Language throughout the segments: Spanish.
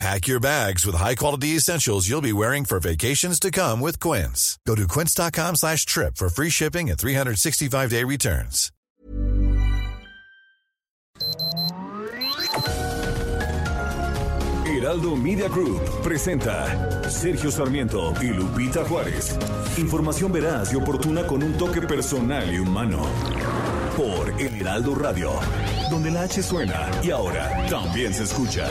Pack your bags with high-quality essentials you'll be wearing for vacations to come with Quince. Go to quince.com slash trip for free shipping and 365-day returns. Heraldo Media Group presenta Sergio Sarmiento y Lupita Juárez. Información veraz y oportuna con un toque personal y humano. Por El Heraldo Radio, donde la H suena y ahora también se escucha.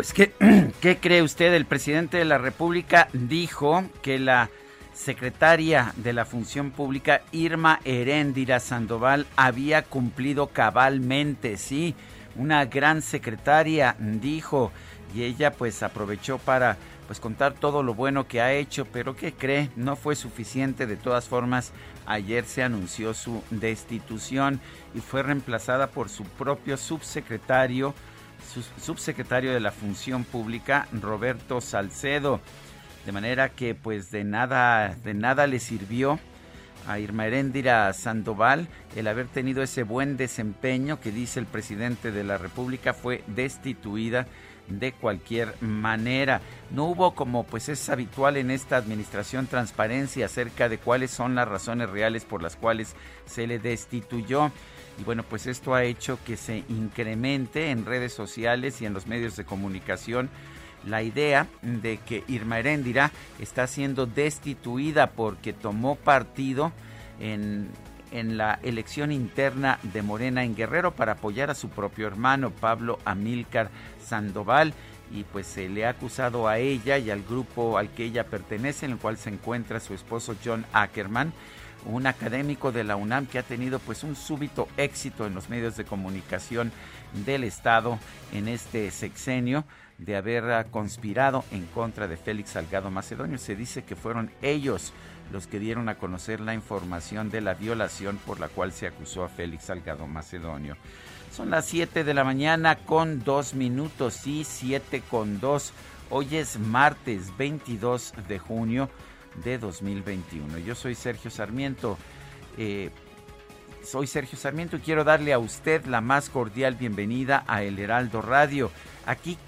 Pues, ¿qué, ¿qué cree usted? El presidente de la República dijo que la secretaria de la Función Pública, Irma Heréndira Sandoval, había cumplido cabalmente, sí, una gran secretaria, dijo, y ella pues aprovechó para pues contar todo lo bueno que ha hecho, pero ¿qué cree? No fue suficiente, de todas formas, ayer se anunció su destitución y fue reemplazada por su propio subsecretario, subsecretario de la Función Pública, Roberto Salcedo. De manera que pues de nada, de nada le sirvió a Irma Heréndira Sandoval el haber tenido ese buen desempeño que dice el presidente de la República fue destituida de cualquier manera. No hubo como pues es habitual en esta administración transparencia acerca de cuáles son las razones reales por las cuales se le destituyó. Y bueno, pues esto ha hecho que se incremente en redes sociales y en los medios de comunicación la idea de que Irma Heréndira está siendo destituida porque tomó partido en, en la elección interna de Morena en Guerrero para apoyar a su propio hermano Pablo Amílcar Sandoval. Y pues se le ha acusado a ella y al grupo al que ella pertenece, en el cual se encuentra su esposo John Ackerman, un académico de la UNAM que ha tenido pues un súbito éxito en los medios de comunicación del Estado en este sexenio de haber conspirado en contra de Félix Salgado Macedonio. Se dice que fueron ellos los que dieron a conocer la información de la violación por la cual se acusó a Félix Salgado Macedonio. Son las 7 de la mañana con dos minutos, sí, 7 con 2. Hoy es martes 22 de junio de 2021. Yo soy Sergio Sarmiento. Eh, soy Sergio Sarmiento y quiero darle a usted la más cordial bienvenida a El Heraldo Radio. Aquí,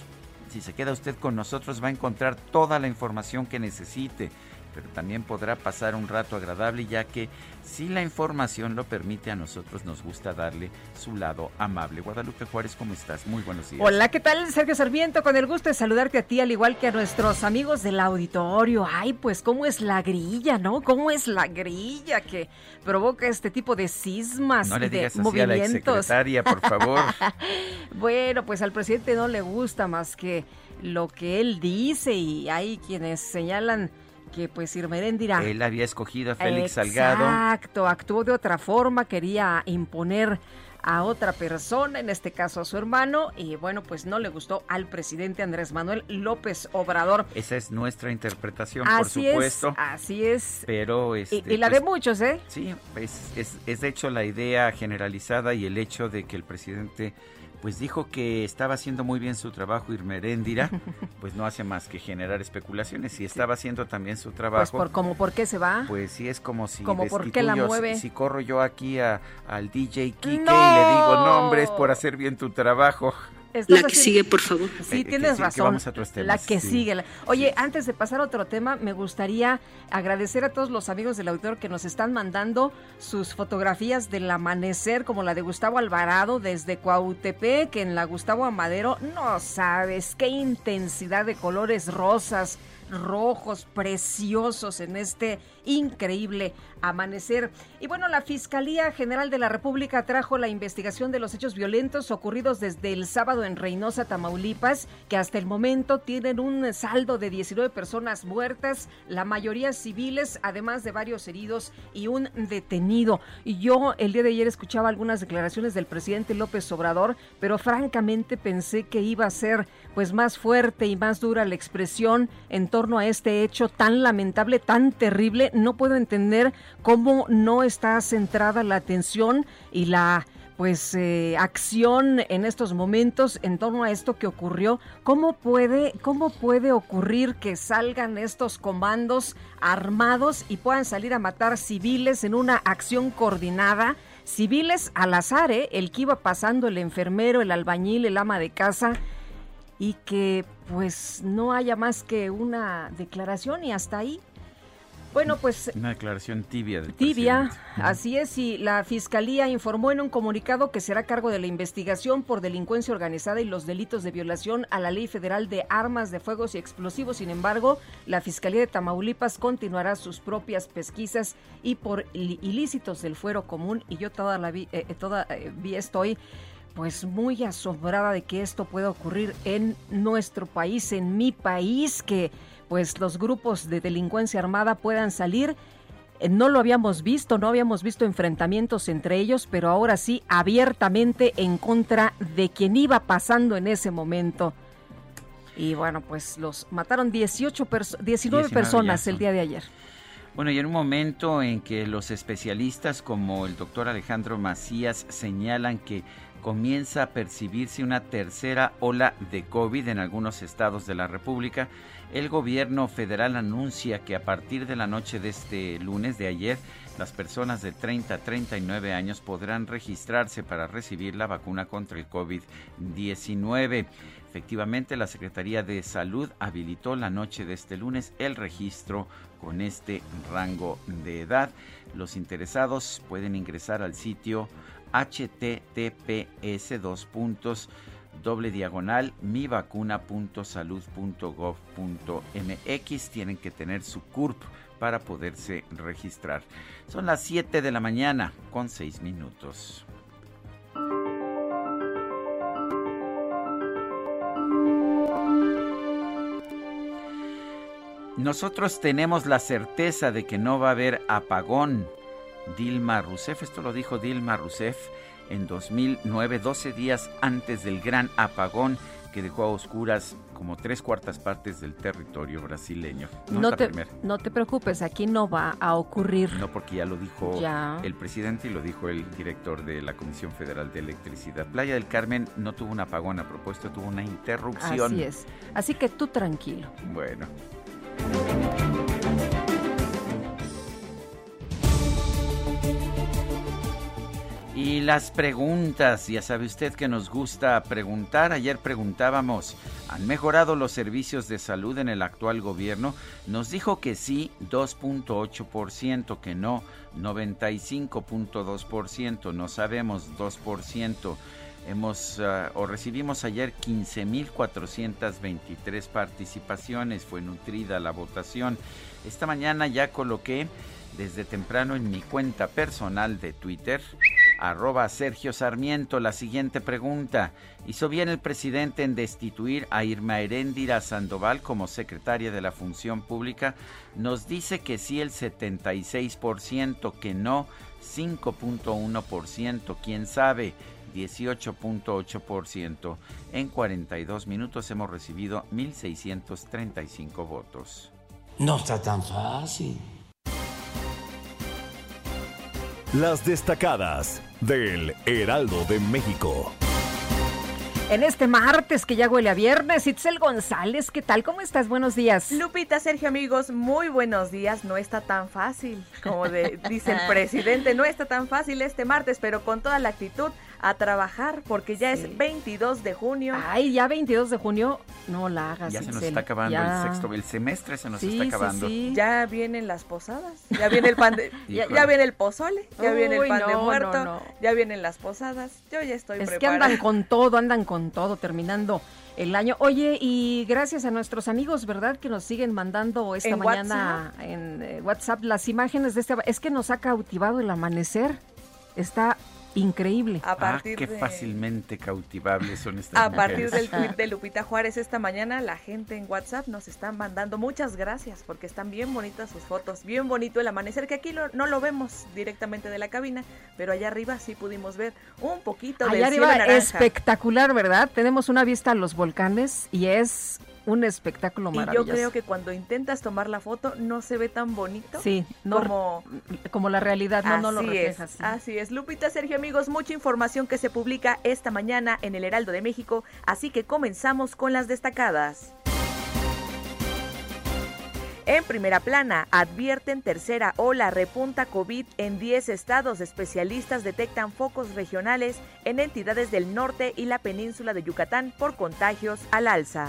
si se queda usted con nosotros, va a encontrar toda la información que necesite pero también podrá pasar un rato agradable ya que si la información lo permite a nosotros nos gusta darle su lado amable. Guadalupe Juárez, ¿cómo estás? Muy buenos días. Hola, ¿qué tal? Sergio Sarmiento, con el gusto de saludarte a ti al igual que a nuestros amigos del auditorio. Ay, pues cómo es la grilla, ¿no? ¿Cómo es la grilla que provoca este tipo de sismas no le de digas así movimientos? A la por favor. bueno, pues al presidente no le gusta más que lo que él dice y hay quienes señalan que pues Irma Heréndira... Él había escogido a Félix Salgado. Exacto, actuó de otra forma, quería imponer a otra persona, en este caso a su hermano, y bueno, pues no le gustó al presidente Andrés Manuel López Obrador. Esa es nuestra interpretación, así por supuesto. Es, así es. Pero este, y, y, la pues, de muchos, ¿eh? Sí, es, es, es de hecho la idea generalizada y el hecho de que el presidente pues dijo que estaba haciendo muy bien su trabajo Irma Heréndira, pues no hace más que generar especulaciones. Si estaba haciendo también su trabajo. Pues por, como por qué se va. Pues sí, es como si como por qué la mueve. Si, si corro yo aquí a, al DJ Kike ¡No! y le digo, no, hombre, es por hacer bien tu trabajo. La que sigue, por favor. Sí, Eh, tienes que razón. que vamos a la que sí. sigue. Oye, antes de pasar a otro tema, me gustaría agradecer a todos los amigos del auditor que nos están mandando sus fotografías del amanecer, como la de Gustavo Alvarado desde Cuautepec, en la Gustavo Amadero. No sabes qué intensidad de colores rosas, rojos, preciosos en este increíble amanecer. Y bueno, la Fiscalía General de la República trajo la investigación de los hechos violentos ocurridos desde el sábado en Reynosa, Tamaulipas, que hasta el momento tienen un saldo de 19 personas muertas, la mayoría civiles, además de varios heridos y un detenido. Y yo el día de ayer escuchaba algunas declaraciones del presidente López Obrador, pero francamente pensé que iba a ser pues más fuerte y más dura la expresión en torno a este hecho tan lamentable, tan terrible. No puedo entender cómo no está centrada la atención y la pues eh, acción en estos momentos en torno a esto que ocurrió. ¿Cómo puede, ¿Cómo puede ocurrir que salgan estos comandos armados y puedan salir a matar civiles en una acción coordinada? Civiles al azar, ¿eh? el que iba pasando, el enfermero, el albañil, el ama de casa, y que pues no haya más que una declaración y hasta ahí bueno, pues... Una declaración tibia. Del tibia, así es, y la Fiscalía informó en un comunicado que será cargo de la investigación por delincuencia organizada y los delitos de violación a la Ley Federal de Armas de Fuegos y Explosivos. Sin embargo, la Fiscalía de Tamaulipas continuará sus propias pesquisas y por ilícitos del fuero común, y yo toda la vi, eh, eh, toda, eh, vi estoy pues muy asombrada de que esto pueda ocurrir en nuestro país, en mi país, que pues los grupos de delincuencia armada puedan salir. Eh, no lo habíamos visto, no habíamos visto enfrentamientos entre ellos, pero ahora sí abiertamente en contra de quien iba pasando en ese momento. Y bueno, pues los mataron 18 19, personas el día de ayer. Bueno, y en un momento en que los especialistas como el doctor Alejandro Macías señalan que comienza a percibirse una tercera ola de COVID en algunos estados de la República, el gobierno federal anuncia que a partir de la noche de este lunes de ayer, las personas de 30 a 39 años podrán registrarse para recibir la vacuna contra el COVID-19. Efectivamente, la Secretaría de Salud habilitó la noche de este lunes el registro con este rango de edad. Los interesados pueden ingresar al sitio https dos puntos doble diagonal mivacuna.salud.gov.mx. Tienen que tener su CURP para poderse registrar. Son las 7 de la mañana con 6 minutos. Nosotros tenemos la certeza de que no va a haber apagón. Dilma Rousseff, esto lo dijo Dilma Rousseff en 2009, 12 días antes del gran apagón que dejó a oscuras como tres cuartas partes del territorio brasileño. No, te, no te preocupes, aquí no va a ocurrir. No, porque ya lo dijo el presidente y lo dijo el director de la Comisión Federal de Electricidad. Playa del Carmen no tuvo un apagón a propósito, tuvo una interrupción. Así es. Así que tú tranquilo. Bueno. Y las preguntas, ya sabe usted que nos gusta preguntar. Ayer preguntábamos, ¿han mejorado los servicios de salud en el actual gobierno? Nos dijo que sí, 2.8%, que no, 95.2%, no sabemos, 2%. Hemos ah, o recibimos ayer 15.423 participaciones, fue nutrida la votación. Esta mañana ya coloqué desde temprano en mi cuenta personal de Twitter arroba Sergio Sarmiento. La siguiente pregunta. ¿Hizo bien el presidente en destituir a Irma Heréndira Sandoval como secretaria de la Función Pública? Nos dice que sí el 76%, que no 5.1%, quién sabe 18.8%. En 42 minutos hemos recibido 1.635 votos. No está tan fácil. Las destacadas del Heraldo de México. En este martes que ya huele a viernes, Itzel González, ¿qué tal? ¿Cómo estás? Buenos días. Lupita, Sergio, amigos, muy buenos días. No está tan fácil, como dice el presidente, no está tan fácil este martes, pero con toda la actitud a trabajar porque ya es 22 de junio. Ay, ya 22 de junio, no la hagas. Ya se nos está acabando el sexto, el semestre se nos está acabando. Ya vienen las posadas, ya viene el pan de, ya, viene el pozole, ya viene el pan de muerto, ya vienen las posadas. Yo ya estoy es Es que andan con todo, andan con todo, terminando el año. Oye, y gracias a nuestros amigos, ¿verdad? Que nos siguen mandando esta mañana en eh, WhatsApp las imágenes de este... Es que nos ha cautivado el amanecer. Está increíble. A ah, partir qué fácilmente cautivables son estas A partir del tweet de Lupita Juárez esta mañana, la gente en WhatsApp nos está mandando muchas gracias porque están bien bonitas sus fotos, bien bonito el amanecer, que aquí no lo vemos directamente de la cabina, pero allá arriba sí pudimos ver un poquito de arriba espectacular, ¿verdad? Tenemos una vista a los volcanes y es un espectáculo maravilloso. Y yo creo que cuando intentas tomar la foto no se ve tan bonito sí, como, como la realidad, no, no lo refleja. Es, así es. Lupita, Sergio, amigos, mucha información que se publica esta mañana en el Heraldo de México, así que comenzamos con las destacadas. En primera plana, advierten tercera ola repunta COVID en 10 estados. Especialistas detectan focos regionales en entidades del norte y la península de Yucatán por contagios al alza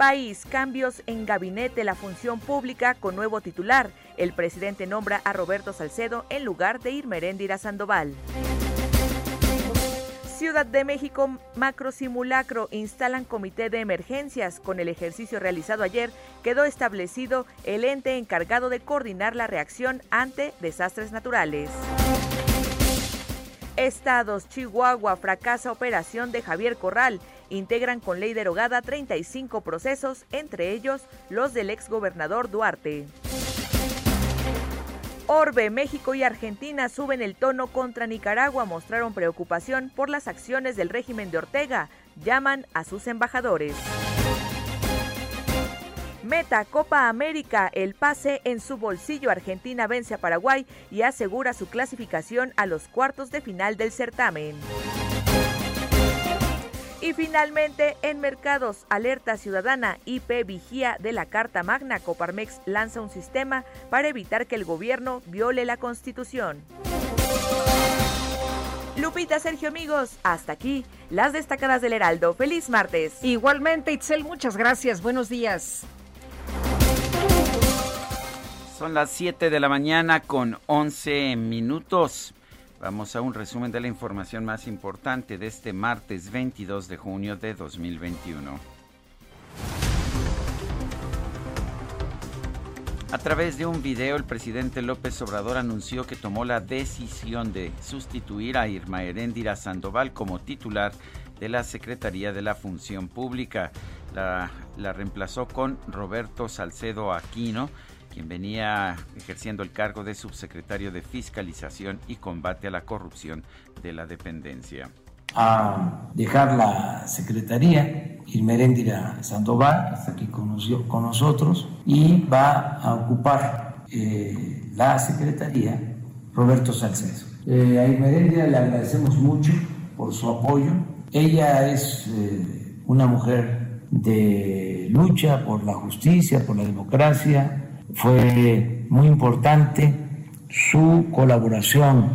país, cambios en gabinete, la función pública con nuevo titular. El presidente nombra a Roberto Salcedo en lugar de Irmeréndira Sandoval. Ciudad de México, macro simulacro, instalan comité de emergencias. Con el ejercicio realizado ayer, quedó establecido el ente encargado de coordinar la reacción ante desastres naturales. Estados, Chihuahua, fracasa operación de Javier Corral integran con ley derogada 35 procesos, entre ellos los del exgobernador Duarte. Orbe, México y Argentina suben el tono contra Nicaragua, mostraron preocupación por las acciones del régimen de Ortega, llaman a sus embajadores. Meta Copa América, el pase en su bolsillo. Argentina vence a Paraguay y asegura su clasificación a los cuartos de final del certamen. Y finalmente, en mercados, alerta ciudadana, IP vigía de la Carta Magna, Coparmex lanza un sistema para evitar que el gobierno viole la Constitución. Lupita, Sergio, amigos, hasta aquí las destacadas del Heraldo. Feliz martes. Igualmente, Itzel, muchas gracias. Buenos días. Son las 7 de la mañana con 11 minutos. Vamos a un resumen de la información más importante de este martes 22 de junio de 2021. A través de un video, el presidente López Obrador anunció que tomó la decisión de sustituir a Irma Heréndira Sandoval como titular de la Secretaría de la Función Pública. La, la reemplazó con Roberto Salcedo Aquino, quien venía ejerciendo el cargo de subsecretario de Fiscalización y Combate a la Corrupción de la dependencia. A dejar la secretaría, Irmeréndira Sandoval, está aquí con, nosotros, y va a ocupar eh, la secretaría Roberto Salcedo. Eh, a Irmeréndira le agradecemos mucho por su apoyo. Ella es eh, una mujer de lucha por la justicia, por la democracia, fue muy importante su colaboración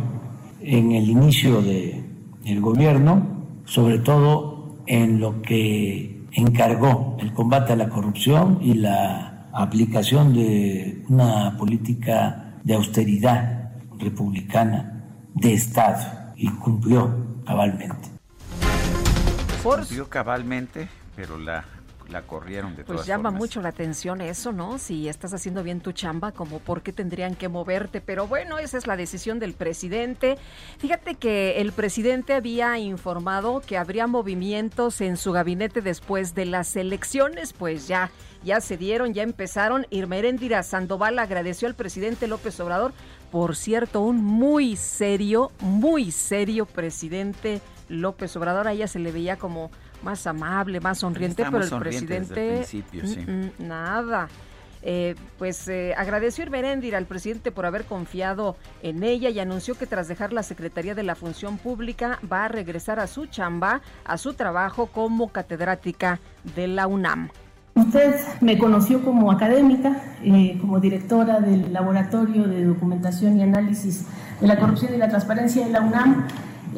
en el inicio del gobierno, sobre todo en lo que encargó el combate a la corrupción y la aplicación de una política de austeridad republicana de Estado y cumplió cabalmente. Cumplió cabalmente, pero la la corrieron de pues llama mucho la atención eso, ¿no? Si estás haciendo bien tu chamba, como por qué tendrían que moverte. Pero bueno, esa es la decisión del presidente. Fíjate que el presidente había informado que habría movimientos en su gabinete después de las elecciones, pues ya ya se dieron, ya empezaron. Irmeréndira Sandoval agradeció al presidente López Obrador. Por cierto, un muy serio, muy serio presidente López Obrador. A ella se le veía como más amable, más sonriente, pero el presidente nada. Eh, pues eh, agradeció Irmeréndira al presidente por haber confiado en ella y anunció que tras dejar la Secretaría de la Función Pública va a regresar a su chamba, a su trabajo como catedrática de la UNAM. Usted me conoció como académica, eh, como directora del Laboratorio de Documentación y Análisis de la Corrupción y la Transparencia de la UNAM,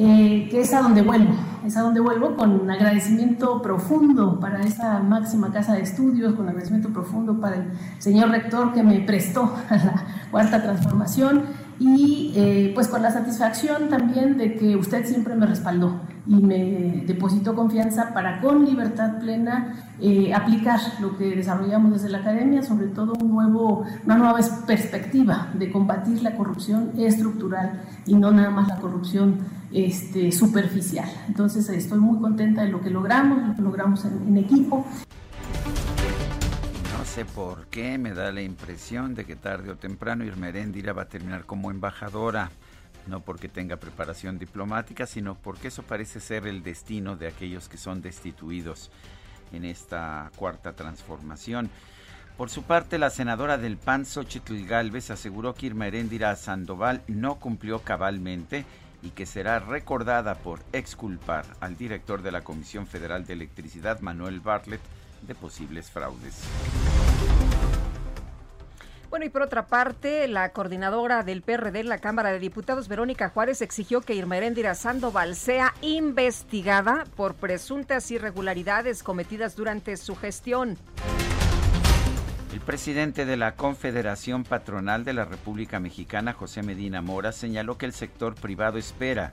eh, que es a donde vuelvo, es a donde vuelvo con un agradecimiento profundo para esta máxima casa de estudios, con agradecimiento profundo para el señor rector que me prestó a la cuarta transformación y eh, pues con la satisfacción también de que usted siempre me respaldó y me depositó confianza para con libertad plena eh, aplicar lo que desarrollamos desde la academia, sobre todo un nuevo, una nueva perspectiva de combatir la corrupción estructural y no nada más la corrupción este, superficial. Entonces estoy muy contenta de lo que logramos, lo que logramos en equipo sé por qué, me da la impresión de que tarde o temprano Irma va a terminar como embajadora, no porque tenga preparación diplomática, sino porque eso parece ser el destino de aquellos que son destituidos en esta cuarta transformación. Por su parte, la senadora del PAN, Xochitl Galvez, aseguró que Irma Sandoval no cumplió cabalmente y que será recordada por exculpar al director de la Comisión Federal de Electricidad, Manuel Bartlett, de posibles fraudes. Bueno, y por otra parte, la coordinadora del PRD en la Cámara de Diputados, Verónica Juárez, exigió que Irma Eréndira Sandoval sea investigada por presuntas irregularidades cometidas durante su gestión. Presidente de la Confederación Patronal de la República Mexicana, José Medina Mora, señaló que el sector privado espera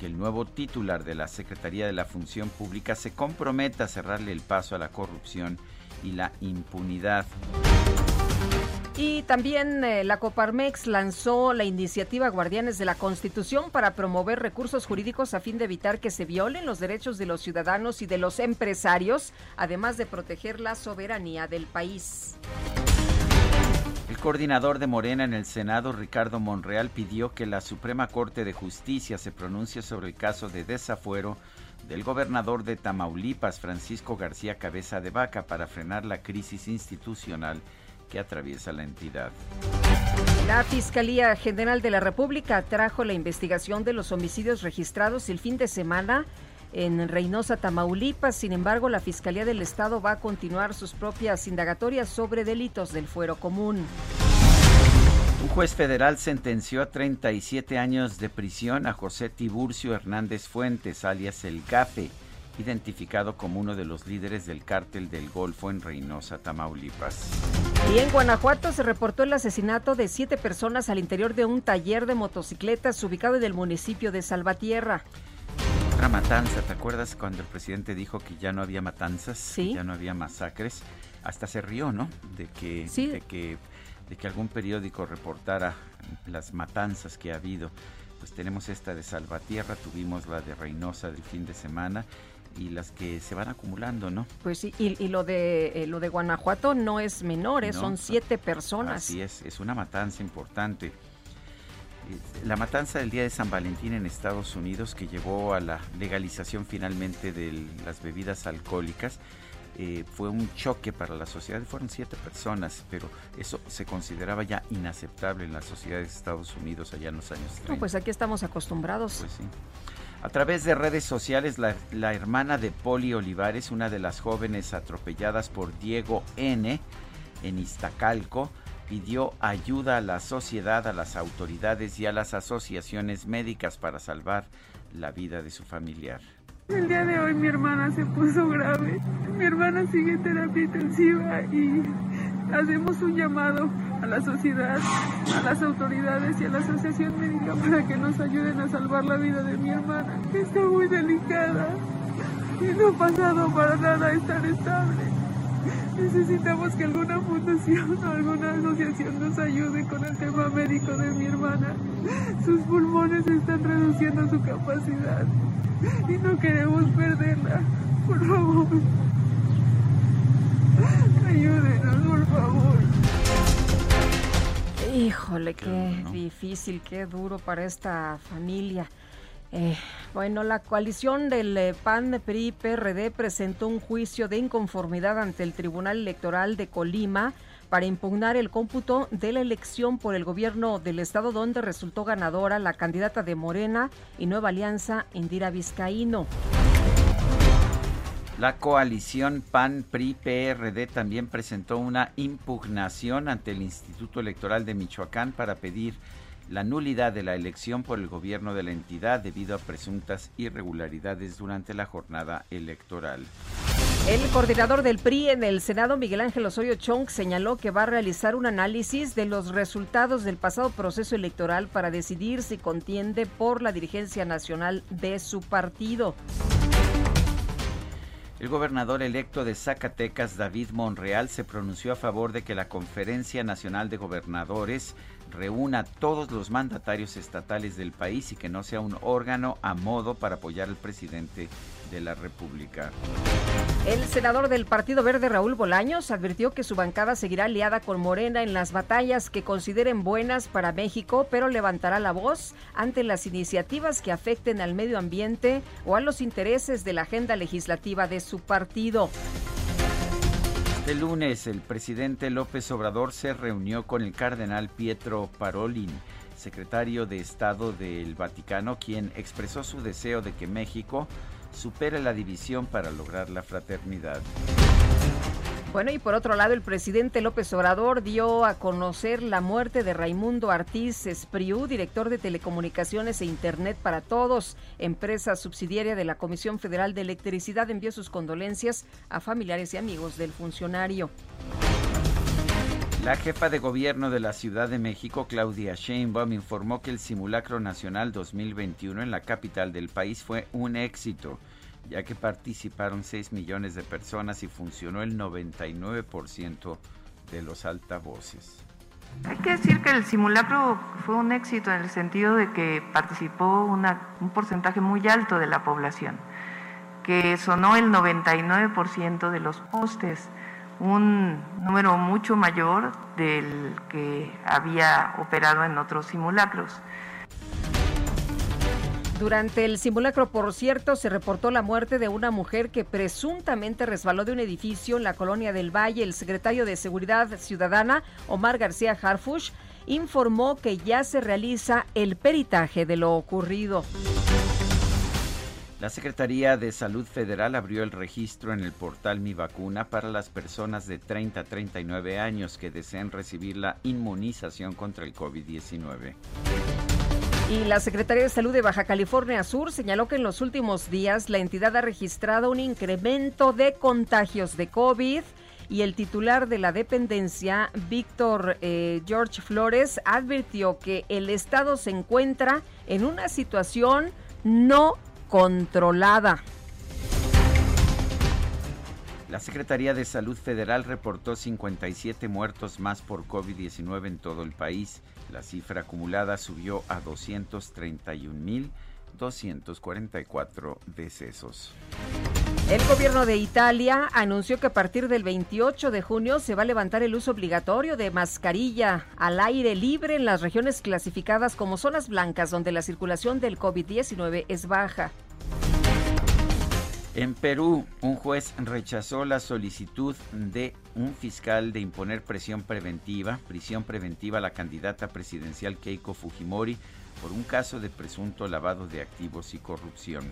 que el nuevo titular de la Secretaría de la Función Pública se comprometa a cerrarle el paso a la corrupción y la impunidad. Y también eh, la Coparmex lanzó la iniciativa Guardianes de la Constitución para promover recursos jurídicos a fin de evitar que se violen los derechos de los ciudadanos y de los empresarios, además de proteger la soberanía del país. El coordinador de Morena en el Senado, Ricardo Monreal, pidió que la Suprema Corte de Justicia se pronuncie sobre el caso de desafuero del gobernador de Tamaulipas, Francisco García Cabeza de Vaca, para frenar la crisis institucional que atraviesa la entidad. La Fiscalía General de la República trajo la investigación de los homicidios registrados el fin de semana en Reynosa, Tamaulipas. Sin embargo, la Fiscalía del Estado va a continuar sus propias indagatorias sobre delitos del fuero común. Un juez federal sentenció a 37 años de prisión a José Tiburcio Hernández Fuentes, alias El Gafe, identificado como uno de los líderes del cártel del Golfo en Reynosa, Tamaulipas. Y en Guanajuato se reportó el asesinato de siete personas al interior de un taller de motocicletas ubicado en el municipio de Salvatierra. Otra matanza, ¿te acuerdas cuando el presidente dijo que ya no había matanzas, ¿Sí? ya no había masacres? Hasta se rió, ¿no? De que, de que, de que algún periódico reportara las matanzas que ha habido. Pues tenemos esta de Salvatierra, tuvimos la de Reynosa del fin de semana y las que se van acumulando, ¿no? Pues sí, y, lo de eh, lo de Guanajuato no es menor, ¿eh? son siete personas. Así es, es una matanza importante. Eh, la matanza del día de San Valentín en Estados Unidos, que llevó a la legalización finalmente de las bebidas alcohólicas, fue un choque para la sociedad. Fueron siete personas, pero eso se consideraba ya inaceptable en la sociedad de Estados Unidos allá en los años 30. No, pues aquí estamos acostumbrados. Pues sí. A través de redes sociales, la, hermana de Poli Olivares, una de las jóvenes atropelladas por Diego N. en Iztacalco, pidió ayuda a la sociedad, a las autoridades y a las asociaciones médicas para salvar la vida de su familiar. El día de hoy mi hermana se puso grave. Mi hermana sigue en terapia intensiva y hacemos un llamado a la sociedad, a las autoridades y a la asociación médica para que nos ayuden a salvar la vida de mi hermana, que está muy delicada y no ha pasado para nada a estar estable. Necesitamos que alguna fundación o alguna asociación nos ayude con el tema médico de mi hermana. Sus pulmones están reduciendo su capacidad y no queremos perderla. Por favor. Ayúdenos, por favor. Híjole, qué, difícil, qué duro para esta familia. Eh, bueno, la coalición del eh, PAN, PRI, PRD presentó un juicio de inconformidad ante el Tribunal Electoral de Colima para impugnar el cómputo de la elección por el gobierno del estado donde resultó ganadora la candidata de Morena y Nueva Alianza, Indira Vizcaíno. La coalición PAN-PRI-PRD también presentó una impugnación ante el Instituto Electoral de Michoacán para pedir la nulidad de la elección por el gobierno de la entidad debido a presuntas irregularidades durante la jornada electoral. El coordinador del PRI en el Senado, Miguel Ángel Osorio Chong, señaló que va a realizar un análisis de los resultados del pasado proceso electoral para decidir si contiende por la dirigencia nacional de su partido. El gobernador electo de Zacatecas, David Monreal, se pronunció a favor de que la Conferencia Nacional de Gobernadores reúna a todos los mandatarios estatales del país y que no sea un órgano a modo para apoyar al presidente de la República. El senador del Partido Verde, Raúl Bolaños, advirtió que su bancada seguirá aliada con Morena en las batallas que consideren buenas para México, pero levantará la voz ante las iniciativas que afecten al medio ambiente o a los intereses de la agenda legislativa de su partido. Este lunes, el presidente López Obrador se reunió con el cardenal Pietro Parolin, secretario de Estado del Vaticano, quien expresó su deseo de que México supere la división para lograr la fraternidad. Bueno, y por otro lado, el presidente López Obrador dio a conocer la muerte de Raimundo Artiz Espriu, director de Telecomunicaciones e Internet para Todos, empresa subsidiaria de la Comisión Federal de Electricidad. Envió sus condolencias a familiares y amigos del funcionario. La jefa de gobierno de la Ciudad de México, Claudia Sheinbaum, informó que el simulacro nacional 2021 en la capital del país fue un éxito, ya que participaron 6 millones de personas y funcionó el 99% de los altavoces. Hay que decir que el simulacro fue un éxito en el sentido de que participó un porcentaje muy alto de la población, que sonó el 99% de los postes un número mucho mayor del que había operado en otros simulacros. Durante el simulacro, por cierto, se reportó la muerte de una mujer que presuntamente resbaló de un edificio en la colonia del Valle. El secretario de Seguridad Ciudadana, Omar García Harfush, informó que ya se realiza el peritaje de lo ocurrido. La Secretaría de Salud Federal abrió el registro en el portal Mi Vacuna para las personas de 30 a 39 años que deseen recibir la inmunización contra el COVID-19. Y la Secretaría de Salud de Baja California Sur señaló que en los últimos días la entidad ha registrado un incremento de contagios de COVID y el titular de la dependencia, Víctor eh, George Flores, advirtió que el estado se encuentra en una situación no controlada. La Secretaría de Salud Federal reportó 57 muertos más por COVID-19 en todo el país. La cifra acumulada subió a 231.244 decesos. El gobierno de Italia anunció que a partir del 28 de junio se va a levantar el uso obligatorio de mascarilla al aire libre en las regiones clasificadas como zonas blancas donde la circulación del COVID-19 es baja. En Perú, un juez rechazó la solicitud de un fiscal de imponer presión preventiva, prisión preventiva a la candidata presidencial Keiko Fujimori por un caso de presunto lavado de activos y corrupción.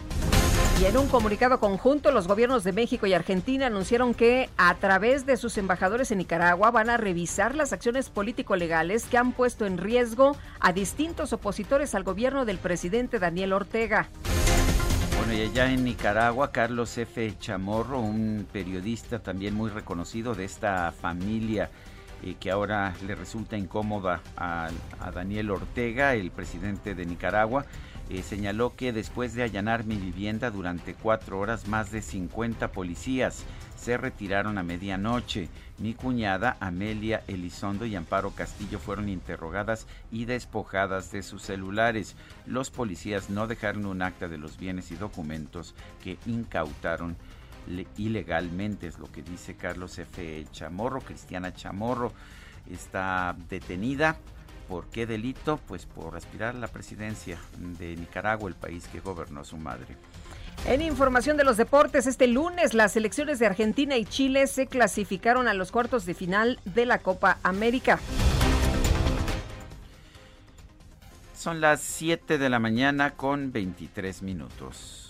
Y en un comunicado conjunto, los gobiernos de México y Argentina anunciaron que a través de sus embajadores en Nicaragua van a revisar las acciones político-legales que han puesto en riesgo a distintos opositores al gobierno del presidente Daniel Ortega. Bueno, y allá en Nicaragua, Carlos F. Chamorro, un periodista también muy reconocido de esta familia que ahora le resulta incómoda a, Daniel Ortega, el presidente de Nicaragua, eh, señaló que después de allanar mi vivienda durante cuatro horas, más de 50 policías se retiraron a medianoche. Mi cuñada Amelia Elizondo y Amparo Castillo fueron interrogadas y despojadas de sus celulares. Los policías no dejaron un acta de los bienes y documentos que incautaron ilegalmente, es lo que dice Carlos F. Chamorro. Cristiana Chamorro está detenida. ¿Por qué delito? Pues por aspirar a la presidencia de Nicaragua, el país que gobernó su madre. En información de los deportes, este lunes las selecciones de Argentina y Chile se clasificaron a los cuartos de final de la Copa América. Son las 7 de la mañana con 23 minutos.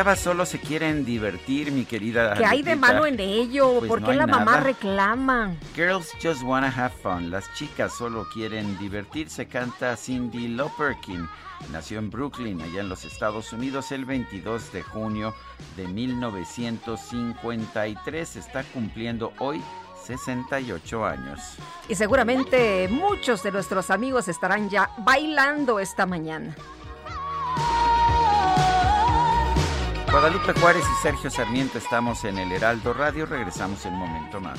Chavas solo se quieren divertir, mi querida. ¿Qué hay de malo en ello? Pues ¿Por no qué la mamá reclama? Girls just wanna have fun. Las chicas solo quieren divertirse, canta Cindy Loperkin. Nació en Brooklyn, allá en los Estados Unidos, el 22 de junio de 1953. Está cumpliendo hoy 68 años. Y seguramente muchos de nuestros amigos estarán ya bailando esta mañana. Guadalupe Juárez y Sergio Sarmiento estamos en el Heraldo Radio. Regresamos en un momento más.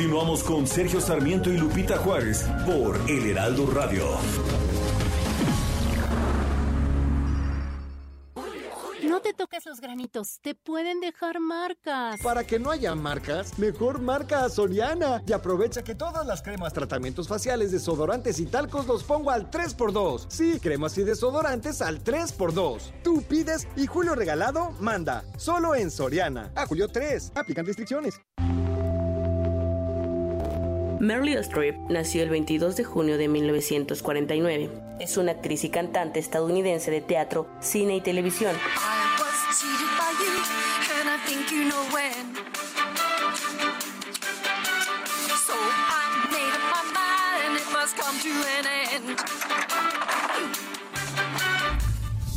Continuamos con Sergio Sarmiento y Lupita Juárez por El Heraldo Radio. No te toques los granitos, te pueden dejar marcas. Para que no haya marcas, mejor marca a Soriana y aprovecha que todas las cremas, tratamientos faciales, desodorantes y talcos los pongo al 3x2. Sí, cremas y desodorantes al 3x2. Tú pides y Julio Regalado manda. Solo en Soriana. A Julio 3. Aplican restricciones. Meryl Streep nació el 22 de junio de 1949. Es una actriz y cantante estadounidense de teatro, cine y televisión.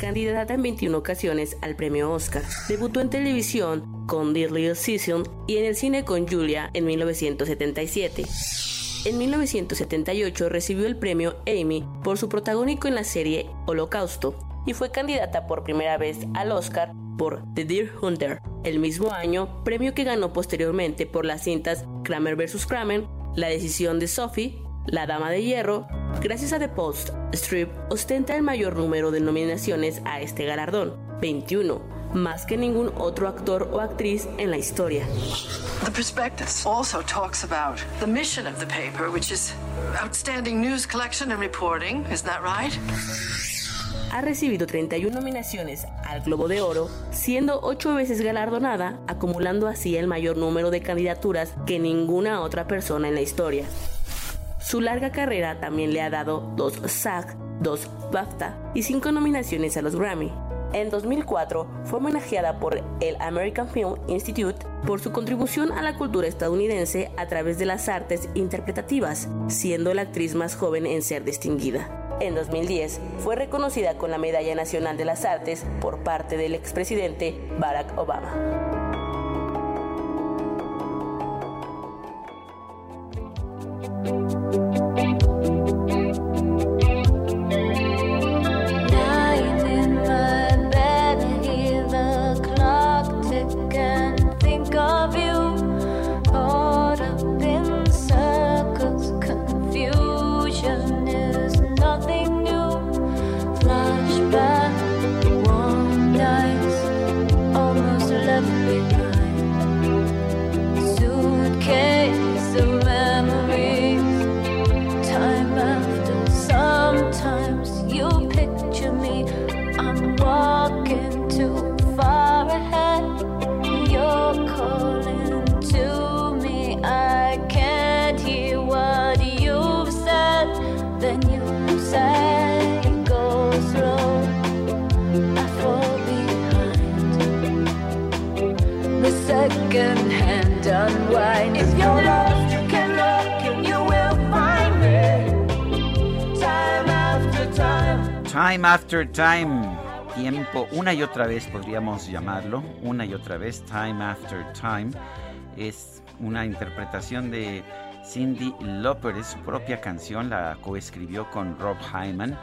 Candidata en 21 ocasiones al premio Oscar. Debutó en televisión con Dear Little Season y en el cine con Julia en 1977. En 1978 recibió el premio Emmy por su protagónico en la serie Holocausto y fue candidata por primera vez al Oscar por The Deer Hunter. El mismo año, premio que ganó posteriormente por las cintas Kramer vs. Kramer, La decisión de Sophie, La Dama de Hierro. Gracias a The Post, Strip ostenta el mayor número de nominaciones a este galardón, 21, más que ningún otro actor o actriz en la historia. The prospectus also talks about the mission of the paper, which is outstanding news collection and reporting. Isn't that right? Ha recibido 31 nominaciones al Globo de Oro, siendo 8 veces galardonada, acumulando así el mayor número de candidaturas que ninguna otra persona en la historia. Su larga carrera también le ha dado dos SAG, dos BAFTA y 5 nominaciones a los Grammy. En 2004 fue homenajeada por el American Film Institute por su contribución a la cultura estadounidense a través de las artes interpretativas, siendo la actriz más joven en ser distinguida. En 2010 fue reconocida con la Medalla Nacional de las Artes por parte del expresidente Barack Obama. Time after time. Tiempo, una y otra vez podríamos llamarlo, una y otra vez, Time After Time. Es una interpretación de Cindy Lauper, es su propia canción, la coescribió con Rob Hyman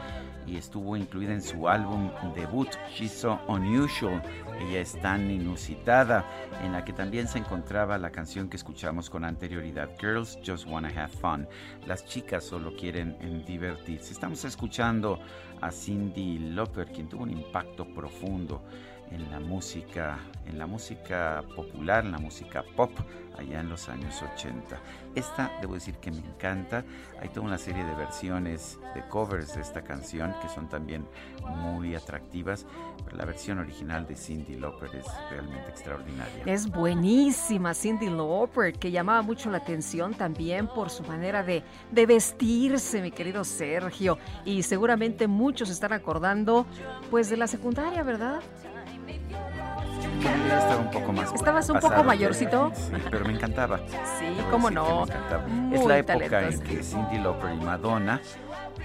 y estuvo incluida en su álbum debut She's So Unusual. Ella es tan inusitada, en la que también se encontraba la canción que escuchamos con anterioridad, Girls Just Wanna Have Fun. Las chicas solo quieren divertirse. Estamos escuchando a Cindy Lauper, quien tuvo un impacto profundo en la música, en la música popular, en la música pop allá en los años 80. Esta, debo decir que me encanta. Hay toda una serie de versiones, de covers de esta canción que son también muy atractivas, pero la versión original de Cindy Lauper es realmente extraordinaria. Es buenísima Cindy Lauper, que llamaba mucho la atención también por su manera de, de vestirse, mi querido Sergio. Y seguramente muchos están acordando, pues, de la secundaria, ¿verdad? Estaba un poco más ¿Estabas un poco mayorcito? Sí, pero me encantaba. Sí, cómo no. es la época en que Cindy Lauper y Madonna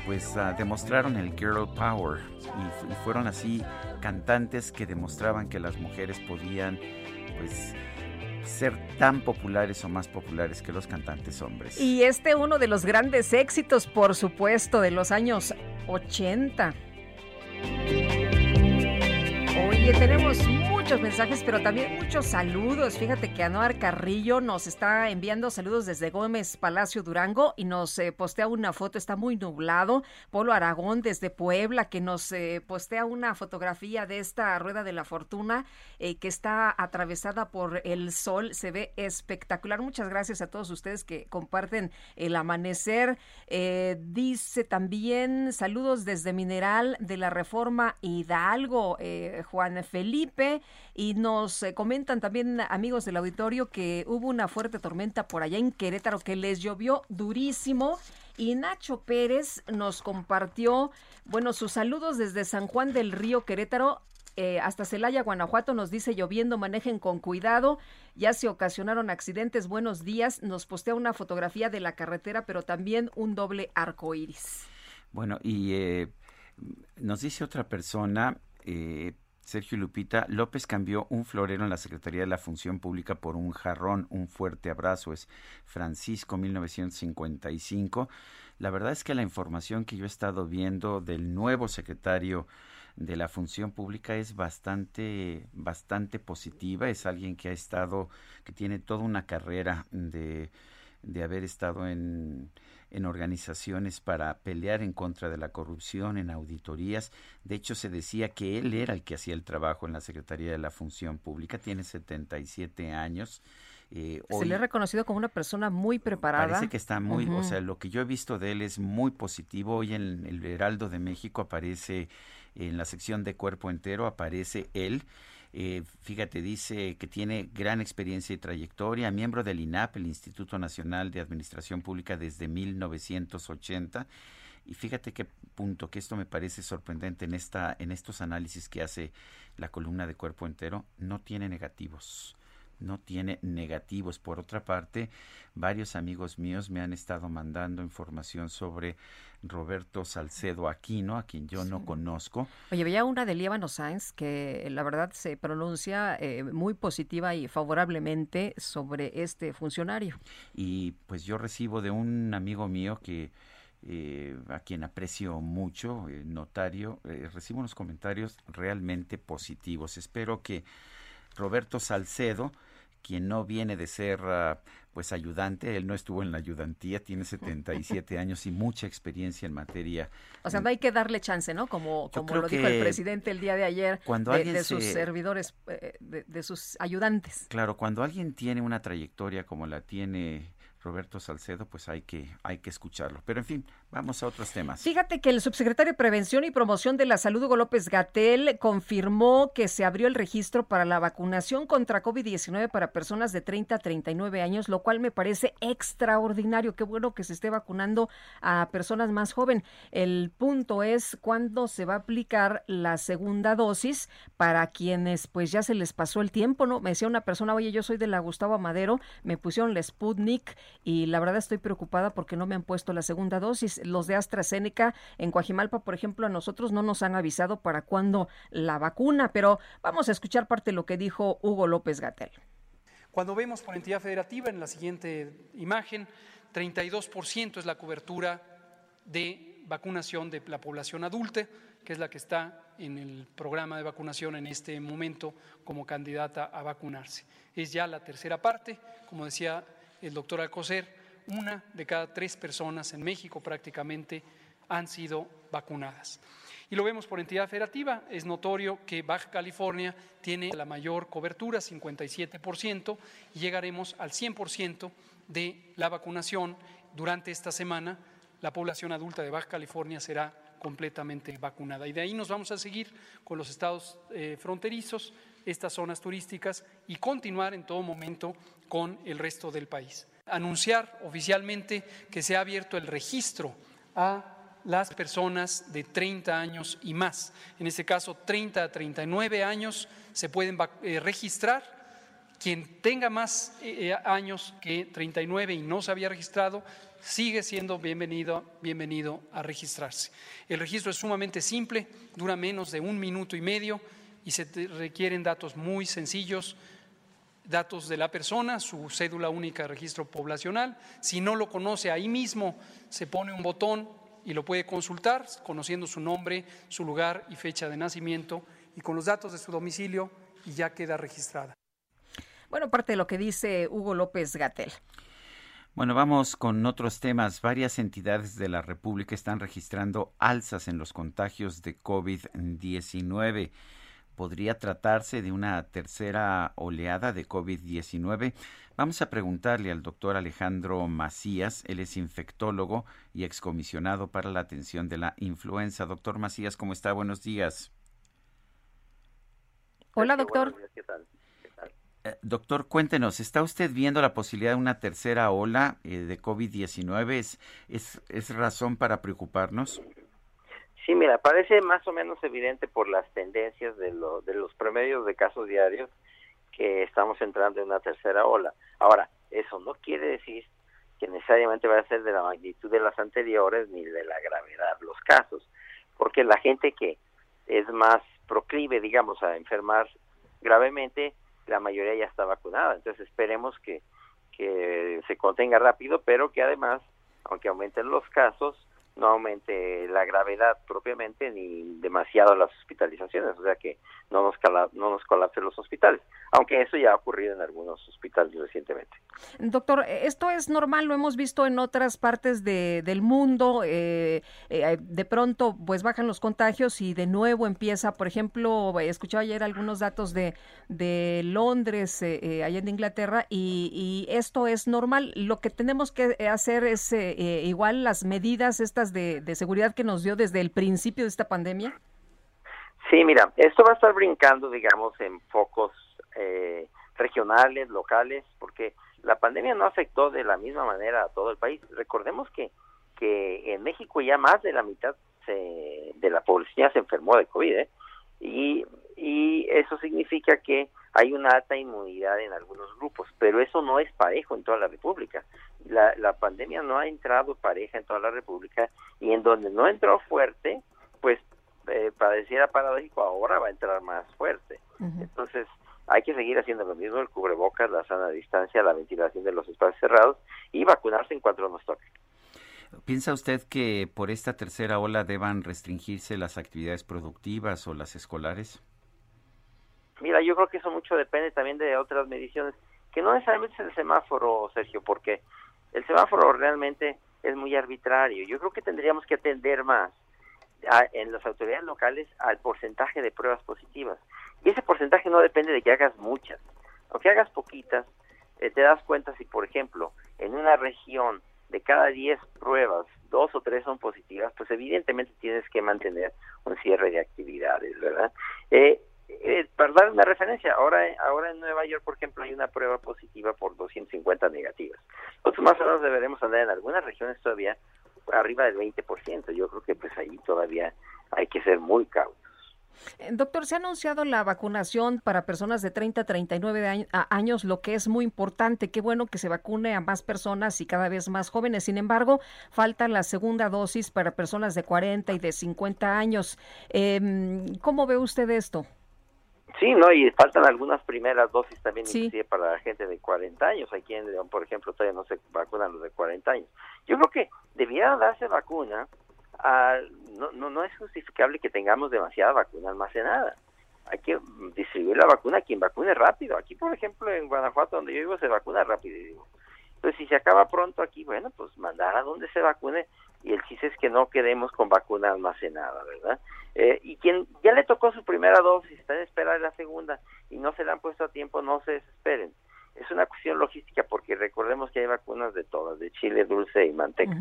pues uh, demostraron el girl power y, y, fueron así cantantes que demostraban que las mujeres podían pues ser tan populares o más populares que los cantantes hombres. Y este uno de los grandes éxitos, por supuesto, de los años 80. Oye, tenemos muchos mensajes, pero también muchos saludos. Fíjate que Anuar Carrillo nos está enviando saludos desde Gómez Palacio Durango y nos eh, postea una foto, está muy nublado. Polo Aragón desde Puebla que nos eh, postea una fotografía de esta rueda de la fortuna eh, que está atravesada por el sol. Se ve espectacular. Muchas gracias a todos ustedes que comparten el amanecer. dice también saludos desde Mineral de la Reforma Hidalgo. Juan Felipe y nos eh, comentan también amigos del auditorio que hubo una fuerte tormenta por allá en Querétaro que les llovió durísimo y Nacho Pérez nos compartió, bueno, sus saludos desde San Juan del Río Querétaro. Eh, hasta Celaya, Guanajuato, nos dice lloviendo, manejen con cuidado. Ya se ocasionaron accidentes. Buenos días. Nos postea una fotografía de la carretera, pero también un doble arco iris. Bueno, y eh, nos dice otra persona, eh, Sergio Lupita, López cambió un florero en la Secretaría de la Función Pública por un jarrón, un fuerte abrazo, es Francisco 1955. La verdad es que la información que yo he estado viendo del nuevo secretario de la Función Pública es bastante, bastante positiva, es alguien que ha estado, que tiene toda una carrera de, de haber estado en en organizaciones para pelear en contra de la corrupción, en auditorías. De hecho, se decía que él era el que hacía el trabajo en la Secretaría de la Función Pública. Tiene 77 años. Eh, se le ha reconocido como una persona muy preparada. Parece que está muy, o sea, lo que yo he visto de él es muy positivo. Hoy en el Heraldo de México aparece, en la sección de cuerpo entero, aparece él. Eh, fíjate, dice que tiene gran experiencia y trayectoria, miembro del INAP, el Instituto Nacional de Administración Pública, desde 1980. Y fíjate qué punto, que esto me parece sorprendente en, esta, en estos análisis que hace la columna de cuerpo entero, no tiene negativos no tiene negativos. Por otra parte, varios amigos míos me han estado mandando información sobre Roberto Salcedo Aquino, a quien yo no conozco. Oye, veía una de Líbano Sáenz que la verdad se pronuncia eh, muy positiva y favorablemente sobre este funcionario. Y pues yo recibo de un amigo mío que eh, a quien aprecio mucho, eh, notario, recibo unos comentarios realmente positivos. Espero que Roberto Salcedo quien no viene de ser ah, pues ayudante, él no estuvo en la ayudantía, tiene 77 años y mucha experiencia en materia. O sea, no hay que darle chance, ¿no? Como, como lo dijo el presidente el día de ayer cuando de, de sus servidores, eh, de, de, sus ayudantes. Claro, cuando alguien tiene una trayectoria como la tiene Roberto Salcedo, pues hay que, hay que escucharlo. Pero en fin, vamos a otros temas. Fíjate que el subsecretario de Prevención y Promoción de la Salud, Hugo López Gatel, confirmó que se abrió el registro para la vacunación contra COVID-19 para personas de 30 a 39 años, lo cual me parece extraordinario. Qué bueno que se esté vacunando a personas más jóvenes. El punto es cuándo se va a aplicar la segunda dosis para quienes pues ya se les pasó el tiempo, ¿no? Me decía una persona, oye, yo soy de la Gustavo Madero, me pusieron la Sputnik y la verdad estoy preocupada porque no me han puesto la segunda dosis. Los de AstraZeneca en Coajimalpa, por ejemplo, a nosotros no nos han avisado para cuándo la vacuna, pero vamos a escuchar parte de lo que dijo Hugo López Gatel. Cuando vemos por entidad federativa en la siguiente imagen, 32% es la cobertura de vacunación de la población adulta, que es la que está en el programa de vacunación en este momento como candidata a vacunarse. Es ya la tercera parte, como decía el doctor Alcocer, una de cada tres personas en México prácticamente han sido vacunadas. Y lo vemos por entidad federativa, es notorio que Baja California tiene la mayor cobertura, 57%, y llegaremos al 100% de la vacunación durante esta semana. La población adulta de Baja California será completamente vacunada. Y de ahí nos vamos a seguir con los estados eh, fronterizos, estas zonas turísticas y continuar en todo momento con el resto del país. Anunciar oficialmente que se ha abierto el registro a las personas de 30 años y más. En este caso, 30 a 39 años se pueden eh, registrar. Quien tenga más eh, eh, años que 39 y no se había registrado, sigue siendo bienvenido, bienvenido a registrarse. El registro es sumamente simple, dura menos de un minuto y medio y se requieren datos muy sencillos, datos de la persona, su cédula única de registro poblacional. Si no lo conoce ahí mismo, se pone un botón y lo puede consultar conociendo su nombre, su lugar y fecha de nacimiento y con los datos de su domicilio y ya queda registrada. Bueno, parte de lo que dice Hugo López Gatel. Bueno, vamos con otros temas. Varias entidades de la República están registrando alzas en los contagios de COVID-19 podría tratarse de una tercera oleada de COVID-19. Vamos a preguntarle al doctor Alejandro Macías, él es infectólogo y excomisionado para la atención de la influenza. Doctor Macías, ¿cómo está? Buenos días. Hola, doctor. ¿Qué tal? Eh, doctor, cuéntenos, ¿está usted viendo la posibilidad de una tercera ola eh, de COVID-19? ¿Es, ¿Es, ¿Es razón para preocuparnos? Sí, mira, parece más o menos evidente por las tendencias de, de los promedios de casos diarios que estamos entrando en una tercera ola. Ahora, eso no quiere decir que necesariamente va a ser de la magnitud de las anteriores ni de la gravedad los casos, porque la gente que es más proclive, digamos, a enfermar gravemente, la mayoría ya está vacunada. Entonces esperemos que, que se contenga rápido, pero que además, aunque aumenten los casos, no aumente la gravedad propiamente ni demasiado las hospitalizaciones, o sea que no nos, no nos colapsen los hospitales, aunque eso ya ha ocurrido en algunos hospitales recientemente. Doctor, esto es normal, lo hemos visto en otras partes de, del mundo, eh, eh, de pronto pues bajan los contagios y de nuevo empieza, por ejemplo, escuchaba ayer algunos datos de, de Londres, eh, allá en Inglaterra, y, y, esto es normal, lo que tenemos que hacer es igual las medidas estas de, seguridad que nos dio desde el principio de esta pandemia. Sí, mira, esto va a estar brincando, digamos, en focos eh, regionales, locales, porque la pandemia no afectó de la misma manera a todo el país. Recordemos que, que en México ya más de la mitad de la población se enfermó de COVID, ¿eh? y, y eso significa que hay una alta inmunidad en algunos grupos, pero eso no es parejo en toda la República. La, la pandemia no ha entrado pareja en toda la República y en donde no entró fuerte, pues eh, pareciera paradójico, ahora va a entrar más fuerte. Entonces, hay que seguir haciendo lo mismo, el cubrebocas, la sana distancia, la ventilación de los espacios cerrados y vacunarse en cuanto nos toque. ¿Piensa usted que por esta tercera ola deban restringirse las actividades productivas o las escolares? Mira, yo creo que eso mucho depende también de otras mediciones, que no necesariamente es el semáforo, Sergio, porque el semáforo realmente es muy arbitrario. Yo creo que tendríamos que atender más en las autoridades locales al porcentaje de pruebas positivas. Y ese porcentaje no depende de que hagas muchas. Aunque hagas poquitas, eh, te das cuenta si, por ejemplo, en una región de cada 10 pruebas, dos o tres son positivas, pues evidentemente tienes que mantener un cierre de actividades, ¿verdad? Eh, eh, para dar una referencia, ahora, ahora en Nueva York, por ejemplo, hay una prueba positiva por 250 negativas. Nosotros más o menos deberemos andar en algunas regiones todavía arriba del 20%. Yo creo que pues ahí todavía hay que ser muy cautos. Eh, doctor, se ha anunciado la vacunación para personas de 30 a 39 años, lo que es muy importante. Qué bueno que se vacune a más personas y cada vez más jóvenes. Sin embargo, falta la segunda dosis para personas de 40 y de 50 años. Eh, ¿Cómo ve usted esto? Sí, no, y faltan algunas primeras dosis también para la gente de 40 años. Aquí en por ejemplo, todavía no se vacunan los de 40 años. Yo creo que debiera darse vacuna ah, no, no, no es justificable que tengamos demasiada vacuna almacenada. Hay que distribuir la vacuna a quien vacune rápido. Aquí, por ejemplo, en Guanajuato, donde yo vivo, se vacuna rápido. Digo. Entonces, si se acaba pronto aquí, bueno, pues mandar a donde se vacune y el chiste es que no quedemos con vacuna almacenada, ¿verdad? Eh, y quien ya le tocó su primera dosis, está en espera de la segunda y no se la han puesto a tiempo, no se desesperen. Es una cuestión logística porque recordemos que hay vacunas de todas, de chile dulce y manteca.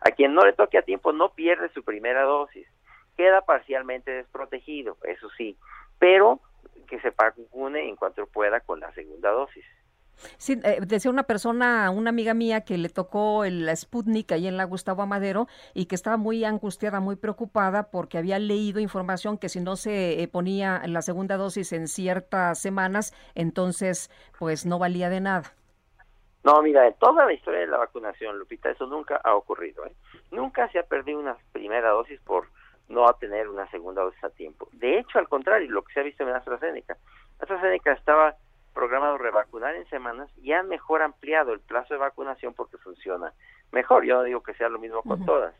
A quien no le toque a tiempo no pierde su primera dosis, queda parcialmente desprotegido, eso sí, pero que se vacune en cuanto pueda con la segunda dosis. Sí, eh, decía una persona, una amiga mía que le tocó el Sputnik ahí en la Gustavo Amadero y que estaba muy angustiada, muy preocupada porque había leído información que si no se eh, ponía la segunda dosis en ciertas semanas, entonces pues no valía de nada. No, mira, en toda la historia de la vacunación, Lupita, eso nunca ha ocurrido. ¿eh? Nunca se ha perdido una primera dosis por no tener una segunda dosis a tiempo. De hecho, al contrario, lo que se ha visto en AstraZeneca. AstraZeneca estaba programado revacunar en semanas y han mejor ampliado el plazo de vacunación porque funciona mejor. Yo no digo que sea lo mismo con todas,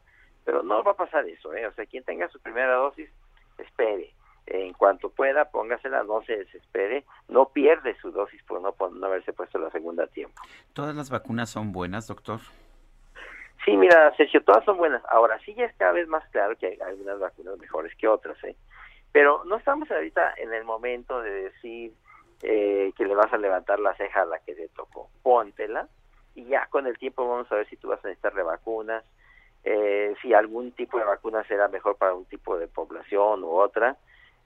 pero no va a pasar eso. ¿eh? O sea, quien tenga su primera dosis, espere. en cuanto pueda, póngasela, no se desespere, no pierde su dosis por no, por no haberse puesto la segunda a tiempo. ¿Todas las vacunas son buenas, doctor? Sí, mira, Sergio, todas son buenas. Ahora sí ya es cada vez más claro que hay algunas vacunas mejores que otras, ¿eh? Pero no estamos ahorita en el momento de decir eh, que le vas a levantar la ceja a la que te tocó. Póntela y ya con el tiempo vamos a ver si tú vas a necesitar revacunas, eh, si algún tipo de vacuna será mejor para un tipo de población u otra.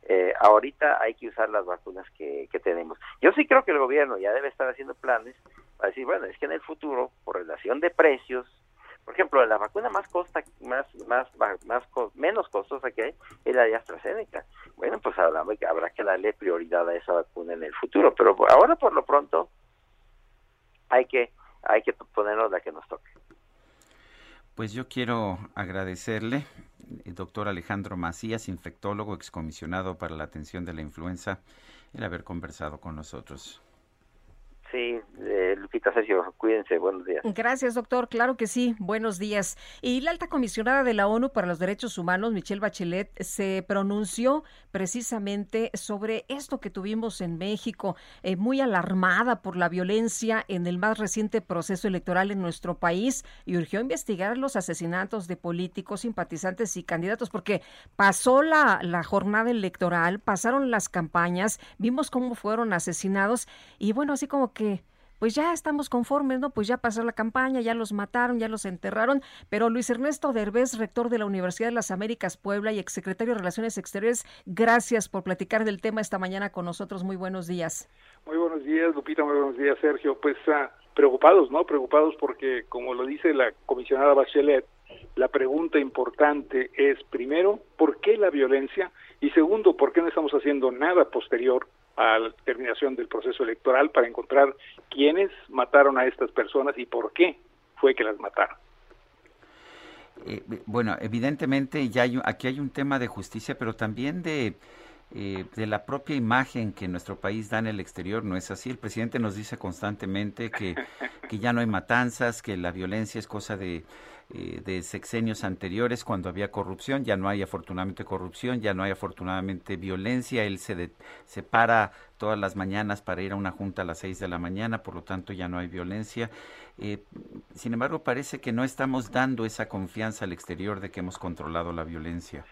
Eh, ahorita hay que usar las vacunas que tenemos. Yo sí creo que el gobierno ya debe estar haciendo planes para decir, bueno, es que en el futuro, por relación de precios, por ejemplo, la vacuna más costa, más, más, más, menos costosa que hay es la de AstraZeneca. Bueno, pues habrá, habrá que darle prioridad a esa vacuna en el futuro, pero ahora por lo pronto hay que, hay que ponernos la que nos toque. Pues yo quiero agradecerle, el doctor Alejandro Macías, infectólogo excomisionado para la atención de la influenza, el haber conversado con nosotros. Sí, eh, Lupita Sergio, cuídense, buenos días. Gracias, doctor. Claro que sí, buenos días. Y la alta comisionada de la ONU para los Derechos Humanos, Michelle Bachelet, se pronunció precisamente sobre esto que tuvimos en México, eh, muy alarmada por la violencia en el más reciente proceso electoral en nuestro país y urgió investigar los asesinatos de políticos, simpatizantes y candidatos, porque pasó la, la jornada electoral, pasaron las campañas, vimos cómo fueron asesinados y bueno, así como que pues ya estamos conformes, ¿no? Pues ya pasó la campaña, ya los mataron, ya los enterraron, pero Luis Ernesto Derbez, rector de la Universidad de las Américas Puebla y exsecretario de Relaciones Exteriores, gracias por platicar del tema esta mañana con nosotros. Muy buenos días. Muy buenos días, Lupita, muy buenos días, Sergio. Pues ah, preocupados, ¿no? Preocupados porque, como lo dice la comisionada Bachelet, la pregunta importante es, primero, ¿por qué la violencia? Y segundo, ¿por qué no estamos haciendo nada posterior a la terminación del proceso electoral para encontrar quiénes mataron a estas personas y por qué fue que las mataron. Eh, bueno, evidentemente ya hay, aquí hay un tema de justicia, pero también de, eh, de la propia imagen que nuestro país da en el exterior. No es así. El presidente nos dice constantemente que, que ya no hay matanzas, que la violencia es cosa de, eh, de sexenios anteriores cuando había corrupción, ya no hay afortunadamente corrupción, ya no hay afortunadamente violencia, él se, se para todas las mañanas para ir a una junta a las seis de la mañana, por lo tanto ya no hay violencia. Eh, sin embargo, parece que no estamos dando esa confianza al exterior de que hemos controlado la violencia.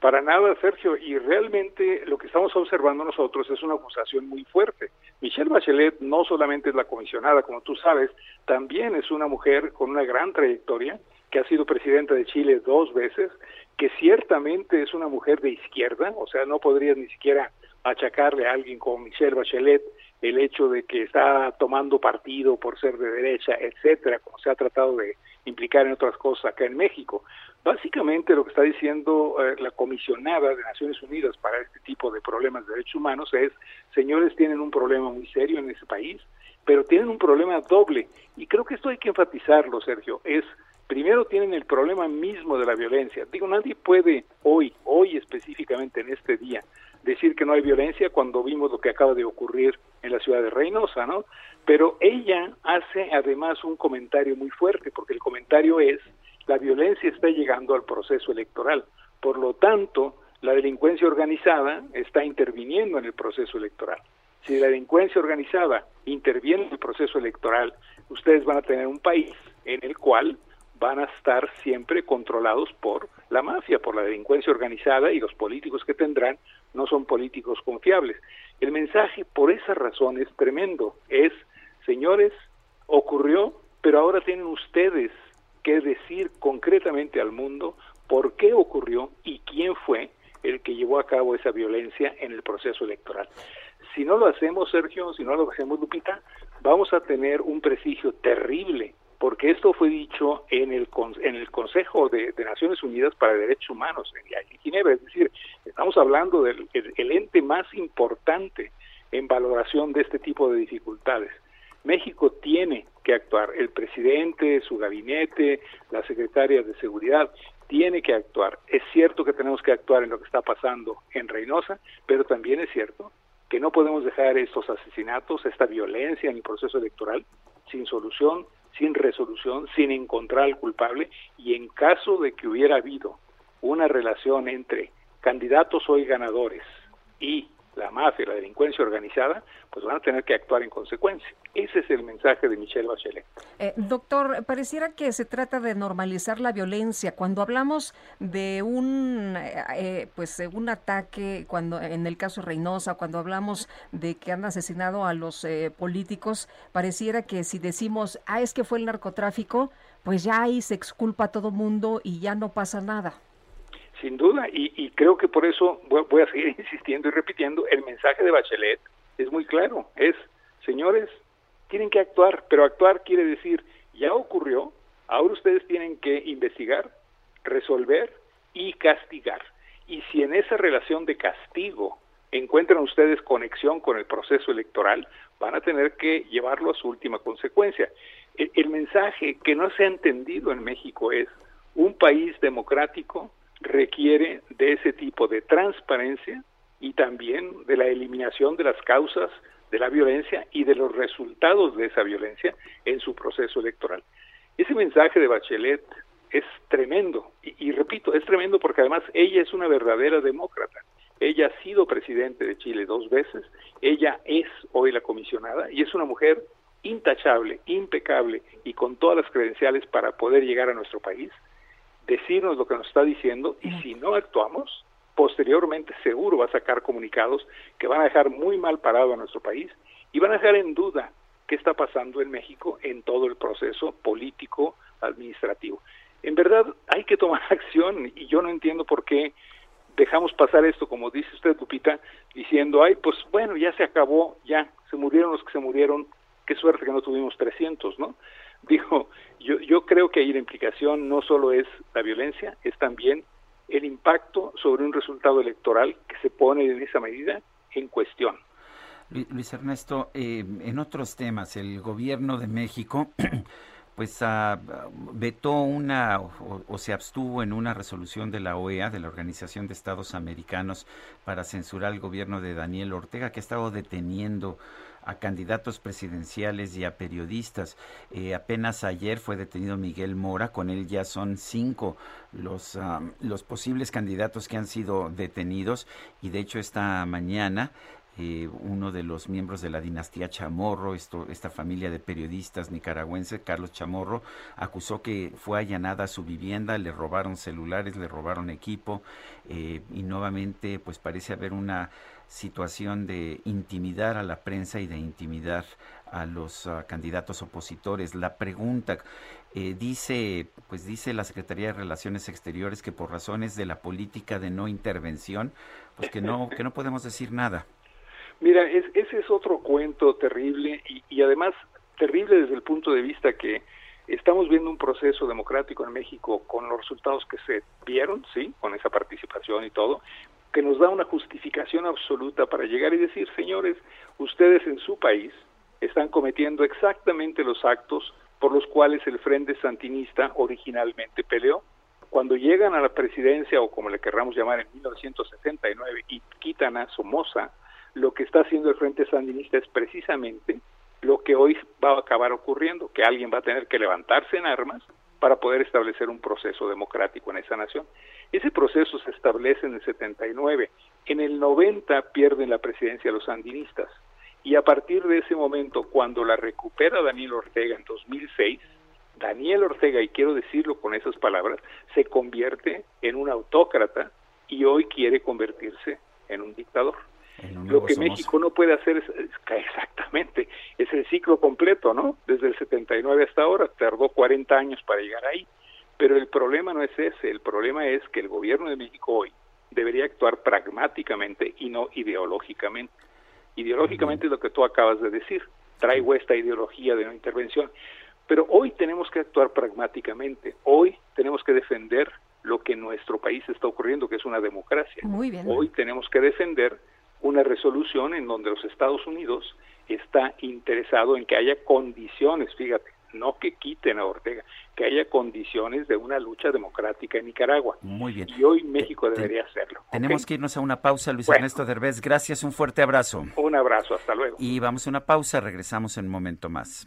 Para nada, Sergio, y realmente lo que estamos observando nosotros es una acusación muy fuerte. Michelle Bachelet no solamente es la comisionada, como tú sabes, también es una mujer con una gran trayectoria, que ha sido presidenta de Chile dos veces, que ciertamente es una mujer de izquierda, o sea, no podría ni siquiera achacarle a alguien como Michelle Bachelet el hecho de que está tomando partido por ser de derecha, etcétera, como se ha tratado de implicar en otras cosas acá en México. Básicamente lo que está diciendo eh, la comisionada de Naciones Unidas para este tipo de problemas de derechos humanos es, señores, tienen un problema muy serio en ese país, pero tienen un problema doble. Y creo que esto hay que enfatizarlo, Sergio, es primero tienen el problema mismo de la violencia. Digo, nadie puede hoy, hoy específicamente en este día, decir que no hay violencia cuando vimos lo que acaba de ocurrir en la ciudad de Reynosa, ¿no? Pero ella hace además un comentario muy fuerte, porque el comentario es la violencia está llegando al proceso electoral. Por lo tanto, la delincuencia organizada está interviniendo en el proceso electoral. Si la delincuencia organizada interviene en el proceso electoral, ustedes van a tener un país en el cual van a estar siempre controlados por la mafia, por la delincuencia organizada y los políticos que tendrán no son políticos confiables. El mensaje por esa razón es tremendo. Es, señores, ocurrió, pero ahora tienen ustedes que decir concretamente al mundo por qué ocurrió y quién fue el que llevó a cabo esa violencia en el proceso electoral. Si no lo hacemos, Sergio, si no lo hacemos, Lupita, vamos a tener un prestigio terrible porque esto fue dicho en el, en el Consejo de, Naciones Unidas para Derechos Humanos en, Ginebra, es decir, estamos hablando del el ente más importante en valoración de este tipo de dificultades. México tiene que actuar, el presidente, su gabinete, la secretaria de Seguridad, tiene que actuar. Es cierto que tenemos que actuar en lo que está pasando en Reynosa, pero también es cierto que no podemos dejar estos asesinatos, esta violencia en el proceso electoral sin solución, sin resolución, sin encontrar al culpable y en caso de que hubiera habido una relación entre candidatos hoy ganadores y la mafia, la delincuencia organizada, pues van a tener que actuar en consecuencia. Ese es el mensaje de Michelle Bachelet. Eh, doctor, pareciera que se trata de normalizar la violencia. Cuando hablamos de un, eh, eh, pues, un ataque, cuando en el caso Reynosa, cuando hablamos de que han asesinado a los políticos, pareciera que si decimos, ah, es que fue el narcotráfico, pues ya ahí se exculpa a todo mundo y ya no pasa nada. Sin duda, y, creo que por eso voy, a seguir insistiendo y repitiendo, el mensaje de Bachelet es muy claro, es, señores, tienen que actuar, pero actuar quiere decir, ya ocurrió, ahora ustedes tienen que investigar, resolver y castigar. Y si en esa relación de castigo encuentran ustedes conexión con el proceso electoral, van a tener que llevarlo a su última consecuencia. el mensaje que no se ha entendido en México es, un país democrático requiere de ese tipo de transparencia y también de la eliminación de las causas de la violencia y de los resultados de esa violencia en su proceso electoral. Ese mensaje de Bachelet es tremendo, y, repito, es tremendo porque además ella es una verdadera demócrata. Ella ha sido presidente de Chile dos veces, ella es hoy la comisionada y es una mujer intachable, impecable y con todas las credenciales para poder llegar a nuestro país decirnos lo que nos está diciendo y si no actuamos, posteriormente seguro va a sacar comunicados que van a dejar muy mal parado a nuestro país y van a dejar en duda qué está pasando en México en todo el proceso político administrativo. En verdad hay que tomar acción y yo no entiendo por qué dejamos pasar esto, como dice usted, Lupita, diciendo, ay, pues bueno, ya se acabó, ya, se murieron los que se murieron, qué suerte que no tuvimos 300, ¿no? Digo, yo, yo creo que ahí la implicación no solo es la violencia, es también el impacto sobre un resultado electoral que se pone en esa medida en cuestión. Luis Ernesto, eh, en otros temas, el gobierno de México pues ah, vetó una o, se abstuvo en una resolución de la OEA, de la Organización de Estados Americanos, para censurar al gobierno de Daniel Ortega, que ha estado deteniendo a candidatos presidenciales y a periodistas. Eh, apenas ayer fue detenido Miguel Mora, con él ya son cinco los, los posibles candidatos que han sido detenidos y de hecho esta mañana eh, uno de los miembros de la dinastía Chamorro, esto, esta familia de periodistas nicaragüenses, Carlos Chamorro, acusó que fue allanada su vivienda, le robaron celulares, le robaron equipo eh, y nuevamente pues parece haber una situación de intimidar a la prensa y de intimidar a los ah, candidatos opositores. La pregunta eh, dice, pues dice la Secretaría de Relaciones Exteriores que por razones de la política de no intervención, pues que no que no podemos decir nada. Mira, ese es otro cuento terrible y, y además terrible desde el punto de vista que estamos viendo un proceso democrático en México con los resultados que se vieron, sí, con esa participación y todo, que nos da una justificación absoluta para llegar y decir, señores, ustedes en su país están cometiendo exactamente los actos por los cuales el Frente Santinista originalmente peleó. Cuando llegan a la presidencia, o como le querramos llamar en 1979, y quitan a Somoza, lo que está haciendo el Frente Sandinista es precisamente lo que hoy va a acabar ocurriendo, que alguien va a tener que levantarse en armas para poder establecer un proceso democrático en esa nación. Ese proceso se establece en el 79. En el 90 pierden la presidencia los sandinistas. Y a partir de ese momento, cuando la recupera Daniel Ortega en 2006, Daniel Ortega, y quiero decirlo con esas palabras, se convierte en un autócrata y hoy quiere convertirse en un dictador. Lo que México no puede hacer es, exactamente, es el ciclo completo, ¿no? Desde el 79 hasta ahora, tardó 40 años para llegar ahí. Pero el problema no es ese, el problema es que el gobierno de México hoy debería actuar pragmáticamente y no ideológicamente. Ideológicamente es lo que tú acabas de decir, traigo esta ideología de no intervención, pero hoy tenemos que actuar pragmáticamente, hoy tenemos que defender lo que en nuestro país está ocurriendo, que es una democracia. Muy bien. Hoy tenemos que defender una resolución en donde los Estados Unidos está interesado en que haya condiciones, fíjate, no que quiten a Ortega, que haya condiciones de una lucha democrática en Nicaragua. Muy bien. Y hoy México debería hacerlo. Tenemos que irnos a una pausa, Luis Ernesto Derbez. Gracias, un fuerte abrazo. Un abrazo, hasta luego. Y vamos a una pausa, regresamos en un momento más.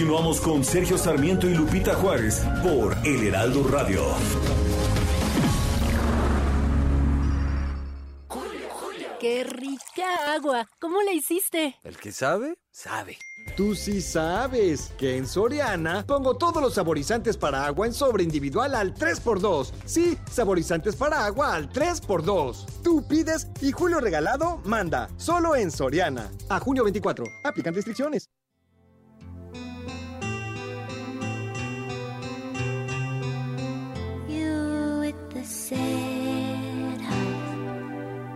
Continuamos con Sergio Sarmiento y Lupita Juárez por El Heraldo Radio. ¡Qué rica agua! ¿Cómo la hiciste? El que sabe, sabe. Tú sí sabes que en Soriana pongo todos los saborizantes para agua en sobre individual al 3x2. Sí, saborizantes para agua al 3x2. Tú pides y Julio Regalado manda. Solo en Soriana. A junio 24. Aplican restricciones.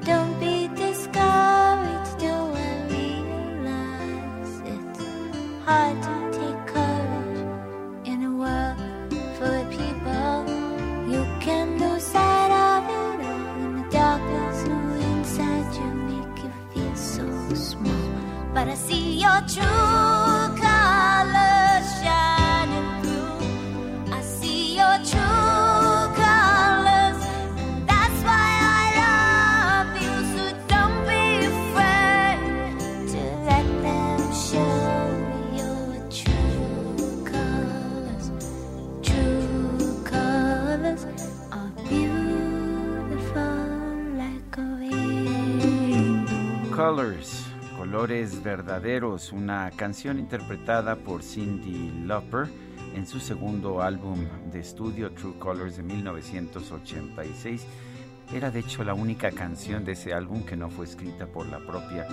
Don't be discouraged, do I realize it's hard to take courage in a world full of people. You can lose sight of it all, and the darkness inside you make you feel so small. But I see your true colors Colors, Colores Verdaderos, una canción interpretada por Cindy Lauper en su segundo álbum de estudio True Colors de 1986. Era de hecho la única canción de ese álbum que no fue escrita por la propia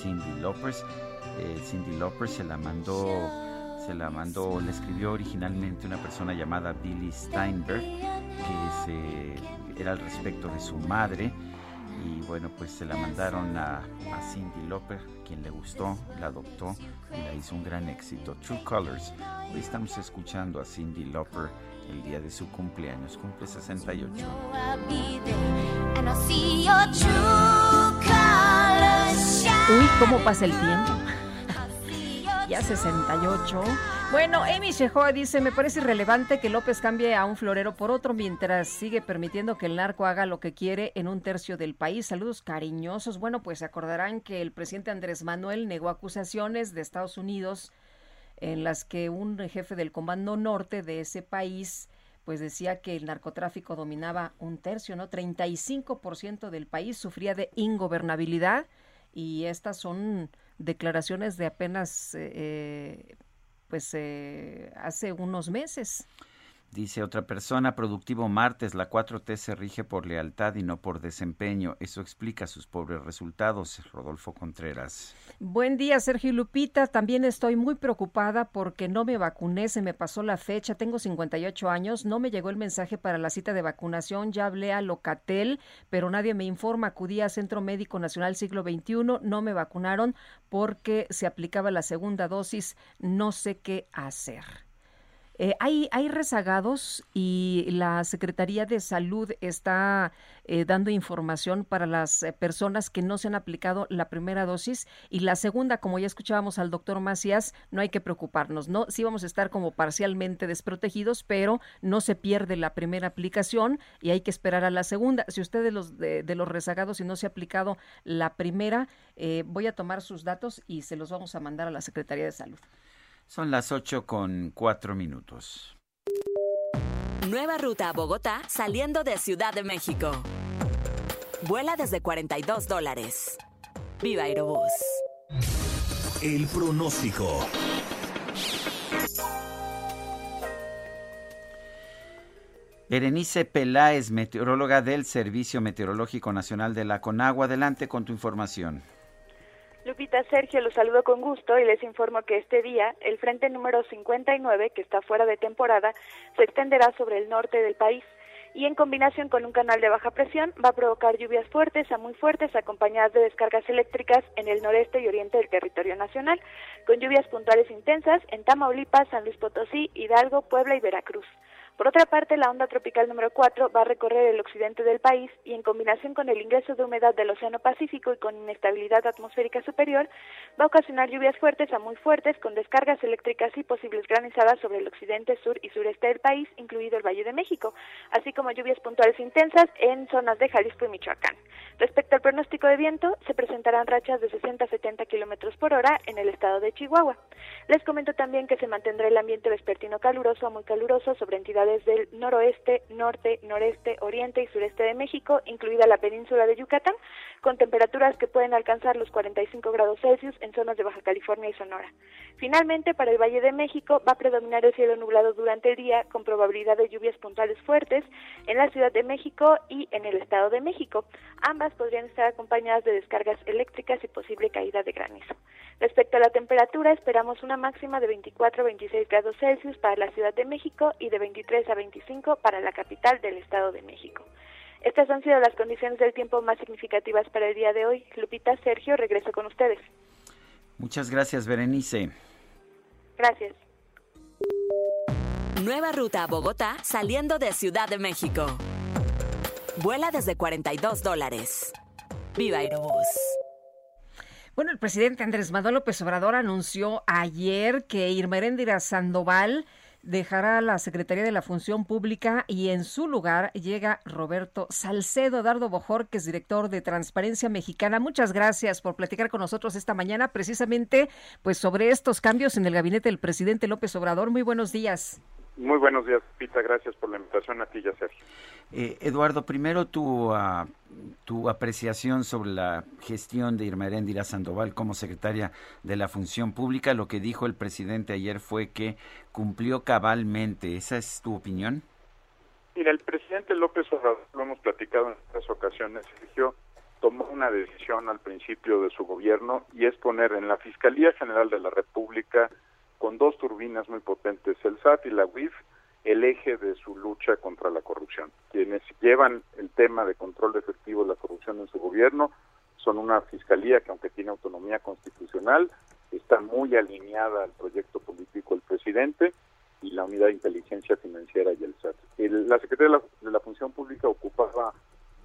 Cindy Lauper. Eh, Cindy Lauper se la mandó, se la mandó, le escribió originalmente una persona llamada Billy Steinberg, que se- era al respecto de su madre y bueno pues se la mandaron a, a Cindy Lauper quien le gustó la adoptó y la hizo un gran éxito True Colors hoy estamos escuchando a Cindy Lauper el día de su cumpleaños cumple 68 I'll be there, and I'll see your true colors shine. Uy, ¿cómo pasa el tiempo? Ya 68. Bueno, Amy Shehoa dice, me parece irrelevante que López cambie a un florero por otro mientras sigue permitiendo que el narco haga lo que quiere en un tercio del país. Saludos cariñosos. Bueno, pues se acordarán que el presidente Andrés Manuel negó acusaciones de Estados Unidos en las que un jefe del Comando Norte de ese país pues decía que el narcotráfico dominaba un tercio, ¿no? 35% del país sufría de ingobernabilidad y estas son declaraciones de apenas eh, eh, pues eh, hace unos meses. Dice otra persona, productivo martes, la 4T se rige por lealtad y no por desempeño. Eso explica sus pobres resultados. Rodolfo Contreras. Buen día, Sergio Lupita. También estoy muy preocupada porque no me vacuné, se me pasó la fecha, tengo 58 años, no me llegó el mensaje para la cita de vacunación, ya hablé a Locatel, pero nadie me informa. Acudí a Centro Médico Nacional Siglo XXI, no me vacunaron porque se aplicaba la segunda dosis, no sé qué hacer. Eh, hay, hay rezagados y la Secretaría de Salud está eh, dando información para las eh, personas que no se han aplicado la primera dosis y la segunda, como ya escuchábamos al doctor Macías, no hay que preocuparnos, ¿no? Sí vamos a estar como parcialmente desprotegidos, pero no se pierde la primera aplicación y hay que esperar a la segunda. Si usted de los, de, los rezagados y no se ha aplicado la primera, eh, voy a tomar sus datos y se los vamos a mandar a la Secretaría de Salud. Son las ocho con cuatro minutos. Nueva ruta a Bogotá saliendo de Ciudad de México. Vuela desde 42 dólares. Viva Aerobús. El pronóstico. Berenice Peláez, meteoróloga del Servicio Meteorológico Nacional de la Conagua. Adelante con tu información. Lupita Sergio, los saludo con gusto y les informo que este día el frente número 59, que está fuera de temporada, se extenderá sobre el norte del país y en combinación con un canal de baja presión va a provocar lluvias fuertes a muy fuertes acompañadas de descargas eléctricas en el noreste y oriente del territorio nacional, con lluvias puntuales intensas en Tamaulipas, San Luis Potosí, Hidalgo, Puebla y Veracruz. Por otra parte, la onda tropical número 4 va a recorrer el occidente del país y en combinación con el ingreso de humedad del Océano Pacífico y con inestabilidad atmosférica superior, va a ocasionar lluvias fuertes a muy fuertes con descargas eléctricas y posibles granizadas sobre el occidente, sur y sureste del país, incluido el Valle de México, así como lluvias puntuales intensas en zonas de Jalisco y Michoacán. Respecto al pronóstico de viento, se presentarán rachas de 60 a 70 kilómetros por hora en el estado de Chihuahua. Les comento también que se mantendrá el ambiente vespertino caluroso a muy caluroso sobre entidades desde el noroeste, norte, noreste, oriente y sureste de México, incluida la península de Yucatán, con temperaturas que pueden alcanzar los 45 grados Celsius en zonas de Baja California y Sonora. Finalmente, para el Valle de México va a predominar el cielo nublado durante el día, con probabilidad de lluvias puntuales fuertes en la Ciudad de México y en el Estado de México. Ambas podrían estar acompañadas de descargas eléctricas y posible caída de granizo. Respecto a la temperatura, esperamos una máxima de 24 a 26 grados Celsius para la Ciudad de México y de 23 a 25 para la capital del Estado de México. Estas han sido las condiciones del tiempo más significativas para el día de hoy. Lupita, Sergio, regreso con ustedes. Muchas gracias, Berenice. Gracias. Nueva ruta a Bogotá saliendo de Ciudad de México. Vuela desde 42 dólares. Viva Aerobús. Bueno, el presidente Andrés Manuel López Obrador anunció ayer que Irma Sandoval dejará la Secretaría de la Función Pública y en su lugar llega Roberto Salcedo Dardo Bojor, que es director de Transparencia Mexicana. Muchas gracias por platicar con nosotros esta mañana precisamente pues sobre estos cambios en el gabinete del presidente López Obrador. Muy buenos días. Muy buenos días, Pita. Gracias por la invitación a ti y a Sergio. Eh, Eduardo, primero tu, uh, tu apreciación sobre la gestión de Irma Heréndira Sandoval como secretaria de la Función Pública. Lo que dijo el presidente ayer fue que cumplió cabalmente. ¿Esa es tu opinión? Mira, el presidente López Obrador, lo hemos platicado en otras ocasiones, Sergio, tomó una decisión al principio de su gobierno y es poner en la Fiscalía General de la República con dos turbinas muy potentes, el SAT y la UIF, el eje de su lucha contra la corrupción. Quienes llevan el tema de control efectivo de la corrupción en su gobierno son una fiscalía que aunque tiene autonomía constitucional, está muy alineada al proyecto político del presidente y la unidad de inteligencia financiera y el SAT. la Secretaría de la, Función Pública ocupaba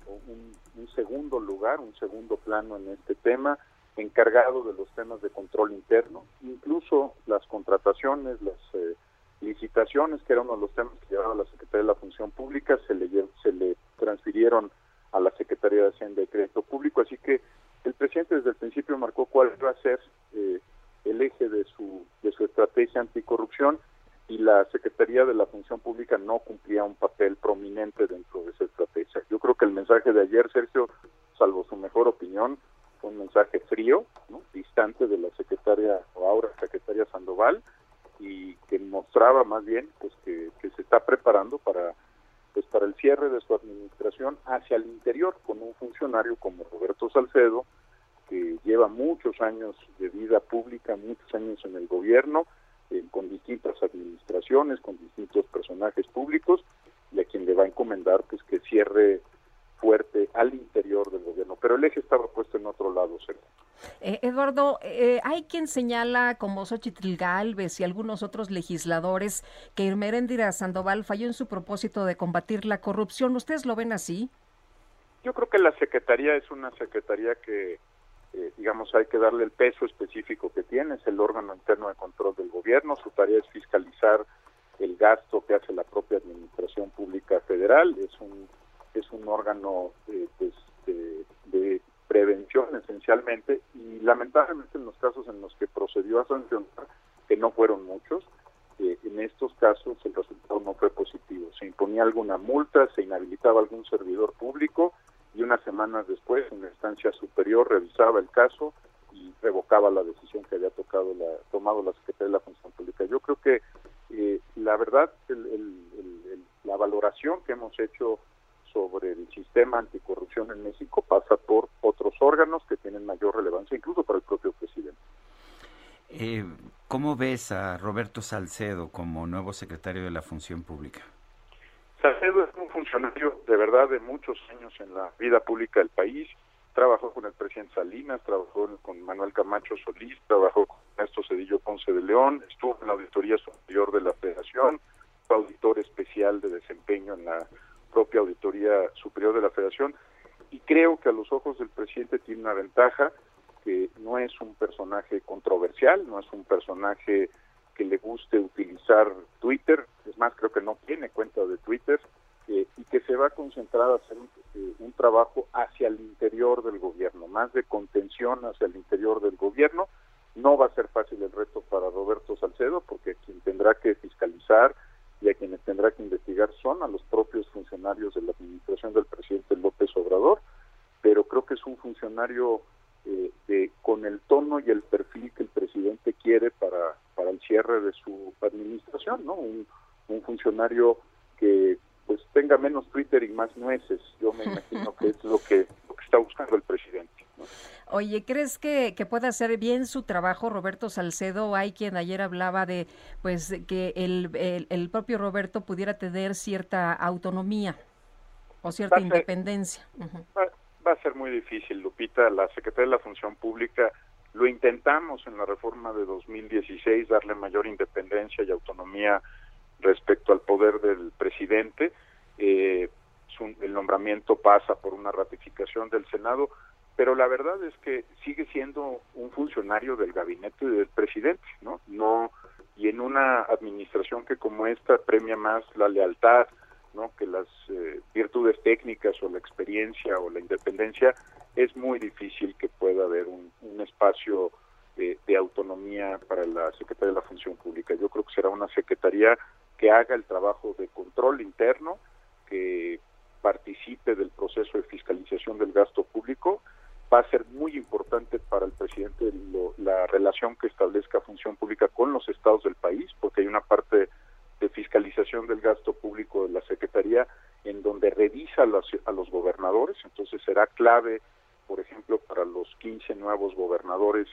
un segundo lugar, un segundo plano en este tema, encargado de los temas de control interno, incluso las contrataciones, las eh, licitaciones, que era uno de los temas que llevaba la Secretaría de la Función Pública, se le, se le transfirieron a la Secretaría de Hacienda y Crédito Público, así que el presidente desde el principio marcó cuál iba a ser eh, el eje de su, de su estrategia anticorrupción y la Secretaría de la Función Pública no cumplía un papel prominente dentro de esa estrategia. Yo creo que el mensaje de ayer, Sergio, salvo su mejor opinión, un mensaje frío, distante de la secretaria o ahora secretaria Sandoval y que mostraba más bien pues que, se está preparando para pues para el cierre de su administración hacia el interior con un funcionario como Roberto Salcedo que lleva muchos años de vida pública, muchos años en el gobierno, eh, con distintas administraciones, con distintos personajes públicos y a quien le va a encomendar pues que cierre fuerte al interior del gobierno, pero el eje estaba puesto en otro lado, ¿cierto? Eh, Eduardo, eh, hay quien señala, como Xochitl Galvez y algunos otros legisladores, que Irmeréndira Sandoval falló en su propósito de combatir la corrupción. ¿Ustedes lo ven así? Yo creo que la Secretaría es una Secretaría que, eh, digamos, hay que darle el peso específico que tiene, es el órgano interno de control del gobierno, su tarea es fiscalizar el gasto que hace la propia Administración Pública Federal, es un, es un órgano eh, pues, de, de prevención esencialmente y lamentablemente en los casos en los que procedió a sancionar, que no fueron muchos, eh, en estos casos el resultado no fue positivo. Se imponía alguna multa, se inhabilitaba algún servidor público y unas semanas después una instancia superior revisaba el caso y revocaba la decisión que había tocado la, tomado la Secretaría de la Función Pública. Yo creo que eh, la verdad, el- el- la valoración que hemos hecho sobre el sistema anticorrupción en México pasa por otros órganos que tienen mayor relevancia, incluso para el propio presidente. Eh, ¿Cómo ves a Roberto Salcedo como nuevo secretario de la Función Pública? Salcedo es un funcionario de verdad de muchos años en la vida pública del país. Trabajó con el presidente Salinas, trabajó con Manuel Camacho Solís, trabajó con Ernesto Cedillo Ponce de León, estuvo en la Auditoría Superior de la Federación, fue auditor especial de desempeño en la propia Auditoría Superior de la Federación y creo que a los ojos del presidente tiene una ventaja que no es un personaje controversial, no es un personaje que le guste utilizar Twitter, es más, creo que no tiene cuenta de Twitter, eh, y que se va a concentrar a hacer un, eh, un trabajo hacia el interior del gobierno, más de contención hacia el interior del gobierno. No va a ser fácil el reto para Roberto Salcedo, porque quien tendrá que fiscalizar y a quienes tendrá que investigar son a los propios funcionarios de la administración del presidente López Obrador, pero creo que es un funcionario eh, de, con el tono y el perfil que el presidente quiere para, para el cierre de su administración, ¿no? Un, un funcionario que pues tenga menos Twitter y más nueces. Yo me imagino que es lo que está buscando el presidente. Oye, ¿crees que, que puede hacer bien su trabajo Roberto Salcedo? Hay quien ayer hablaba de pues que el, el, el propio Roberto pudiera tener cierta autonomía o cierta Va a ser- independencia. Va a ser muy difícil, Lupita. La Secretaría de la Función Pública lo intentamos en la reforma de 2016, darle mayor independencia y autonomía respecto al poder del presidente. Eh, su- el nombramiento pasa por una ratificación del Senado, pero la verdad es que sigue siendo un funcionario del gabinete del presidente, ¿no? No y en una administración que como esta premia más la lealtad, ¿no? que las eh, virtudes técnicas o la experiencia o la independencia, es muy difícil que pueda haber un, espacio de, de autonomía para la Secretaría de la Función Pública. Yo creo que será una secretaría que haga el trabajo de control interno, que participe del proceso de fiscalización del gasto público. Va a ser muy importante para el presidente lo- la relación que establezca Función Pública con los estados del país, porque hay una parte de fiscalización del gasto público de la Secretaría en donde revisa a los, a los gobernadores, entonces será clave, por ejemplo, para los 15 nuevos gobernadores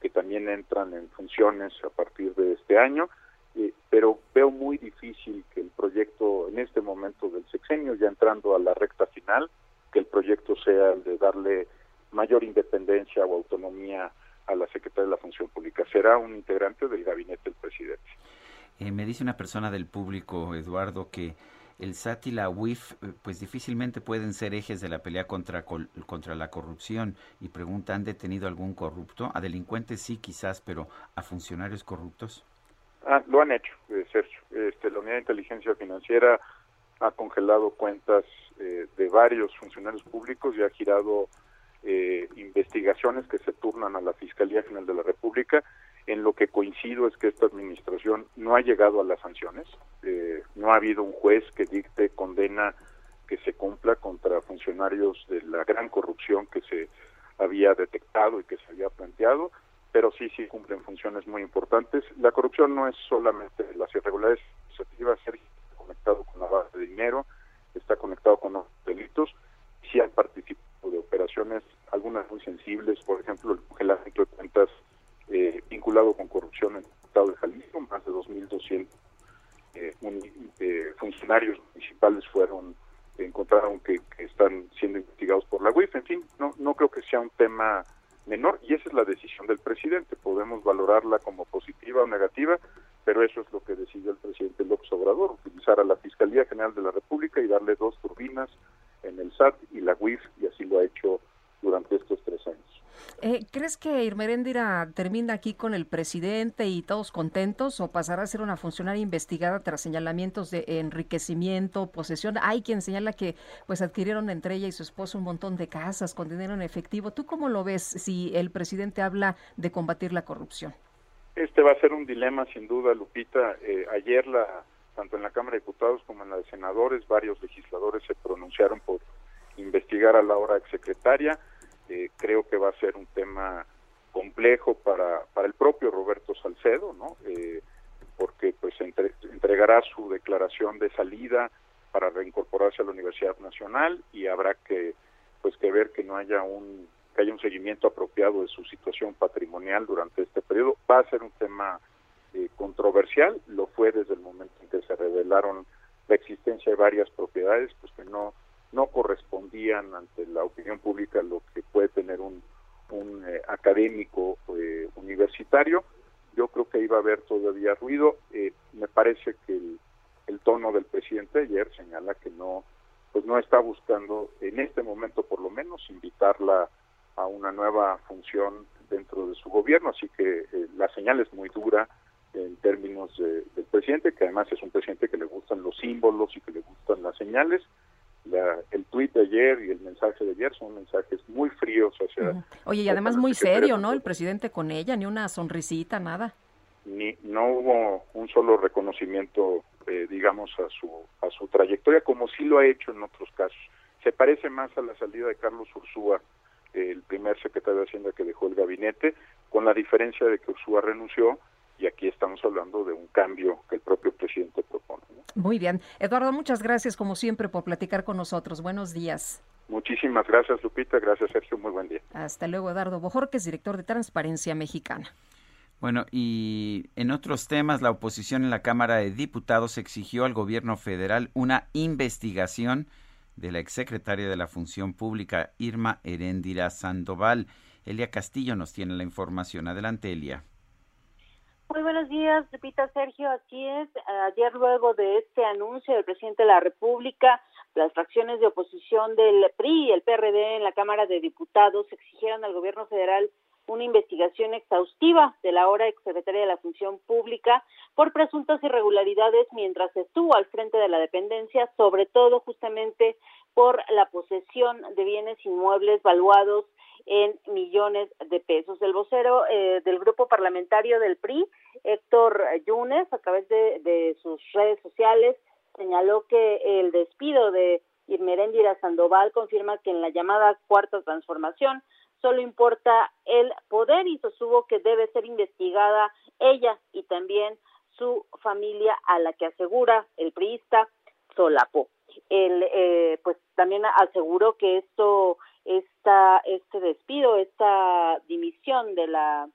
que también entran en funciones a partir de este año, eh, pero veo muy difícil que el proyecto en este momento del sexenio, ya entrando a la recta final, que el proyecto sea el de darle mayor independencia o autonomía a la Secretaría de la Función Pública. Será un integrante del gabinete del presidente. Eh, me dice una persona del público, Eduardo, que el SAT y la UIF eh, pues difícilmente pueden ser ejes de la pelea contra, col- contra la corrupción y pregunta, ¿han detenido algún corrupto? A delincuentes sí quizás, pero ¿a funcionarios corruptos? Ah, lo han hecho, eh, Sergio. Este, la Unidad de Inteligencia Financiera ha congelado cuentas eh, de varios funcionarios públicos y ha girado eh, investigaciones que se turnan a la Fiscalía General de la República. En lo que coincido es que esta administración no ha llegado a las sanciones. Eh, no ha habido un juez que dicte condena que se cumpla contra funcionarios de la gran corrupción que se había detectado y que se había planteado pero sí, sí cumplen funciones muy importantes. La corrupción no es solamente las irregularidades administrativas, está conectado con la base de dinero, está conectado con los delitos, sí han participado de operaciones, algunas muy sensibles, por ejemplo, el congelamiento de cuentas eh, vinculado con corrupción en el estado de Jalisco, más de 2.200 eh, eh, funcionarios municipales fueron encontraron que, que están siendo investigados por la UIF, en fin, no, no creo que sea un tema menor y esa es la decisión del presidente. Podemos valorarla como positiva o negativa, pero eso es lo que decidió el presidente López Obrador, utilizar a la Fiscalía General de la República y darle dos turbinas en el SAT y la UIF, y así lo ha hecho durante estos tres años. Eh, ¿Crees que Irmeréndira termina aquí con el presidente y todos contentos o pasará a ser una funcionaria investigada tras señalamientos de enriquecimiento, posesión? Hay quien señala que pues adquirieron entre ella y su esposo un montón de casas con dinero en efectivo. ¿Tú cómo lo ves si el presidente habla de combatir la corrupción? Este va a ser un dilema sin duda, Lupita. Eh, ayer la tanto en la Cámara de Diputados como en la de Senadores, varios legisladores se pronunciaron por investigar a la hora exsecretaria. Eh, creo que va a ser un tema complejo para, para el propio Roberto Salcedo, ¿no? Eh, porque pues entregará su declaración de salida para reincorporarse a la Universidad Nacional y habrá que pues que ver que no haya un que haya un seguimiento apropiado de su situación patrimonial durante este periodo va a ser un tema eh, controversial lo fue desde el momento en que se revelaron la existencia de varias propiedades pues que no no correspondían ante la opinión pública lo que puede tener un, un eh, académico eh, universitario. Yo creo que iba a haber todavía ruido. Eh, me parece que el, el, tono del presidente ayer señala que no, pues no está buscando, en este momento por lo menos, invitarla a una nueva función dentro de su gobierno. Así que la señal es muy dura en términos de, del presidente, que además es un presidente que le gustan los símbolos y que le gustan las señales la, el tuit de ayer y el mensaje de ayer son mensajes muy fríos hacia... Oye, y además muy serio, ¿no? El presidente con ella, ni una sonrisita, nada. Ni, no hubo un solo reconocimiento, eh, digamos, a su, a su trayectoria, como sí lo ha hecho en otros casos. Se parece más a la salida de Carlos Ursúa, el primer secretario de Hacienda que dejó el gabinete, con la diferencia de que Ursúa renunció y aquí estamos hablando de un cambio que el propio presidente propone. Muy bien. Eduardo, muchas gracias como siempre por platicar con nosotros. Buenos días. Muchísimas gracias, Lupita. Gracias, Sergio. Muy buen día. Hasta luego, Eduardo Bojorques, director de Transparencia Mexicana. Bueno, y en otros temas, la oposición en la Cámara de Diputados exigió al gobierno federal una investigación de la exsecretaria de la Función Pública, Irma Heréndira Sandoval. Elia Castillo nos tiene la información. Adelante, Elia. Muy buenos días, Lupita Sergio. Así es, ayer luego de este anuncio del presidente de la República, las fracciones de oposición del PRI y el PRD en la Cámara de Diputados exigieron al gobierno federal una investigación exhaustiva de la ahora exsecretaria de la Función Pública por presuntas irregularidades mientras estuvo al frente de la dependencia, sobre todo justamente por la posesión de bienes inmuebles valuados en millones de pesos. El vocero eh, del grupo parlamentario del PRI, Héctor Yunes, a través de, de, sus redes sociales, señaló que el despido de Irmeréndira Sandoval confirma que en la llamada cuarta transformación solo importa el poder y sostuvo que debe ser investigada ella y también su familia a la que asegura el priista solapó. Él eh, pues también aseguró que esto esta este despido, esta dimisión de la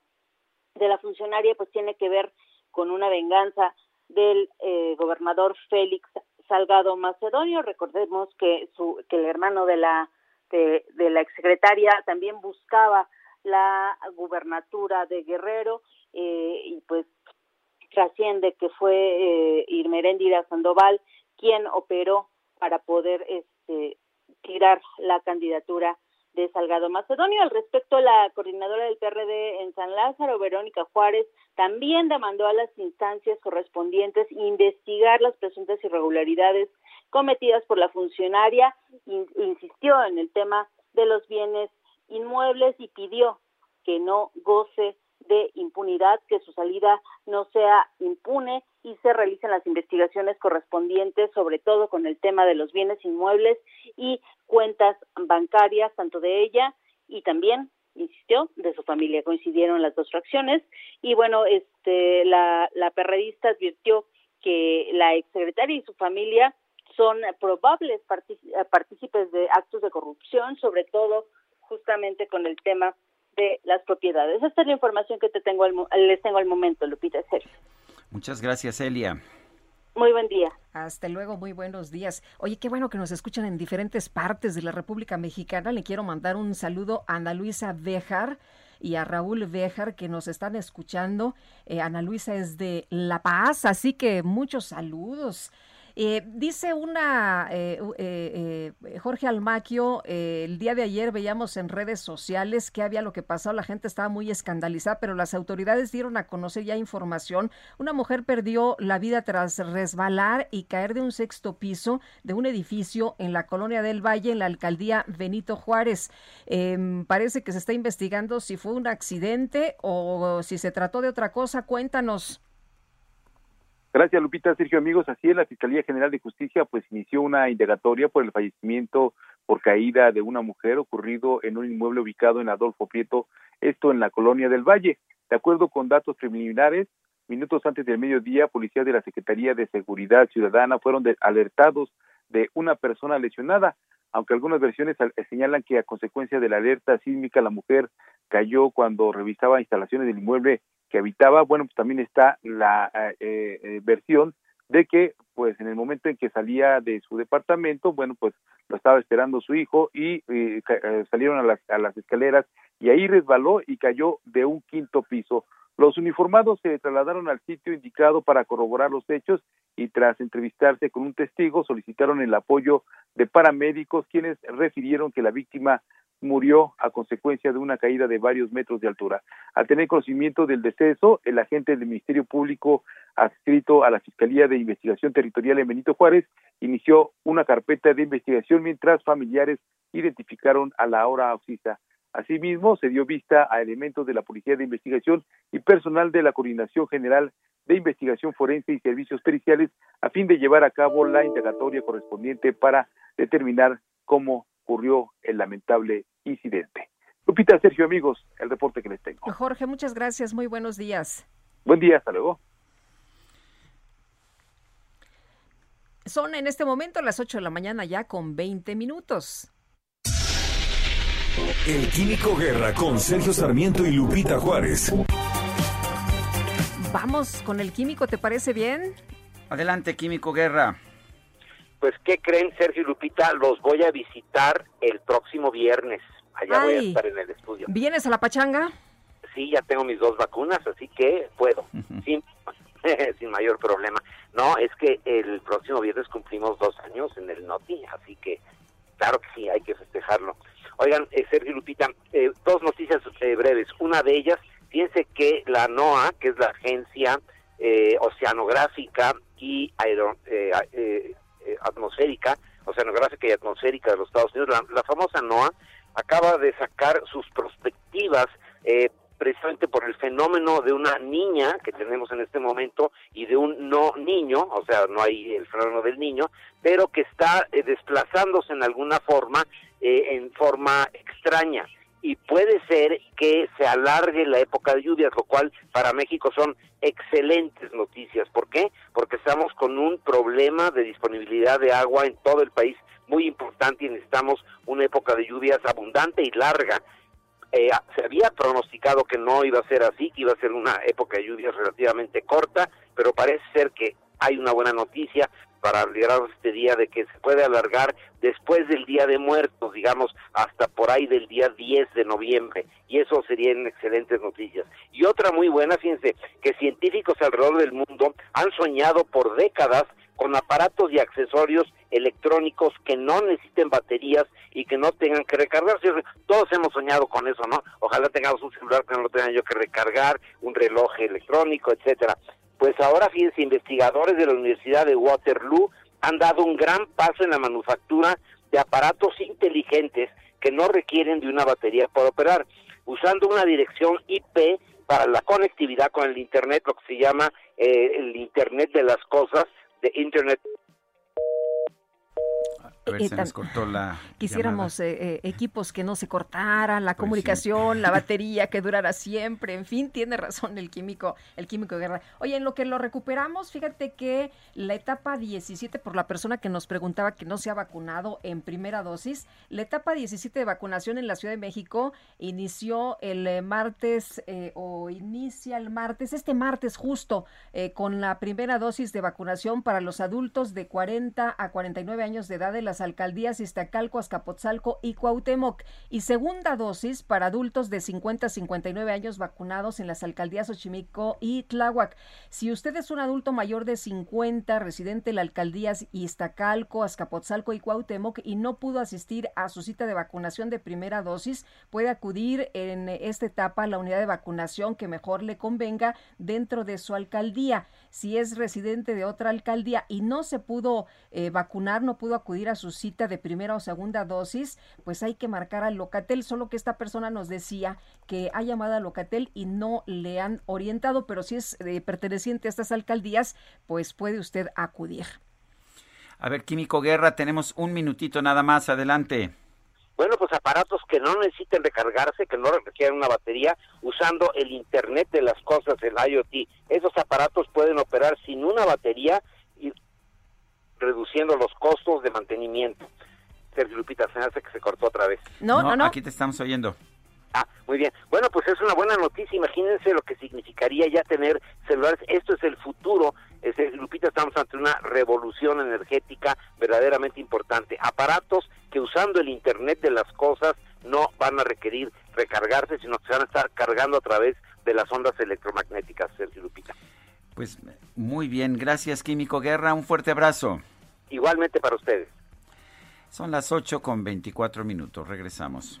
de la funcionaria pues tiene que ver con una venganza del eh, gobernador Félix Salgado Macedonio. Recordemos que su que el hermano de la de, de la exsecretaria también buscaba la gubernatura de Guerrero eh, y pues trasciende que fue eh, Irmeréndira Sandoval quien operó para poder este tirar la candidatura de Salgado Macedonio. Al respecto, la coordinadora del PRD en San Lázaro, Verónica Juárez, también demandó a las instancias correspondientes investigar las presuntas irregularidades cometidas por la funcionaria, insistió en el tema de los bienes inmuebles y pidió que no goce de impunidad, que su salida no sea impune y se realicen las investigaciones correspondientes, sobre todo con el tema de los bienes inmuebles y cuentas bancarias, tanto de ella y también insistió de su familia. Coincidieron las dos fracciones. Y bueno este la la perredista advirtió que la exsecretaria y su familia son probables partícipes de actos de corrupción sobre todo justamente con el tema de las propiedades. Esta es la información que te tengo les tengo al momento, Lupita Sergio. Muchas gracias, Elia. Muy buen día. Hasta luego, muy buenos días. Oye, qué bueno que nos escuchan en diferentes partes de la República Mexicana. Le quiero mandar un saludo a Ana Luisa Bejar y a Raúl Béjar que nos están escuchando. Eh, Ana Luisa es de La Paz, así que muchos saludos. Eh, dice una, eh, eh, Jorge Almaquio, el día de ayer veíamos en redes sociales que había lo que pasó, la gente estaba muy escandalizada, pero las autoridades dieron a conocer ya información. Una mujer perdió la vida tras resbalar y caer de un sexto piso de un edificio en la colonia del Valle, en la alcaldía Benito Juárez. Em, parece que se está investigando si fue un accidente o si se trató de otra cosa. Cuéntanos. Gracias, Lupita. Sergio, amigos, así es, la Fiscalía General de Justicia pues inició una indagatoria por el fallecimiento por caída de una mujer ocurrido en un inmueble ubicado en Adolfo Prieto, esto en la colonia del Valle. De acuerdo con datos preliminares, minutos antes del mediodía, policías de la Secretaría de Seguridad Ciudadana fueron alertados de una persona lesionada, aunque algunas versiones señalan que a consecuencia de la alerta sísmica la mujer cayó cuando revisaba instalaciones del inmueble que habitaba, bueno, pues también está la eh, eh, versión de que, pues en el momento en que salía de su departamento, bueno, pues lo estaba esperando su hijo y eh, salieron a las, a las escaleras y ahí resbaló y cayó de un quinto piso. Los uniformados se trasladaron al sitio indicado para corroborar los hechos y tras entrevistarse con un testigo solicitaron el apoyo de paramédicos quienes refirieron que la víctima murió a consecuencia de una caída de varios metros de altura. Al tener conocimiento del deceso, el agente del Ministerio Público adscrito a la Fiscalía de Investigación Territorial en Benito Juárez inició una carpeta de investigación mientras familiares identificaron a la hora auxista. Asimismo, se dio vista a elementos de la Policía de Investigación y personal de la Coordinación General de Investigación Forense y Servicios Periciales a fin de llevar a cabo la indagatoria correspondiente para determinar cómo ocurrió el lamentable incidente. Lupita, Sergio, amigos, el reporte que les tengo. Jorge, muchas gracias. Muy buenos días. Buen día, hasta luego. Son en este momento las 8 de la mañana ya con 20 minutos. El Químico Guerra con Sergio Sarmiento y Lupita Juárez. Vamos con el químico, ¿te parece bien? Adelante, Químico Guerra. Pues, ¿qué creen, Sergio y Lupita? Los voy a visitar el próximo viernes. Allá voy a estar en el estudio. ¿Vienes a la pachanga? Sí, ya tengo mis dos vacunas, así que puedo, sin, sin mayor problema. No, es que el próximo viernes cumplimos dos años en el NOTI, así que claro que sí, hay que festejarlo. Oigan, eh, Sergio y Lupita, eh, dos noticias eh, breves. Una de ellas, fíjense que la NOAA, que es la Agencia Oceanográfica y Aero, eh, atmosférica, oceanográfica y atmosférica de los Estados Unidos, la, famosa NOAA, acaba de sacar sus perspectivas eh, precisamente por el fenómeno de una niña que tenemos en este momento y de un no niño, o sea, no hay el fenómeno del niño, pero que está eh, desplazándose en alguna forma, en forma extraña y puede ser que se alargue la época de lluvias, lo cual para México son excelentes noticias. ¿Por qué? Porque estamos con un problema de disponibilidad de agua en todo el país muy importante y necesitamos una época de lluvias abundante y larga. Eh, se había pronosticado que no iba a ser así, que iba a ser una época de lluvias relativamente corta, pero parece ser que hay una buena noticia para llegar este día de que se puede alargar después del Día de Muertos, digamos, hasta por ahí del día 10 de noviembre. Y eso serían excelentes noticias. Y otra muy buena, fíjense, que científicos alrededor del mundo han soñado por décadas con aparatos y accesorios electrónicos que no necesiten baterías y que no tengan que recargarse. Todos hemos soñado con eso, ¿no? Ojalá tengamos un celular que no lo tenga yo que recargar, un reloj electrónico, etcétera. Pues ahora, fíjense, investigadores de la Universidad de Waterloo han dado un gran paso en la manufactura de aparatos inteligentes que no requieren de una batería para operar, usando una dirección IP para la conectividad con el Internet, lo que se llama eh, el Internet de las cosas, de Internet eh, la quisiéramos eh, eh, equipos que no se cortaran, la comunicación, la batería que durara siempre, en fin, tiene razón el químico, el químico de guerra. Oye, en lo que lo recuperamos, fíjate que la etapa 17, por la persona que nos preguntaba que no se ha vacunado en primera dosis, la etapa 17 de vacunación en la Ciudad de México inició el martes o inicia el martes, este martes justo, con la primera dosis de vacunación para los adultos de 40 a 49 años de edad de las alcaldías Iztacalco, Azcapotzalco y Cuauhtémoc. Y segunda dosis para adultos de 50 a 59 años vacunados en las alcaldías Xochimilco y Tláhuac. Si usted es un adulto mayor de 50, residente en las alcaldías Iztacalco, Azcapotzalco y Cuauhtémoc y no pudo asistir a su cita de vacunación de primera dosis, puede acudir en esta etapa a la unidad de vacunación que mejor le convenga dentro de su alcaldía. Si es residente de otra alcaldía y no se pudo eh, vacunar, no pudo acudir a su cita de primera o segunda dosis, pues hay que marcar al Locatel, solo que esta persona nos decía que ha llamado al Locatel y no le han orientado, pero si es eh, perteneciente a estas alcaldías, pues puede usted acudir. A ver, Químico Guerra, tenemos un minutito nada más, adelante. Bueno, pues aparatos que no necesiten recargarse, que no requieran una batería, usando el Internet de las cosas, el IoT. Esos aparatos pueden operar sin una batería reduciendo los costos de mantenimiento. Sergio Lupita, se hace que se cortó otra vez. No, no, no. Aquí te estamos oyendo. Ah, muy bien. Bueno, pues es una buena noticia. Imagínense lo que significaría ya tener celulares. Esto es el futuro. Es Lupita, estamos ante una revolución energética verdaderamente importante. Aparatos que usando el Internet de las cosas no van a requerir recargarse, sino que se van a estar cargando a través de las ondas electromagnéticas, Sergio Lupita. Pues muy bien. Gracias, Químico Guerra. Un fuerte abrazo. Igualmente para ustedes. Son las 8 con 24 minutos. Regresamos.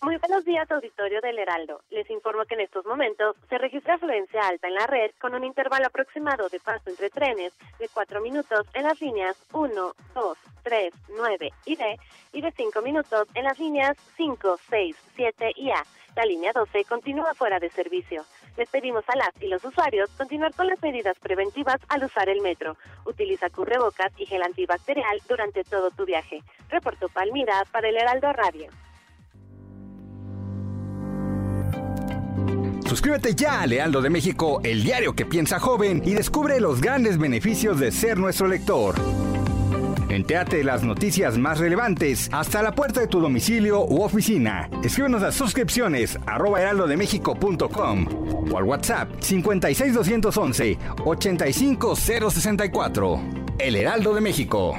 Muy buenos días, auditorio del Heraldo. Les informo que en estos momentos se registra afluencia alta en la red con un intervalo aproximado de paso entre trenes de 4 minutos en las líneas 1, 2, 3, 9 y D y de 5 minutos en las líneas 5, 6, 7 y A. La línea 12 continúa fuera de servicio. Les pedimos a las y los usuarios continuar con las medidas preventivas al usar el metro. Utiliza cubrebocas y gel antibacterial durante todo tu viaje. Reportó Palmira para el Heraldo Radio. Suscríbete ya a Lealdo de México, el diario que piensa joven, y descubre los grandes beneficios de ser nuestro lector. Entéate las noticias más relevantes hasta la puerta de tu domicilio u oficina. Escríbenos a suscripciones arroba o al WhatsApp 56211 85064. El Heraldo de México.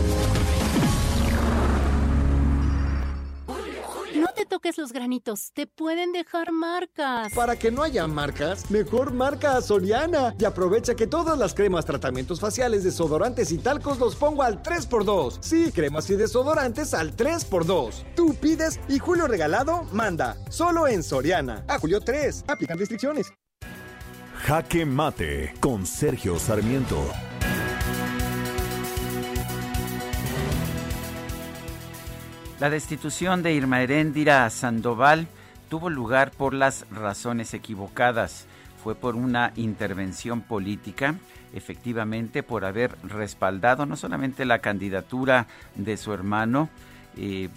Toques los granitos, te pueden dejar marcas. Para que no haya marcas, mejor marca a Soriana y aprovecha que todas las cremas, tratamientos faciales, desodorantes y talcos los pongo al 3x2. Sí, cremas y desodorantes al 3x2. Tú pides y Julio Regalado manda. Solo en Soriana. A Julio 3. Aplican restricciones. Jaque Mate con Sergio Sarmiento. La destitución de Irma Heréndira Sandoval tuvo lugar por las razones equivocadas. Fue por una intervención política, efectivamente por haber respaldado no solamente la candidatura de su hermano, eh,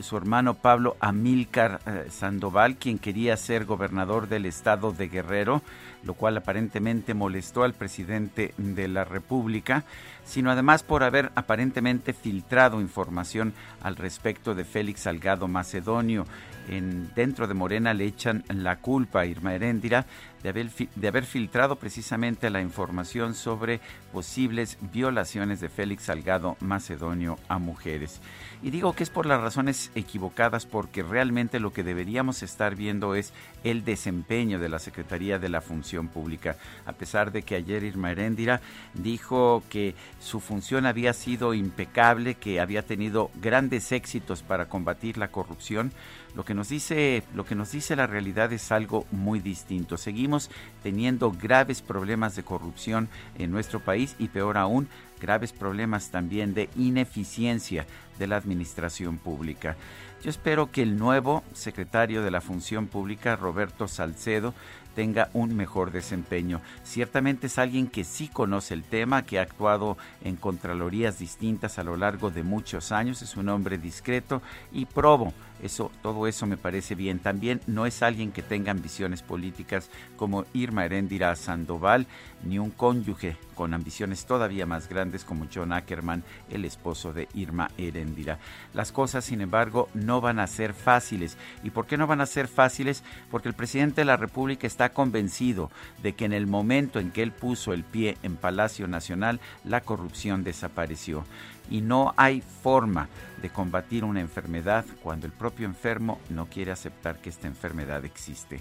su hermano Pablo Amílcar eh, Sandoval, quien quería ser gobernador del estado de Guerrero, lo cual aparentemente molestó al presidente de la República, sino además por haber aparentemente filtrado información al respecto de Félix Salgado Macedonio. En, dentro de Morena le echan la culpa a Irma Heréndira de haber, de haber filtrado precisamente la información sobre posibles violaciones de Félix Salgado Macedonio a mujeres. Y digo que es por las razones equivocadas porque realmente lo que deberíamos estar viendo es el desempeño de la Secretaría de la Función Pública. A pesar de que ayer Irma Heréndira dijo que su función había sido impecable, que había tenido grandes éxitos para combatir la corrupción, lo que nos dice, lo que nos dice la realidad es algo muy distinto. Seguimos teniendo graves problemas de corrupción en nuestro país y peor aún, graves problemas también de ineficiencia de la administración pública. Yo espero que el nuevo secretario de la Función Pública, Roberto Salcedo, tenga un mejor desempeño. Ciertamente es alguien que sí conoce el tema, que ha actuado en contralorías distintas a lo largo de muchos años, es un hombre discreto y probo eso, todo eso me parece bien. También no es alguien que tenga ambiciones políticas como Irma Heréndira Sandoval, ni un cónyuge con ambiciones todavía más grandes como John Ackerman, el esposo de Irma Heréndira. Las cosas, sin embargo, no van a ser fáciles. ¿Y por qué no van a ser fáciles? Porque el presidente de la República está convencido de que en el momento en que él puso el pie en Palacio Nacional, la corrupción desapareció y no hay forma de combatir una enfermedad cuando el propio enfermo no quiere aceptar que esta enfermedad existe.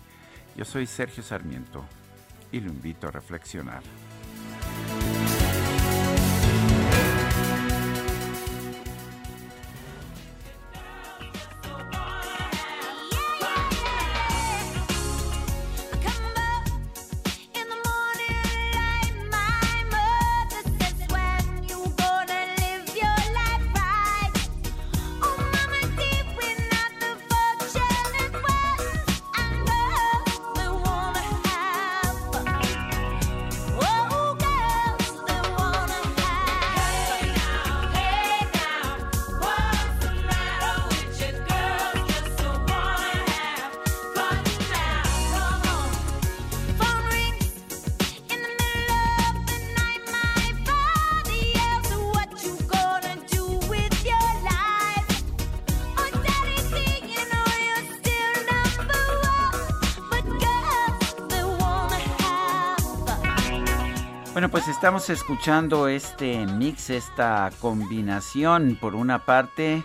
Yo soy Sergio Sarmiento y lo invito a reflexionar. Estamos escuchando este mix, esta combinación. Por una parte,